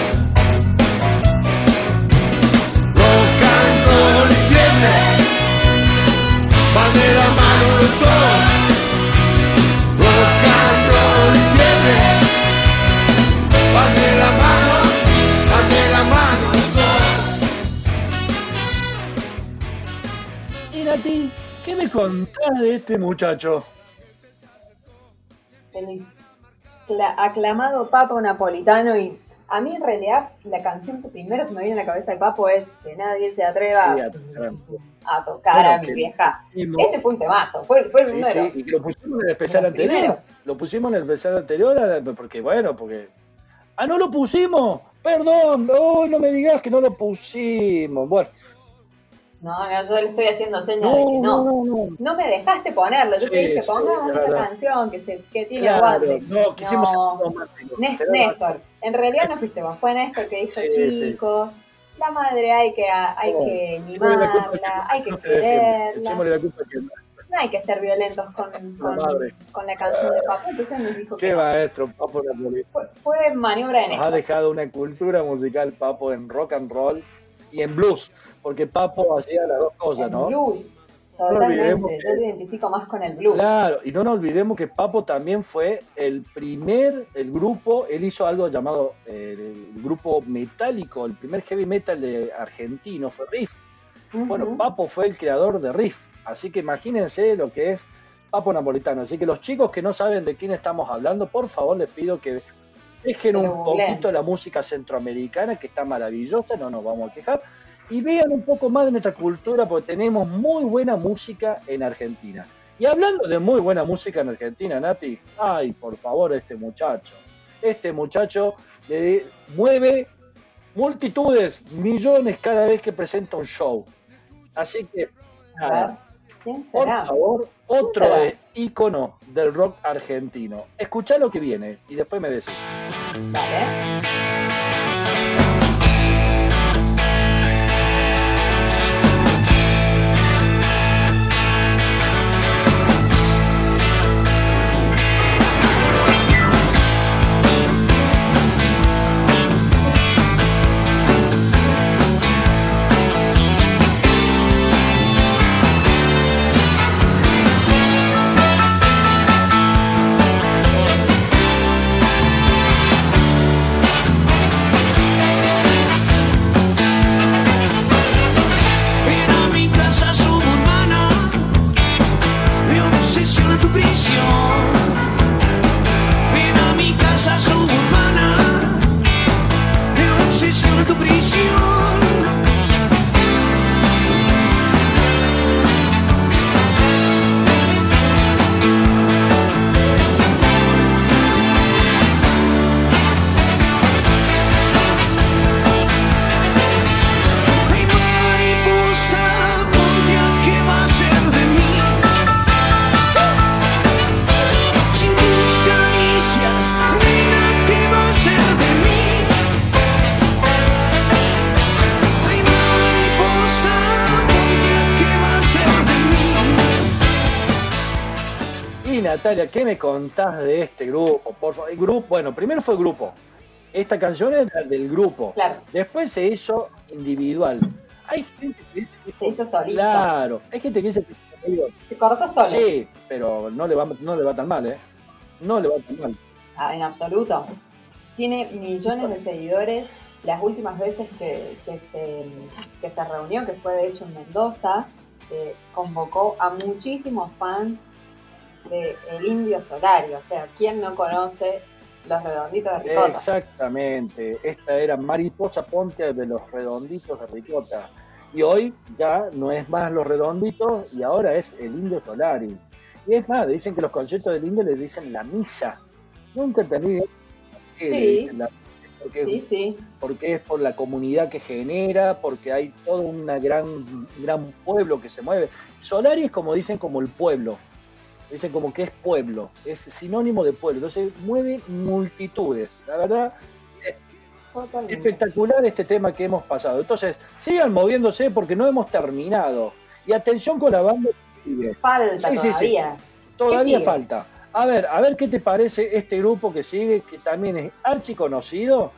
De la mano los dos. Rock y fiebre van de la mano, van de la mano. Y Nati, ¿qué me contás de este muchacho? el cla- aclamado Papo Napolitano y a mí en realidad la canción que primero se me viene a la cabeza de Papo es que nadie se atreva Sí. A tocar Bueno, a mi vieja. Ese fue un temazo, fue, fue el Sí, número. sí, y que lo pusimos en el especial anterior. Lo pusimos en el especial anterior porque, bueno, porque. ¡Ah, no lo pusimos! Perdón, no, no me digas que no lo pusimos. Bueno, No, no, yo le estoy haciendo señas no, de que no. no, no. No me dejaste ponerlo, yo Sí, te dije, pongamos esa canción que, se, que tiene Claro, aguante. no, quisimos Néstor, en realidad no fuiste vos, fue Néstor que dijo, chicos, la madre hay que, hay No, que la culpa mimarla, hay que defiende, (laughs) quererla, la no hay que ser violentos con, con, madre. con la canción de Papo, entonces nos dijo Qué que maestro, Papo Napoli. fue, fue maniobra de Nos ha Néstor. dejado una cultura musical, Papo, en rock and roll y en blues. Porque Papo hacía las dos cosas, El ¿no? blues, No que- yo te identifico más con el blues. Claro, y no nos olvidemos que Papo también fue el primer, el grupo, él hizo algo llamado eh, el grupo metálico, el primer heavy metal de argentino fue Riff. Bueno, Papo fue el creador de Riff, así que imagínense lo que es Papo Napolitano. Así que los chicos que no saben de quién estamos hablando, por favor les pido que dejen un poquito la música centroamericana, que está maravillosa, no nos vamos a quejar, y vean un poco más de nuestra cultura, porque tenemos muy buena música en Argentina. Y hablando de muy buena música en Argentina, Nati, ay, por favor, este muchacho. Este muchacho le mueve multitudes, millones cada vez que presenta un show. Así que, nada, ¿quién por favor, otro ícono del rock argentino. Escuchá lo que viene y después me decís. Vale. ¿Qué me contás de este grupo? Por favor, el grupo, bueno, primero fue grupo. Esta canción era del grupo. Claro. Después se hizo individual. Hay gente que dice que Se hizo solito. Claro, hay gente que dice que Se cortó solo. Sí, pero no le va, no le va tan mal, ¿eh? No le va tan mal. Ah, en absoluto. Tiene millones de seguidores. Las últimas veces que, que se, que se reunió, que fue de hecho en Mendoza, eh, convocó a muchísimos fans de El Indio Solari. O sea, ¿quién no conoce los redonditos de ricota? Exactamente. Esta era Mariposa Ponte de los redonditos de Ricota. Y hoy ya no es más los redonditos y ahora es el Indio Solari. Y es más, dicen que los conciertos del Indio le dicen la misa. Nunca entendí qué le Sí. dicen la porque, Sí, sí. porque es por la comunidad que genera, porque hay todo una gran, un gran pueblo que se mueve. Solari es como dicen como el pueblo. Dicen como que es pueblo, es sinónimo de pueblo. Entonces mueve multitudes. La verdad, Totalmente. espectacular este tema que hemos pasado. Entonces, sigan moviéndose porque no hemos terminado. Y atención con la banda que sigue. Falta Sí, sí, sí. todavía. Todavía falta. A ver, a ver qué te parece este grupo que sigue, que también es archiconocido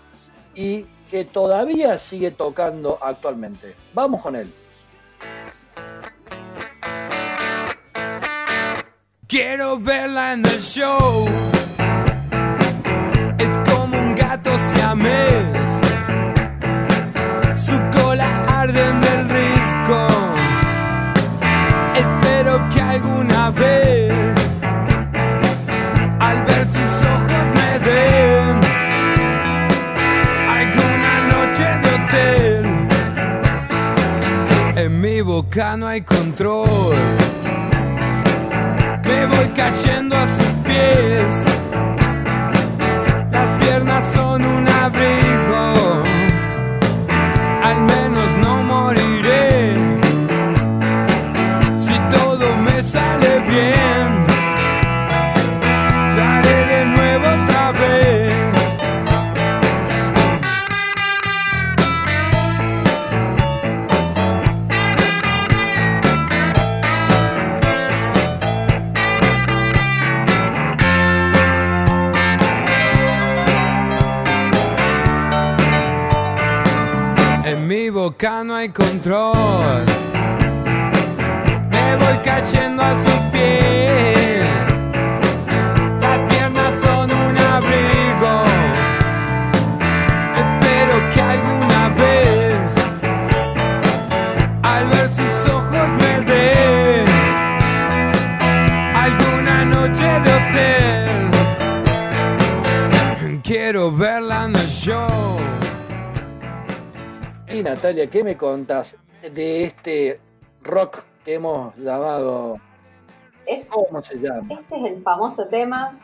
y que todavía sigue tocando actualmente. Vamos con él. Quiero verla en el show. Es como un gato siamés. Su cola arde en el risco. Espero que alguna vez, al ver sus ojos, me den alguna noche de hotel. En mi boca no hay control. Cayendo a sus pies. Boca no hay control. Me voy cayendo a sus pies. Natalia, ¿qué me contás de este rock que hemos llamado? Es- ¿Cómo se llama? Este es el famoso tema,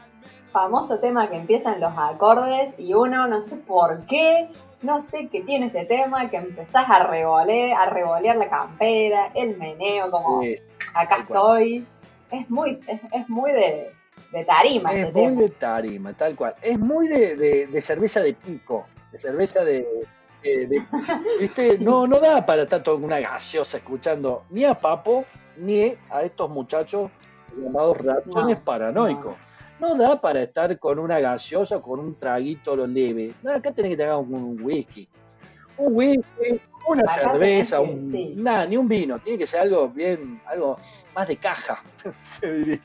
famoso tema que empiezan los acordes y uno no sé por qué, no sé qué tiene este tema, que empezás a revolear, a revolear la campera, el meneo, como Sí, acá cual. estoy. Es muy, es, es muy de, de tarima es este muy tema. de tarima, tal cual. Es muy de, de- de cerveza de pico, de cerveza de... de- ¿viste? (laughs) Sí. No, no da para estar toda una gaseosa escuchando ni a Papo ni a estos muchachos llamados ratones No, paranoicos. No. da para estar con una gaseosa o con un traguito lo leve. No, acá tenés que tener un, un whisky. Un whisky, una Acá cerveza, un, sí. nada, ni un vino. Tiene que ser algo bien, algo más de caja, (laughs) se diría.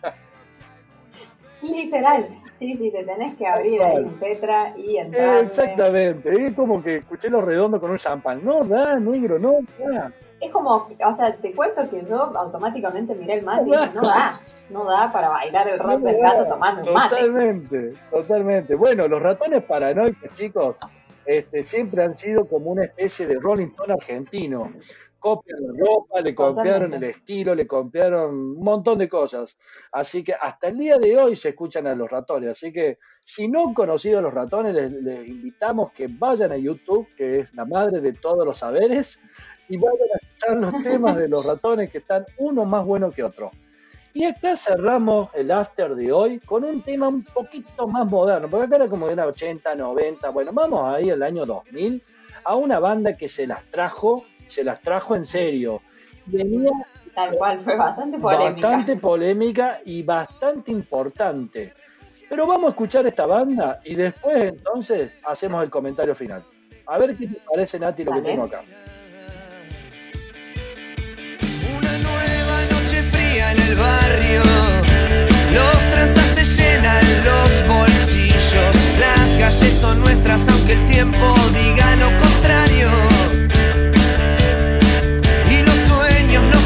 Literal. Sí, sí, te tenés que abrir ahí un tetra y entrar. Exactamente, es como que escuché lo redondo con un champán. No da, negro, no da. Es como, o sea, te cuento que yo automáticamente miré el mate y No dije, no da, no da para bailar el rock No del gato tomando un mate. Totalmente, totalmente. Bueno, los ratones paranoicos, chicos, este, siempre han sido como una especie de Rolling Stone argentino. Copian la ropa, le copiaron el estilo, le copiaron un montón de cosas. Así que hasta el día de hoy se escuchan a los ratones. Así que si no han conocido a los ratones, les, les invitamos que vayan a YouTube, que es la madre de todos los saberes, y vayan a escuchar los temas de los (laughs) ratones que están uno más bueno que otro. Y acá cerramos el after de hoy con un tema un poquito más moderno, porque acá era como era 80, 90, bueno, vamos ahí al año 2000, a una banda que se las trajo, se las trajo en serio. Venía Tal cual, fue bastante polémica. Bastante polémica y bastante importante. Pero vamos a escuchar esta banda y después entonces hacemos el comentario final. A ver qué te parece, Nati, lo que tengo acá. Una nueva noche fría en el barrio. Los tranzas se llenan los bolsillos. Las calles son nuestras, aunque el tiempo diga lo contrario.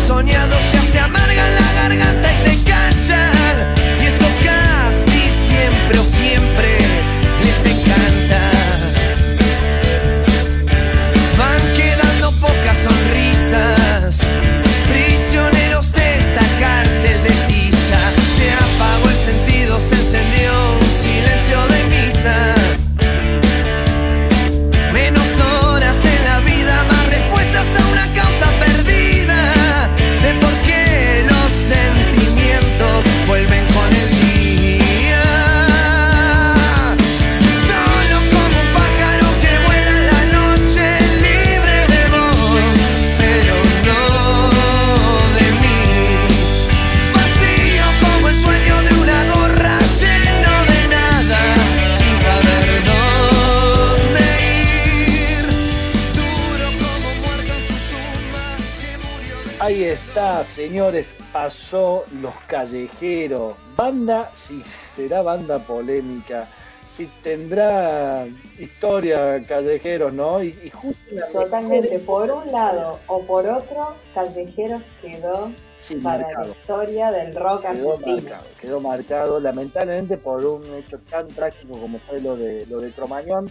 Sueños no soñados ya se amargan la garganta y se callan. Pasó Los Callejeros. Banda, si será banda polémica, si tendrá historia Callejeros, ¿no? Y, y justo la Totalmente, por un lado o por otro, Callejeros quedó sin para la historia del rock Quedó argentino. marcado, quedó marcado lamentablemente por un hecho tan trágico como fue lo de lo de Cromañón.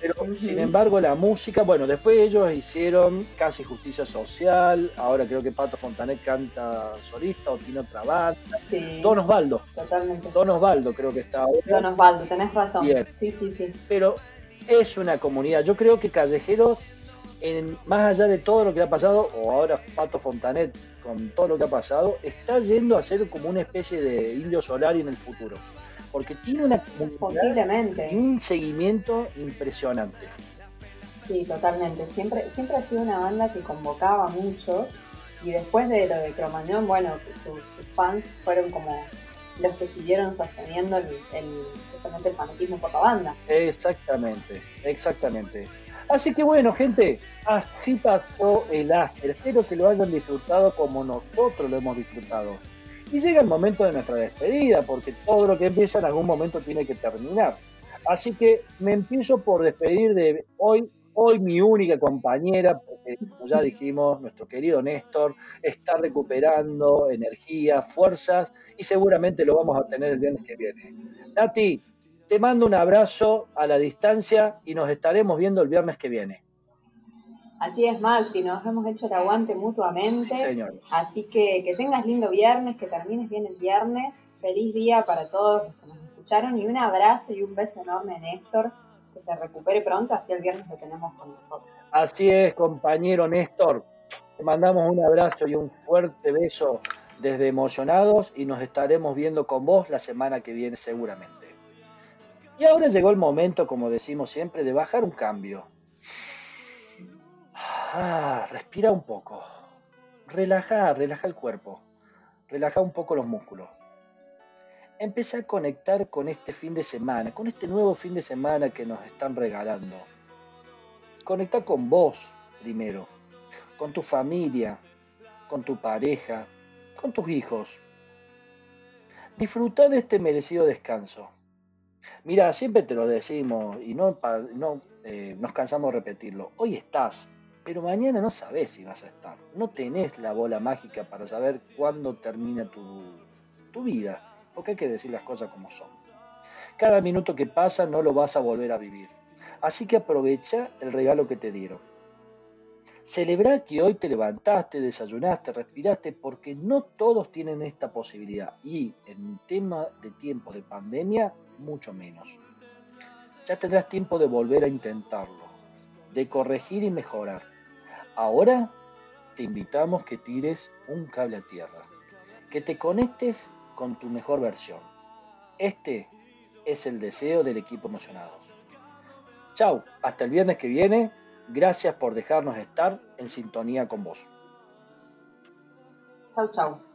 Pero sin embargo la música, bueno, después ellos hicieron casi justicia social, ahora creo que Pato Fontanet canta solista o tiene otra banda. Sí, Don Osvaldo, totalmente. Don Osvaldo creo que está ahora. Don Osvaldo, tenés razón. Bien. Sí, sí, sí. pero es una comunidad. Yo creo que Callejeros, en, más allá de todo lo que ha pasado, o ahora Pato Fontanet con todo lo que ha pasado, está yendo a ser como una especie de indio solar en el futuro. Porque tiene una y un seguimiento impresionante. Sí, totalmente. Siempre, siempre ha sido una banda que convocaba a muchos y después de lo de Cromañón, bueno, sus, sus fans fueron como los que siguieron sosteniendo el, el, justamente el fanatismo por la banda. Exactamente, exactamente. Así que bueno, gente, así pasó el after. Espero que lo hayan disfrutado como nosotros lo hemos disfrutado. Y llega el momento de nuestra despedida, porque todo lo que empieza en algún momento tiene que terminar. Así que me empiezo por despedir de hoy, hoy mi única compañera, porque como ya dijimos, nuestro querido Néstor está recuperando energía, fuerzas y seguramente lo vamos a tener el viernes que viene. Nati, te mando un abrazo a la distancia y nos estaremos viendo el viernes que viene. Así es, Maxi, nos hemos hecho el aguante mutuamente. Sí, señor. Así que que tengas lindo viernes, que termines bien el viernes. Feliz día para todos los que nos escucharon y un abrazo y un beso enorme a Néstor. Que se recupere pronto, así el viernes lo tenemos con nosotros. Así es, compañero Néstor. Te mandamos un abrazo y un fuerte beso desde Emocionados y nos estaremos viendo con vos la semana que viene seguramente. Y ahora llegó el momento, como decimos siempre, de bajar un cambio. Ah, respira un poco. Relaja, relaja el cuerpo. Relaja un poco los músculos. Empezá a conectar con este fin de semana, con este nuevo fin de semana que nos están regalando. Conecta con vos primero, con tu familia, con tu pareja, con tus hijos. Disfruta de este merecido descanso. Mira, siempre te lo decimos y no, no, eh, nos cansamos de repetirlo. Hoy estás, pero mañana no sabes si vas a estar. No tenés la bola mágica para saber cuándo termina tu, tu vida, porque hay que decir las cosas como son. Cada minuto que pasa no lo vas a volver a vivir. Así que aprovecha el regalo que te dieron. Celebrar que hoy te levantaste, desayunaste, respiraste, porque no todos tienen esta posibilidad. Y en tema de tiempo de pandemia, mucho menos. Ya tendrás tiempo de volver a intentarlo, de corregir y mejorar. Ahora te invitamos que tires un cable a tierra, que te conectes con tu mejor versión. Este es el deseo del equipo emocionados. Chau, hasta el viernes que viene. Gracias por dejarnos estar en sintonía con vos. Chau, chau.